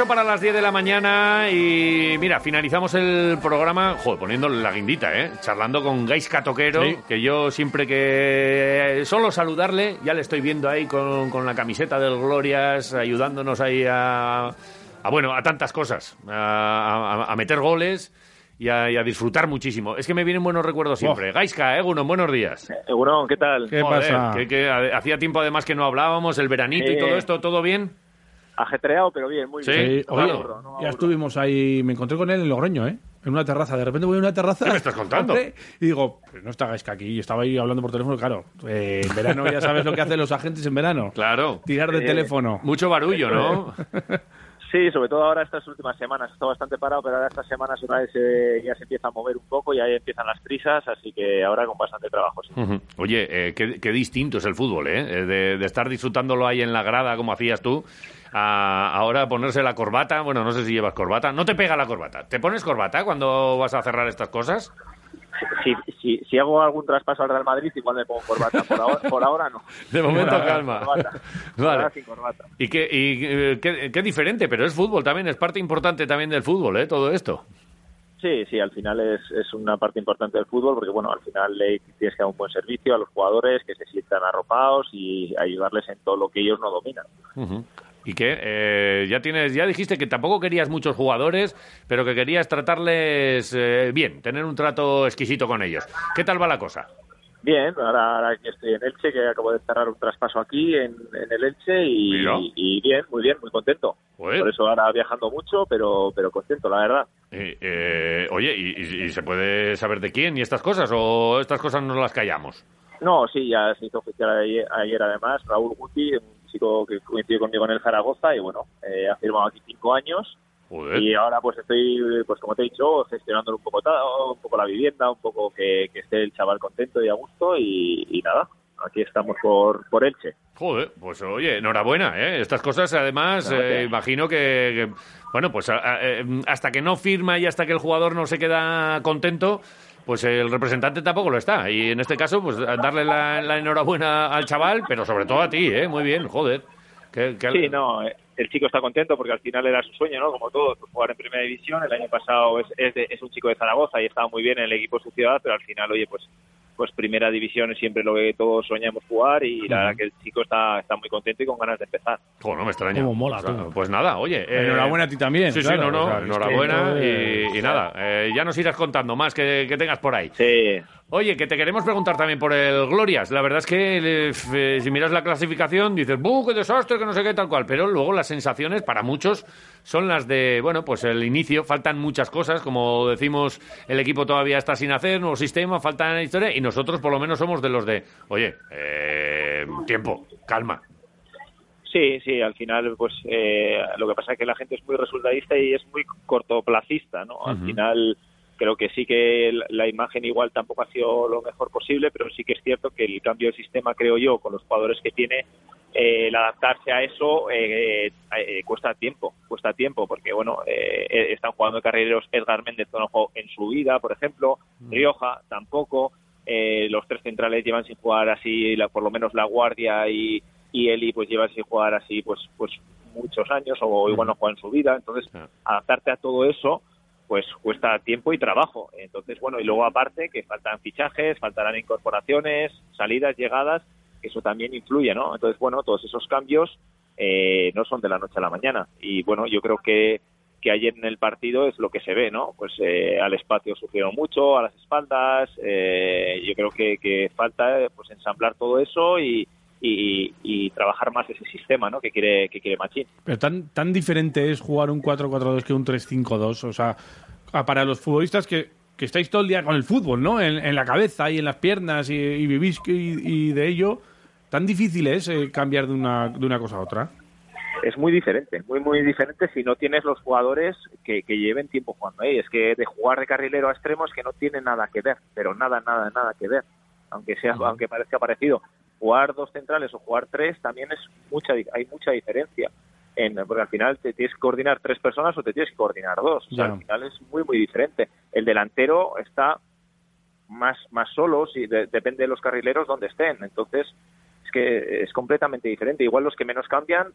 8 para las 10 de la mañana y mira, finalizamos el programa, joder, poniéndole la guindita, ¿eh? Charlando con Gaisca Toquero, sí. que yo siempre que eh, solo saludarle, ya le estoy viendo ahí con, con la camiseta del Glorias, ayudándonos ahí a, a bueno, a tantas cosas, a, a, a meter goles. Y a, y a, disfrutar muchísimo. Es que me vienen buenos recuerdos siempre. Oh. Gaiska, eh, Egunon, buenos días. Eh, Egunon, ¿qué tal? ¿Qué Joder, pasa? Que, que hacía tiempo además que no hablábamos, el veranito eh. y todo esto, ¿todo bien? Ajetreado, pero bien, muy Sí. bien. Sí, No oye, aburro, no me ya estuvimos ahí, me encontré con él en Logroño, ¿eh? En una terraza. De repente voy a una terraza. ¿Qué me estás contando? Y digo, pero no está Gaisca aquí. Y estaba ahí hablando por teléfono, claro. eh, en verano ya sabes lo que hacen los agentes en verano. Claro. Tirar de Sí. teléfono. Mucho barullo, ¿no? Sí, sobre todo ahora estas últimas semanas. Está bastante parado, pero ahora estas semanas una vez eh, ya se empieza a mover un poco y ahí empiezan las prisas, así que ahora con bastante trabajo. sí. Oye, eh, qué, qué distinto es el fútbol, ¿eh? Eh, De, de estar disfrutándolo ahí en la grada como hacías tú, a ahora ponerse la corbata. Bueno, no sé si llevas corbata. No te pega la corbata. ¿Te pones corbata cuando vas a cerrar estas cosas? Si, si, si hago algún traspaso al Real Madrid, igual me pongo corbata. Por ahora, por ahora no. De momento, ahora, calma. corbata. Por Vale. ahora sin corbata. Y, qué, y eh, qué, qué diferente, pero es fútbol también, es parte importante también del fútbol, ¿eh? Todo esto. Sí, sí, al final es, es una parte importante del fútbol porque, bueno, al final le tienes que dar un buen servicio a los jugadores, que se sientan arropados y ayudarles en todo lo que ellos no dominan. ¿Y qué? Eh, ya tienes, ya dijiste que tampoco querías muchos jugadores, pero que querías tratarles eh, bien, tener un trato exquisito con ellos. ¿Qué tal va la cosa? Bien, ahora, ahora que estoy en Elche, que acabo de cerrar un traspaso aquí en, en el Elche y, bien, muy bien, muy contento. Joder. Por eso ahora viajando mucho, pero, pero contento, la verdad. Eh, eh, oye, ¿y, y- y se puede saber de quién y estas cosas? ¿O estas cosas nos las callamos? No, sí, ya se hizo oficial ayer, ayer además, Raúl Guti, un chico que coincidió conmigo en el Zaragoza y bueno, eh, ha firmado aquí cinco años Joder. y ahora pues estoy, pues como te he dicho, gestionando un poco todo, un poco la vivienda, un poco que, que esté el chaval contento y a gusto y, y nada, aquí estamos por, por Elche. Joder, pues oye, enhorabuena, ¿eh? Estas cosas, además, eh, imagino que, que, bueno, pues a- a- eh, hasta que no firma y hasta que el jugador no se queda contento, pues el representante tampoco lo está. Y en este caso, pues darle la, enhorabuena al chaval, pero sobre todo a ti, ¿eh? Muy bien, joder. Que, que- Sí, no, el chico está contento porque al final era su sueño, ¿no? Como todos, pues, jugar en primera división. El año pasado es, es, es un chico de Zaragoza y estaba muy bien en el equipo de su ciudad, pero al final, oye, pues pues primera división es siempre lo que todos soñamos jugar y la verdad que el chico está, está muy contento y con ganas de empezar. Joder, no me extraña. Cómo mola, O sea, tú. Pues nada, oye. eh, Enhorabuena a ti también, Sí, claro, sí, no, no. o sea, es que enhorabuena y, nada. eh, ya nos irás contando más que, que tengas por ahí. Sí. Oye, que te queremos preguntar también por el Glorias. La verdad es que f- eh, si miras la clasificación dices, ¡buh, qué desastre, que no sé qué, tal cual! Pero luego las sensaciones para muchos son las de, bueno, pues el inicio. Faltan muchas cosas, como decimos, el equipo todavía está sin hacer, nuevo sistema, falta historia y nosotros por lo menos somos de los de, oye, eh, tiempo, calma. Sí, sí, al final, pues eh, lo que pasa es que la gente es muy resultadista y es muy cortoplacista, ¿no? Al final, creo que sí que la- la imagen igual tampoco ha sido lo mejor posible, pero sí que es cierto que el cambio de sistema, creo yo, con los jugadores que tiene, eh, el adaptarse a eso eh, eh, cuesta tiempo, cuesta tiempo, porque bueno, eh, eh, están jugando carrereros Edgar Méndez no jugó en su vida, por ejemplo, Rioja tampoco, eh, los tres centrales llevan sin jugar así, la- por lo menos la Guardia y, y Eli pues llevan sin jugar así pues pues muchos años o igual no juegan en su vida, entonces adaptarte a todo eso pues cuesta tiempo y trabajo. Entonces, bueno, y luego aparte que faltan fichajes, faltarán incorporaciones, salidas, llegadas, eso también influye, ¿no? Entonces, bueno, todos esos cambios eh, no son de la noche a la mañana. Y bueno, yo creo que que ayer en el partido es lo que se ve, ¿no? Pues eh, al espacio sufrieron mucho, a las espaldas. eh, yo creo que, que falta eh, pues ensamblar todo eso y, y, y trabajar más ese sistema, ¿no? Que quiere que quiere Machín. Pero tan, tan diferente es jugar un 4-4-2 que un 3-5-2. O sea, para los futbolistas que, que estáis todo el día con el fútbol, ¿no? En, en la cabeza y en las piernas y, y vivís y, y de ello, tan difícil es eh, cambiar de una, de una cosa a otra. es muy diferente, muy, muy diferente si no tienes los jugadores que, que lleven tiempo jugando ahí. Es que de jugar de carrilero a extremo es que no tiene nada que ver, pero nada, nada, nada que ver. Aunque sea, aunque parezca parecido. Jugar dos centrales o jugar tres también es mucha, hay mucha diferencia. En, porque al final te tienes que coordinar tres personas o te tienes que coordinar dos. O sea, al final es muy, muy diferente. El delantero está más, más solo, si de- depende de los carrileros donde estén. Entonces, es que es completamente diferente. Igual los que menos cambian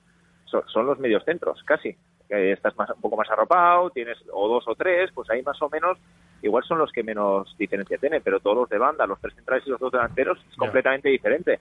son, son los medios centros, casi. Estás más, un poco más arropado, tienes o dos o tres, pues ahí más o menos igual son los que menos diferencia tienen, pero todos los de banda, los tres centrales y los dos delanteros es completamente diferente.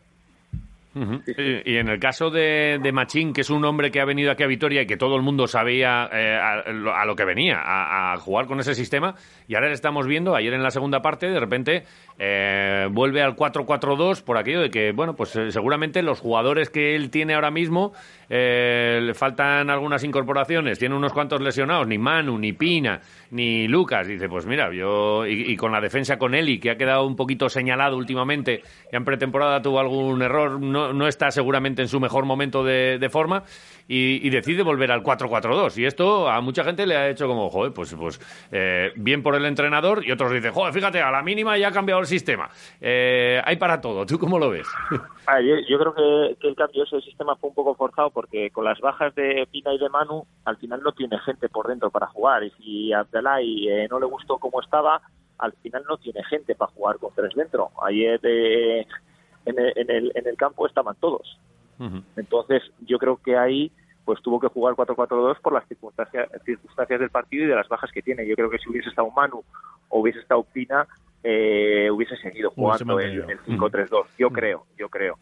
Y y en el caso de, de Machín, que es un hombre que ha venido aquí a Vitoria y que todo el mundo sabía eh, a, lo- a lo que venía, a, a jugar con ese sistema, y ahora le estamos viendo, ayer en la segunda parte, de repente eh, vuelve al 4-4-2 por aquello de que, bueno, pues eh, seguramente los jugadores que él tiene ahora mismo eh, le faltan algunas incorporaciones, tiene unos cuantos lesionados, ni Manu, ni Pina, ni Lucas. Dice, pues mira, yo, y, y con la defensa con Eli, que ha quedado un poquito señalado últimamente, que en pretemporada tuvo algún error, no, no está seguramente en su mejor momento de, forma, y, decide volver al 4-4-2. Y esto a mucha gente le ha hecho como, joder, pues, pues eh, bien por el entrenador, y otros dicen, joder, fíjate, a la mínima ya ha cambiado el sistema. Eh, hay para todo. ¿Tú cómo lo ves? Ah, yo, yo creo que, el cambio ese sistema fue un poco forzado porque con las bajas de Pina y de Manu, al final no tiene gente por dentro para jugar. Y si Abdelai eh, no le gustó cómo estaba, al final no tiene gente para jugar con tres dentro. Ayer eh, en, el, en, el, en el campo estaban todos. Entonces, yo creo que ahí pues tuvo que jugar 4-4-2 por las circunstancias, circunstancias del partido y de las bajas que tiene. Yo creo que si hubiese estado Manu o hubiese estado Pina, eh, hubiese seguido jugando el, mantenido. el 5-3-2. Yo creo, yo creo.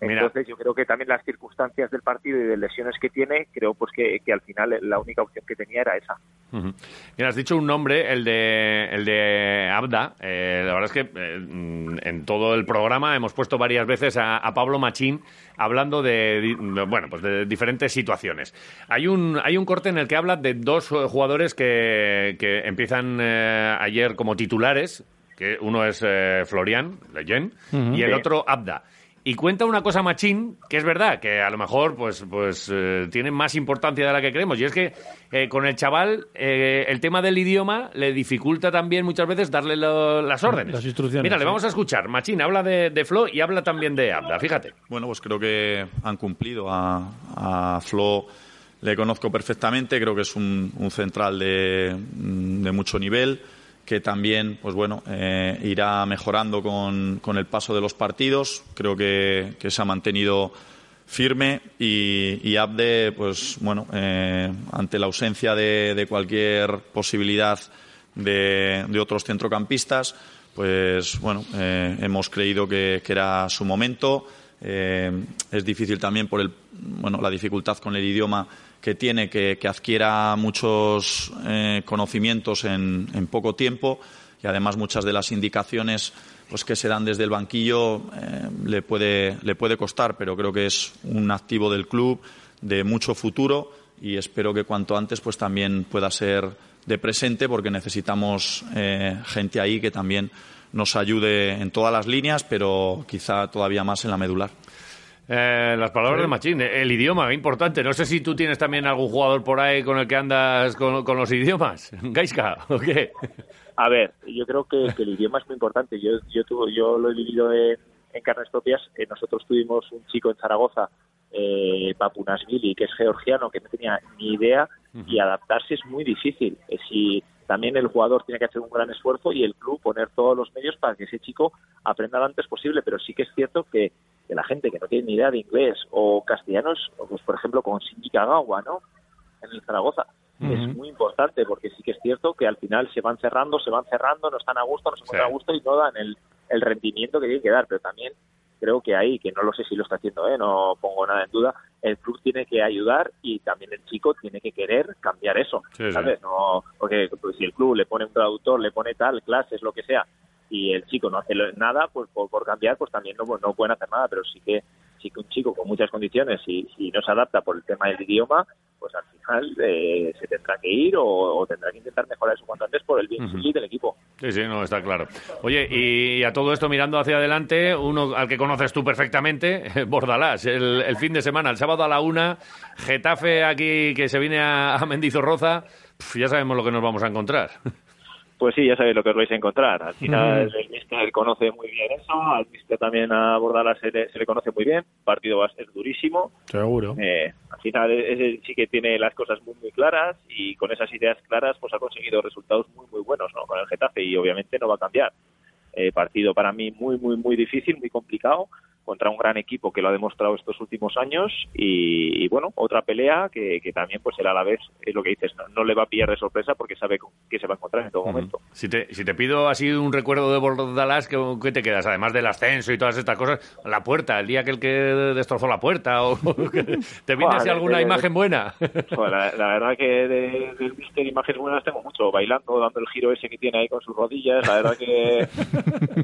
Entonces, yo creo que también las circunstancias del partido y de lesiones que tiene, creo pues que, que al final la única opción que tenía era esa. Mira, has dicho un nombre, el de, el de Abda. Eh, la verdad es que eh, mm, en todo el programa hemos puesto varias veces a, a Pablo Machín hablando de, bueno, pues de diferentes situaciones. Hay un, hay un corte en el que habla de dos jugadores que, que empiezan eh, ayer como titulares, que uno es eh, Florian Leyen y el Sí. otro Abda. Y cuenta una cosa Machín, que es verdad, que a lo mejor pues, pues eh, tiene más importancia de la que creemos. Y es que eh, con el chaval eh, el tema del idioma le dificulta también muchas veces darle lo- las órdenes. Las instrucciones, Mira, le vamos a escuchar. Machín habla de, de Flo y habla también de Abda, fíjate. Bueno, pues creo que han cumplido. A, a Flo le conozco perfectamente, creo que es un, un central de, de mucho nivel que también, pues bueno, eh, irá mejorando con, con el paso de los partidos. Creo que, que se ha mantenido firme y, y Abde, pues bueno, eh, ante la ausencia de, de cualquier posibilidad de, de otros centrocampistas, pues bueno, eh, hemos creído que, que era su momento. Es difícil también por el, bueno, la dificultad con el idioma que tiene, que, adquiera muchos eh, conocimientos en, en poco tiempo y además muchas de las indicaciones pues que se dan desde el banquillo eh, le puede le puede costar pero creo que es un activo del club de mucho futuro y espero que cuanto antes pues también pueda ser de presente porque necesitamos eh, gente ahí que también nos ayude en todas las líneas pero quizá todavía más en la medular Eh, las palabras de Machín, eh, el idioma, importante. No sé si tú tienes también algún jugador por ahí con el que andas con, con los idiomas. Gaiska, ¿o qué? A ver, yo creo que, que el idioma es muy importante. Yo, yo, tuve- yo lo he vivido en, en carnes propias. Eh, nosotros tuvimos un chico en Zaragoza, eh, Papunasvili, que es georgiano, que no tenía ni idea y adaptarse es muy difícil. Eh, si también el jugador tiene que hacer un gran esfuerzo y el club poner todos los medios para que ese chico aprenda lo antes posible. Pero sí que es cierto que, que la gente que no tiene ni idea de inglés o castellanos, pues por ejemplo con Shinji Kagawa, ¿no? En el Zaragoza. Es muy importante porque sí que es cierto que al final se van cerrando, se van cerrando, no están a gusto, no se encuentran Sí. a gusto y no dan el, el rendimiento que tienen que dar. Pero también creo que ahí, que no lo sé si lo está haciendo, ¿eh? no pongo nada en duda, el club tiene que ayudar y también el chico tiene que querer cambiar eso, Sí, sí. ¿sabes? No, porque pues, si el club le pone un traductor, le pone tal, clases, lo que sea, y el chico no hace nada, pues por, por cambiar, pues también no, no pueden hacer nada, pero sí que sí que un chico con muchas condiciones y, y no se adapta por el tema del idioma, pues al final eh, se tendrá que ir o, o tendrá que intentar mejorar eso cuanto antes por el bien sí del equipo. Sí, sí, no, está claro. Oye, y a todo esto mirando hacia adelante, uno al que conoces tú perfectamente, Bordalás, el, el fin de semana, el sábado a la una, Getafe aquí que se viene a, a Mendizorroza, pf, ya sabemos lo que nos vamos a encontrar. Pues sí, ya sabéis lo que os vais a encontrar. Al final el míster conoce muy bien eso, al míster también a Bordala se le, se le conoce muy bien, el partido va a ser durísimo. Seguro. Eh, al final ese sí que tiene las cosas muy muy claras y con esas ideas claras pues ha conseguido resultados muy muy buenos ¿no? con el Getafe y obviamente no va a cambiar. Eh, partido para mí muy muy muy difícil, muy complicado contra un gran equipo que lo ha demostrado estos últimos años y, y, bueno, otra pelea que, que también pues el Alavés es lo que dices, no, no le va a pillar de sorpresa porque sabe que se va a encontrar en todo momento. Si te, si te pido así un recuerdo de Bordalás, ¿qué, qué te quedas? Además del ascenso y todas estas cosas, la puerta, el día que el que destrozó la puerta, o ¿te viene así alguna de- imagen buena? La, la verdad que de- del Mister imágenes buenas tengo mucho, bailando, dando el giro ese que tiene ahí con sus rodillas, la verdad que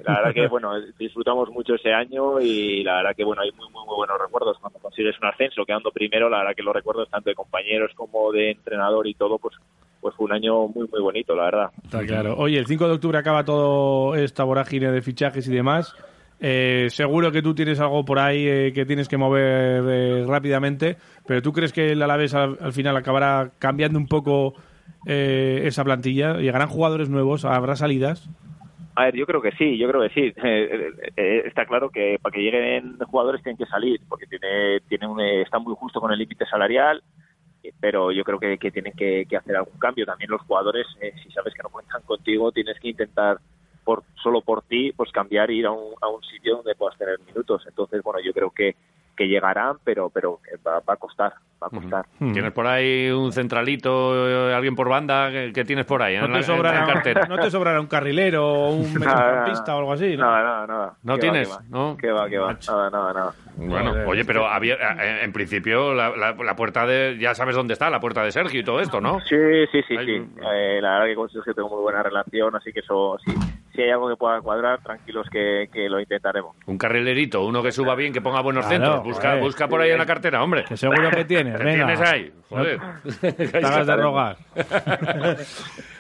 la verdad que bueno, disfrutamos mucho ese año y la verdad que bueno, hay muy muy muy buenos recuerdos cuando consigues un ascenso quedando primero, la verdad que los recuerdos tanto de compañeros como de entrenador y todo, pues pues fue un año muy muy bonito, la verdad. Está claro. Oye, el 5 de octubre acaba todo esta vorágine de fichajes y demás. Eh, seguro que tú tienes algo por ahí eh, que tienes que mover eh, rápidamente, pero ¿tú crees que el Alavés al, al final acabará cambiando un poco eh, esa plantilla? ¿Llegarán jugadores nuevos? ¿Habrá salidas? A ver, yo creo que sí, yo creo que sí. Eh, eh, está claro que para que lleguen jugadores tienen que salir, porque tiene, tiene un, eh, está muy justo con el límite salarial, eh, pero yo creo que, que tienen que, que hacer algún cambio. También los jugadores, eh, si sabes que no cuentan contigo, tienes que intentar por solo por ti, pues cambiar e ir a un, a un sitio donde puedas tener minutos. Entonces, bueno, yo creo que, que llegarán, pero pero eh, va, va a costar, va a costar. ¿Tienes por ahí un centralito, eh, alguien por banda? ¿Qué, tienes por ahí? ¿No en te, la- sobrará, en cartera? ¿No te sobrará un carrilero o un mediocampista o algo así? ¿no? Nada, nada, nada. ¿No ¿Qué va, tienes? va? ¿No? ¿Qué va, qué va? Nada, nada, nada. Bueno, oye, pero había- eh, en principio la, la- la puerta de... Ya sabes dónde está, la puerta de Sergio y todo esto, ¿no? Sí, sí, sí, sí. Eh, la verdad que con Sergio tengo muy buena relación, así que eso, sí, si hay algo que pueda cuadrar, tranquilos que, que lo intentaremos. Un carrilerito, uno que suba bien, que ponga buenos Claro, centros. Busca, joder. busca por ahí en la cartera, hombre. Que seguro que tienes, ¿Qué venga. tienes ahí? Joder. Te hagas de rogar.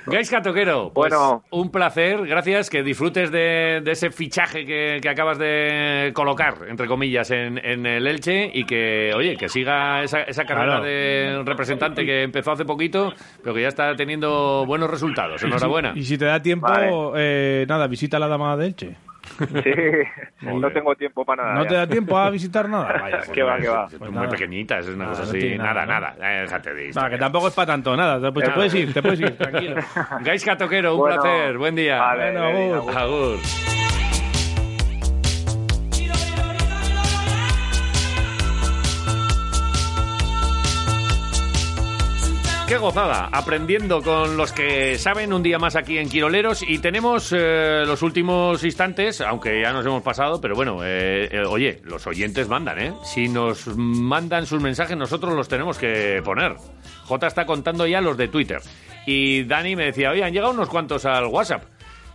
Gaisca Toquero, pues Bueno. un placer, gracias, que disfrutes de, de ese fichaje que, que acabas de colocar, entre comillas, en, en el Elche y que, oye, que siga esa, esa carrera Claro. de representante que empezó hace poquito, pero que ya está teniendo buenos resultados. Enhorabuena. Y si te da tiempo, Vale. eh, nada, visita la dama de Elche. Sí, no tengo tiempo para nada. ¿No ya. te da tiempo a visitar nada? Vaya, pues ¿Qué va, qué va? Es pues muy nada. pequeñita, es una Nada, cosa no así. tiene Nada, nada, nada. Eh, déjate de historias. que tampoco es para tanto, nada. Pues te Nada. puedes ir, te puedes ir, tranquilo. Gaisca Toquero, un Bueno, placer. Buen día. vale, Bueno, agur. Agur. Qué gozada, aprendiendo con los que saben un día más aquí en Quiroleros y tenemos eh, los últimos instantes, aunque ya nos hemos pasado, pero bueno, eh, eh, oye, los oyentes mandan, ¿eh? Si nos mandan sus mensajes nosotros los tenemos que poner. J está contando ya los de Twitter y Dani me decía, oye, han llegado unos cuantos al WhatsApp.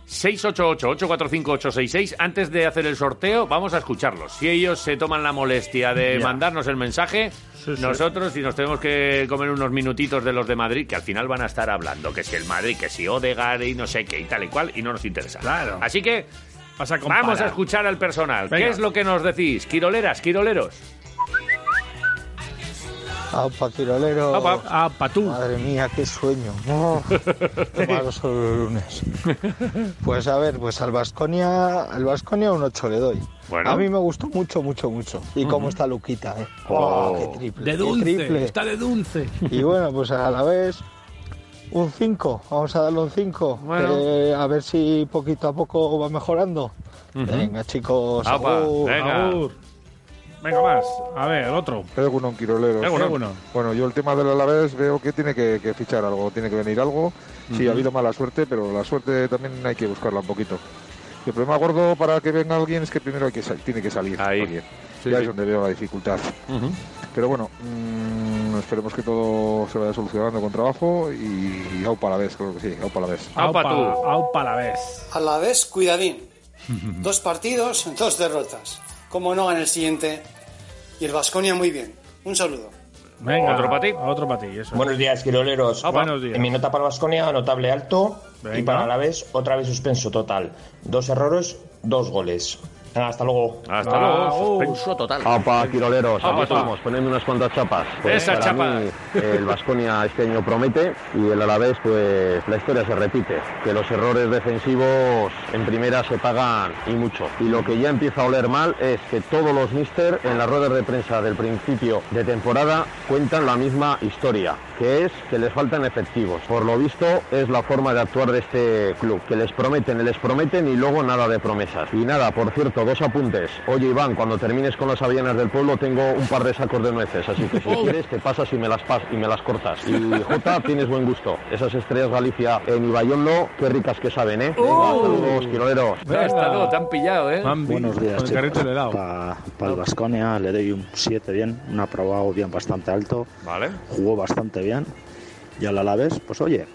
688-845-866. Antes de hacer el sorteo, vamos a escucharlos. Si ellos se toman la molestia de Ya. mandarnos el mensaje, Sí, sí. nosotros, si nos tenemos que comer unos minutitos de los de Madrid, que al final van a estar hablando, que si el Madrid, que si Odegaard y no sé qué y tal y cual, y no nos interesa. Claro. Así que Vas a comparar. vamos a escuchar al personal. Venga. ¿Qué es lo que nos decís? Quiroleras, quiroleros. Aupa, Quirolero. Aupa. Ah, pa' tú. Madre mía, qué sueño. Oh, malo son los lunes. Pues a ver, pues al Vasconia, al Vasconia un 8 le doy. Bueno. A mí me gustó mucho, mucho, mucho. Y cómo está Luquita, ¿eh? Oh, qué triple. De qué dulce, triple. está de dulce. Y bueno, pues a la vez un 5. Vamos a darle un 5. Bueno. a ver si poquito a poco va mejorando. Venga, chicos. Agur. venga. Agur. Venga más. A ver, otro. Egunon, Quiroleros. Egunon. Bueno, yo el tema del Alavés veo que tiene que, que fichar algo, tiene que venir algo. Sí, ha habido mala suerte, pero la suerte también hay que buscarla un poquito. el problema gordo para que venga alguien es que primero hay que tiene que salir alguien. Sí, ya sí. es donde veo la dificultad. Pero bueno, mm, esperemos que todo se vaya solucionando con trabajo y aupa a la vez, creo que sí, aupa a la vez. Aupa tú. Aupa la vez. A la vez, cuidadín. Dos partidos, dos derrotas. Como no en el siguiente. Y el Vasconia muy bien. Un saludo. Venga, ¿Otro pa' ti? Otro para ti, eso. Buenos días, quiroleros. Buenos días. En mi nota para Vasconia, notable alto. Venga. Y para la vez, otra vez suspenso total. Dos errores, dos goles. Hasta luego. Hasta luego. Suspenso total. Opa, quiroleros, Opa, aquí estamos, ponedme unas cuantas chapas. Esa para chapa. mí, el Vasconia este año promete y el Alavés, pues la historia se repite. Que los errores defensivos en primera se pagan y mucho. Y lo que ya empieza a oler mal es que todos los mister en las ruedas de prensa del principio de temporada cuentan la misma historia, que es que les faltan efectivos. Por lo visto es la forma de actuar de este club, que les prometen, les prometen y luego nada de promesas. Y nada, por cierto, dos apuntes. Oye Iván, cuando termines con las avellanas del pueblo tengo un par de sacos de nueces, así que si quieres te pasas y me las pas y me las cortas. Y Jota, tienes buen gusto. Esas estrellas Galicia en Ibayondo, qué ricas que saben, ¿eh? Venga, saludos, quiroleros. Ya está, no, te han pillado, ¿eh? Buenos días. Para el Vasconia le doy un 7 bien, un aprobado bien bastante alto. Vale. Jugó bastante bien. Y al Alavés, pues oye,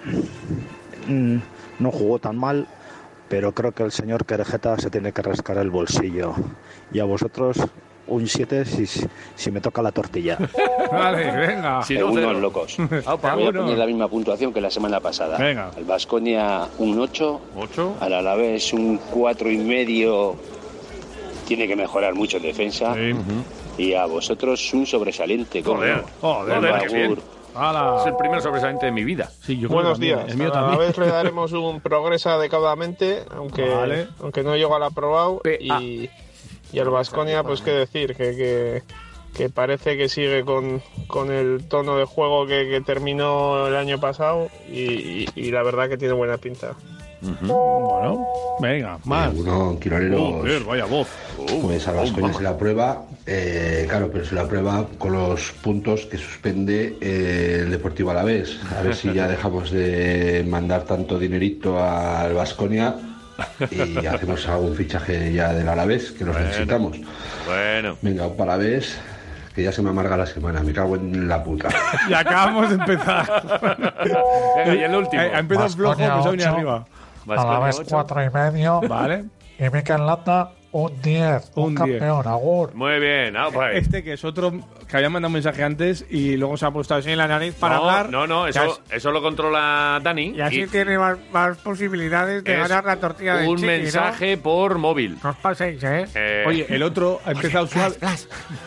mm, no jugó tan mal, pero creo que el señor Querejeta se tiene que rascar el bolsillo. Y a vosotros un 7 si, si me toca la tortilla. Vale, venga. Si no, unos locos. Aupa, Voy a poner la misma puntuación que la semana pasada. Venga. Al Vasconia un 8, ¿Ocho? al Alavés un cuatro y medio. Tiene que mejorar mucho en defensa. Y a vosotros un sobresaliente. ¿cómo Joder, no? joder, Es el primer sobresaliente de mi vida. Sí, yo Buenos días. El mío a la vez le daremos un progreso adecuadamente, aunque, Vale. aunque no llegó al aprobado. Y, y al Vasconia, pues qué decir, que, que, que parece que sigue con, con el tono de juego que, que terminó el año pasado y, y- y la verdad que tiene buena pinta. Bueno, venga, más. Uno, Quiroleros. Joder, vaya voz. Pues a Vasconia se la prueba, eh, claro, pero se la prueba con los puntos que suspende eh, el Deportivo Alavés. A ver si ya dejamos de mandar tanto dinerito al Vasconia y hacemos algún fichaje ya del Alavés, que Bueno. necesitamos. Bueno. Venga, para Alavés, que ya se me amarga la semana, me cago en la puta. Y acabamos de empezar. Venga, y el último. Eh, Ha empezado flojo, pues ha venido arriba. A la vez cuatro y medio. Vale. Y Mikel Landa un 10. Un, Un 10. campeón, Agur. Muy bien, aupa. Este que es otro que había mandado un mensaje antes y luego se ha puesto así en la nariz para no, hablar. No, no, eso, eso lo controla Dani. Y así y tiene más, más posibilidades de ganar la tortilla de Un chiqui, ¿no? mensaje por móvil. No os paséis, ¿eh? Eh, Oye, el otro ha empezado suave.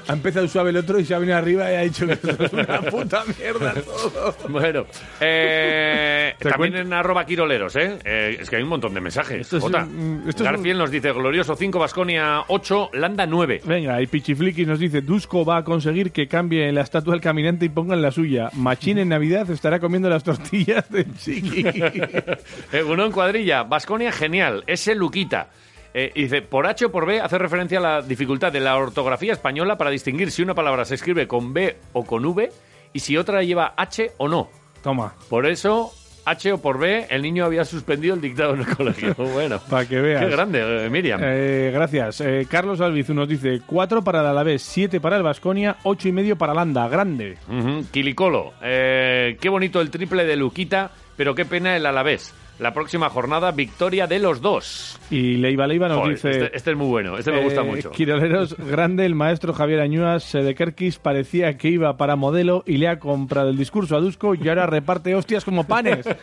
Ha empezado suave el otro y se ha venido arriba y ha dicho que esto es una puta mierda todo. Bueno, eh, también cuento- en arroba quiroleros, ¿eh? Eh, Es que hay un montón de mensajes. Esto es Jota. un- esto es Garfield nos dice glorioso 5, Vasconia 8, Landa 9. Venga, y Pichifliki nos dice: Dusko va a conseguir que cambie la estatua del caminante y pongan la suya. Machín en Navidad estará comiendo las tortillas de Chiqui. Eh, uno en cuadrilla, Vasconia genial, ese Luquita. Eh, dice, por H o por B hace referencia a la dificultad de la ortografía española para distinguir si una palabra se escribe con B o con V y si otra lleva H o no. Toma. Por eso, H o por B, el niño había suspendido el dictado en el colegio. Bueno, Para que veas. qué grande, eh, Miriam. Eh, gracias. Eh, Carlos Albizu nos dice: 4 para el Alavés, 7 para el Vasconia, 8 y medio para Landa. Grande. Ujú, Quilicolo, eh, qué bonito el triple de Luquita, pero qué pena el Alavés. La próxima jornada, victoria de los dos. Y Leiva Leiva nos Joder, dice: este, este es muy bueno, este me gusta Eh, mucho. Quiroleros, grande, el maestro Javier Añúas Sedekerkis parecía que iba para modelo y le ha comprado el discurso a Dusko y ahora reparte hostias como panes.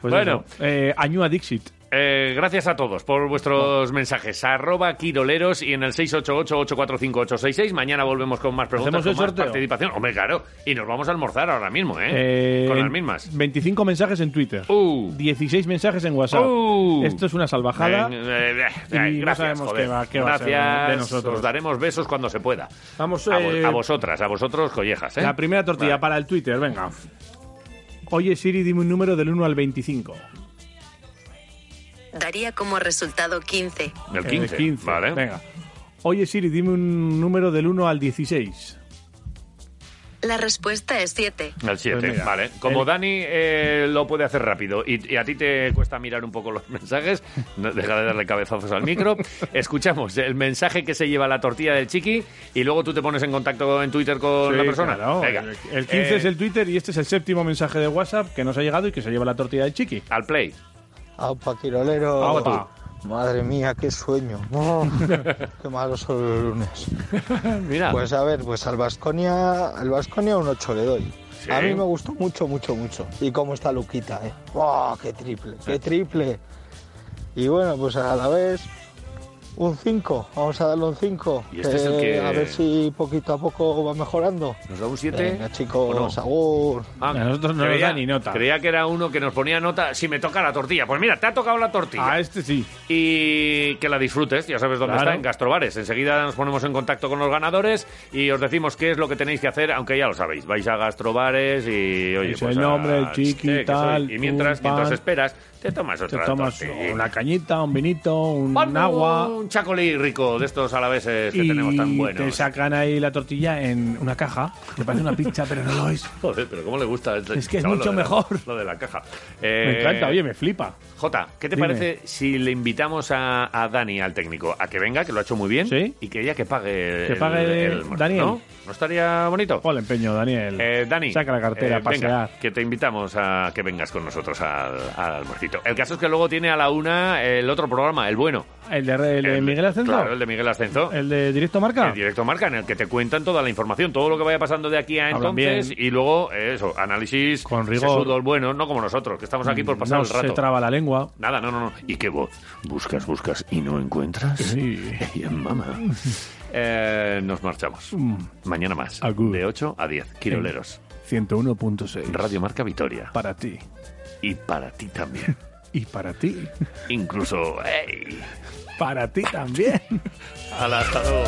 Pues Bueno. Eh, Añúa Dixit. Eh, gracias a todos por vuestros mensajes. Arroba Quiroleros y en el 688-845-866. Mañana volvemos con más preguntas, ¿Hacemos el con más sorteo? participación. Hombre, claro. Y nos vamos a almorzar ahora mismo, ¿eh? Eh, con las mismas. 25 mensajes en Twitter. Uh. 16 mensajes en WhatsApp. Uh. Esto es una salvajada. Eh, eh, Y eh, no gracias, sabemos joder. qué va- qué va a ser gracias. de nosotros. Os daremos besos cuando se pueda. Vamos a, vo- a vosotras, a vosotros collejas, ¿eh? La primera tortilla para el Twitter, venga. Oye Siri, dime un número del 1 al 25. Daría como resultado 15. El Eh, 15, 15, vale. Venga. Oye Siri, dime un número del 1 al 16. La respuesta es 7. Al 7, Pues mira, vale. Como el- Dani eh, lo puede hacer rápido y, y a ti te cuesta mirar un poco los mensajes, no- deja de darle cabezazos al micro. Escuchamos el mensaje que se lleva la tortilla del chiqui y luego tú te pones en contacto en Twitter con Sí, la persona. claro. Venga. El, el 15 Eh, es el Twitter y este es el séptimo mensaje de WhatsApp que nos ha llegado y que se lleva la tortilla de chiqui. Al play. Aupa, Quirolero. Aupa. Madre mía, qué sueño. Oh, qué malos son los lunes. Mira. Pues a ver, pues al Vasconia, al Vasconia un 8 le doy. Sí. A mí me gustó mucho, mucho, mucho. Y cómo está Luquita, ¿eh? ¡Oh, qué triple, qué triple! Y bueno, pues a la vez un 5. Vamos a darle un 5. Y este es el que- A ver si poquito a poco va mejorando. ¿Nos da un 7? Venga, chicos, ¿O no? Ah, A nosotros no nos da ni nota. Creía que era uno que nos ponía nota si me toca la tortilla. Pues mira, te ha tocado la tortilla. A este sí. Y que la disfrutes, ya sabes dónde Claro. está, en Gastrobares. Enseguida nos ponemos en contacto con los ganadores y os decimos qué es lo que tenéis que hacer, aunque ya lo sabéis. Vais a Gastrobares y, oye, pues el a- nombre, el chiqui, eh, tal. Y mientras, pum, mientras pan. esperas, te tomas Te otra tomas tortilla. una cañita, un vinito, un Pon agua. Un chacolí rico de estos alaveses que y tenemos tan te buenos. sacan ahí la tortilla en una caja que parece una pizza, pero no lo es. Joder, pero ¿cómo le gusta? este Es que es chaval mucho lo de la- mejor. lo de la caja. Me Eh, encanta, oye, me flipa. Jota, ¿qué te Dime. parece si le invitamos a, a Dani, al técnico, a que venga, que lo ha hecho muy bien, y que ella que pague Que el- pague el- Daniel. ¿No? ¿No estaría bonito? El empeño, Daniel. Eh, Dani, Saca la cartera eh, pasear. venga, que te invitamos a que vengas con nosotros al, al almuercito. El caso es que luego tiene a la una el otro programa, el bueno. ¿El de, el de El- Miguel Ascenso? Claro, el de Miguel Ascenso. ¿El de Directo Marca? El directo marca, en el que te cuentan toda la información, todo lo que vaya pasando de aquí a entonces, bien. y luego, eso, análisis Con rigor. sesudos buenos, no como nosotros, que estamos aquí por pasar no el rato. se traba la lengua. Nada, no, no, no. ¿Y qué voz? ¿Buscas, buscas y no encuentras? Sí. Ey, mamá. Eh, nos marchamos. Mm. Mañana más. De 8 a 10. Quiroleros. 101.6. Radio Marca Vitoria. Para ti. Y para ti también. Y para ti. Incluso, ¡ey! Para ti también. Hasta luego.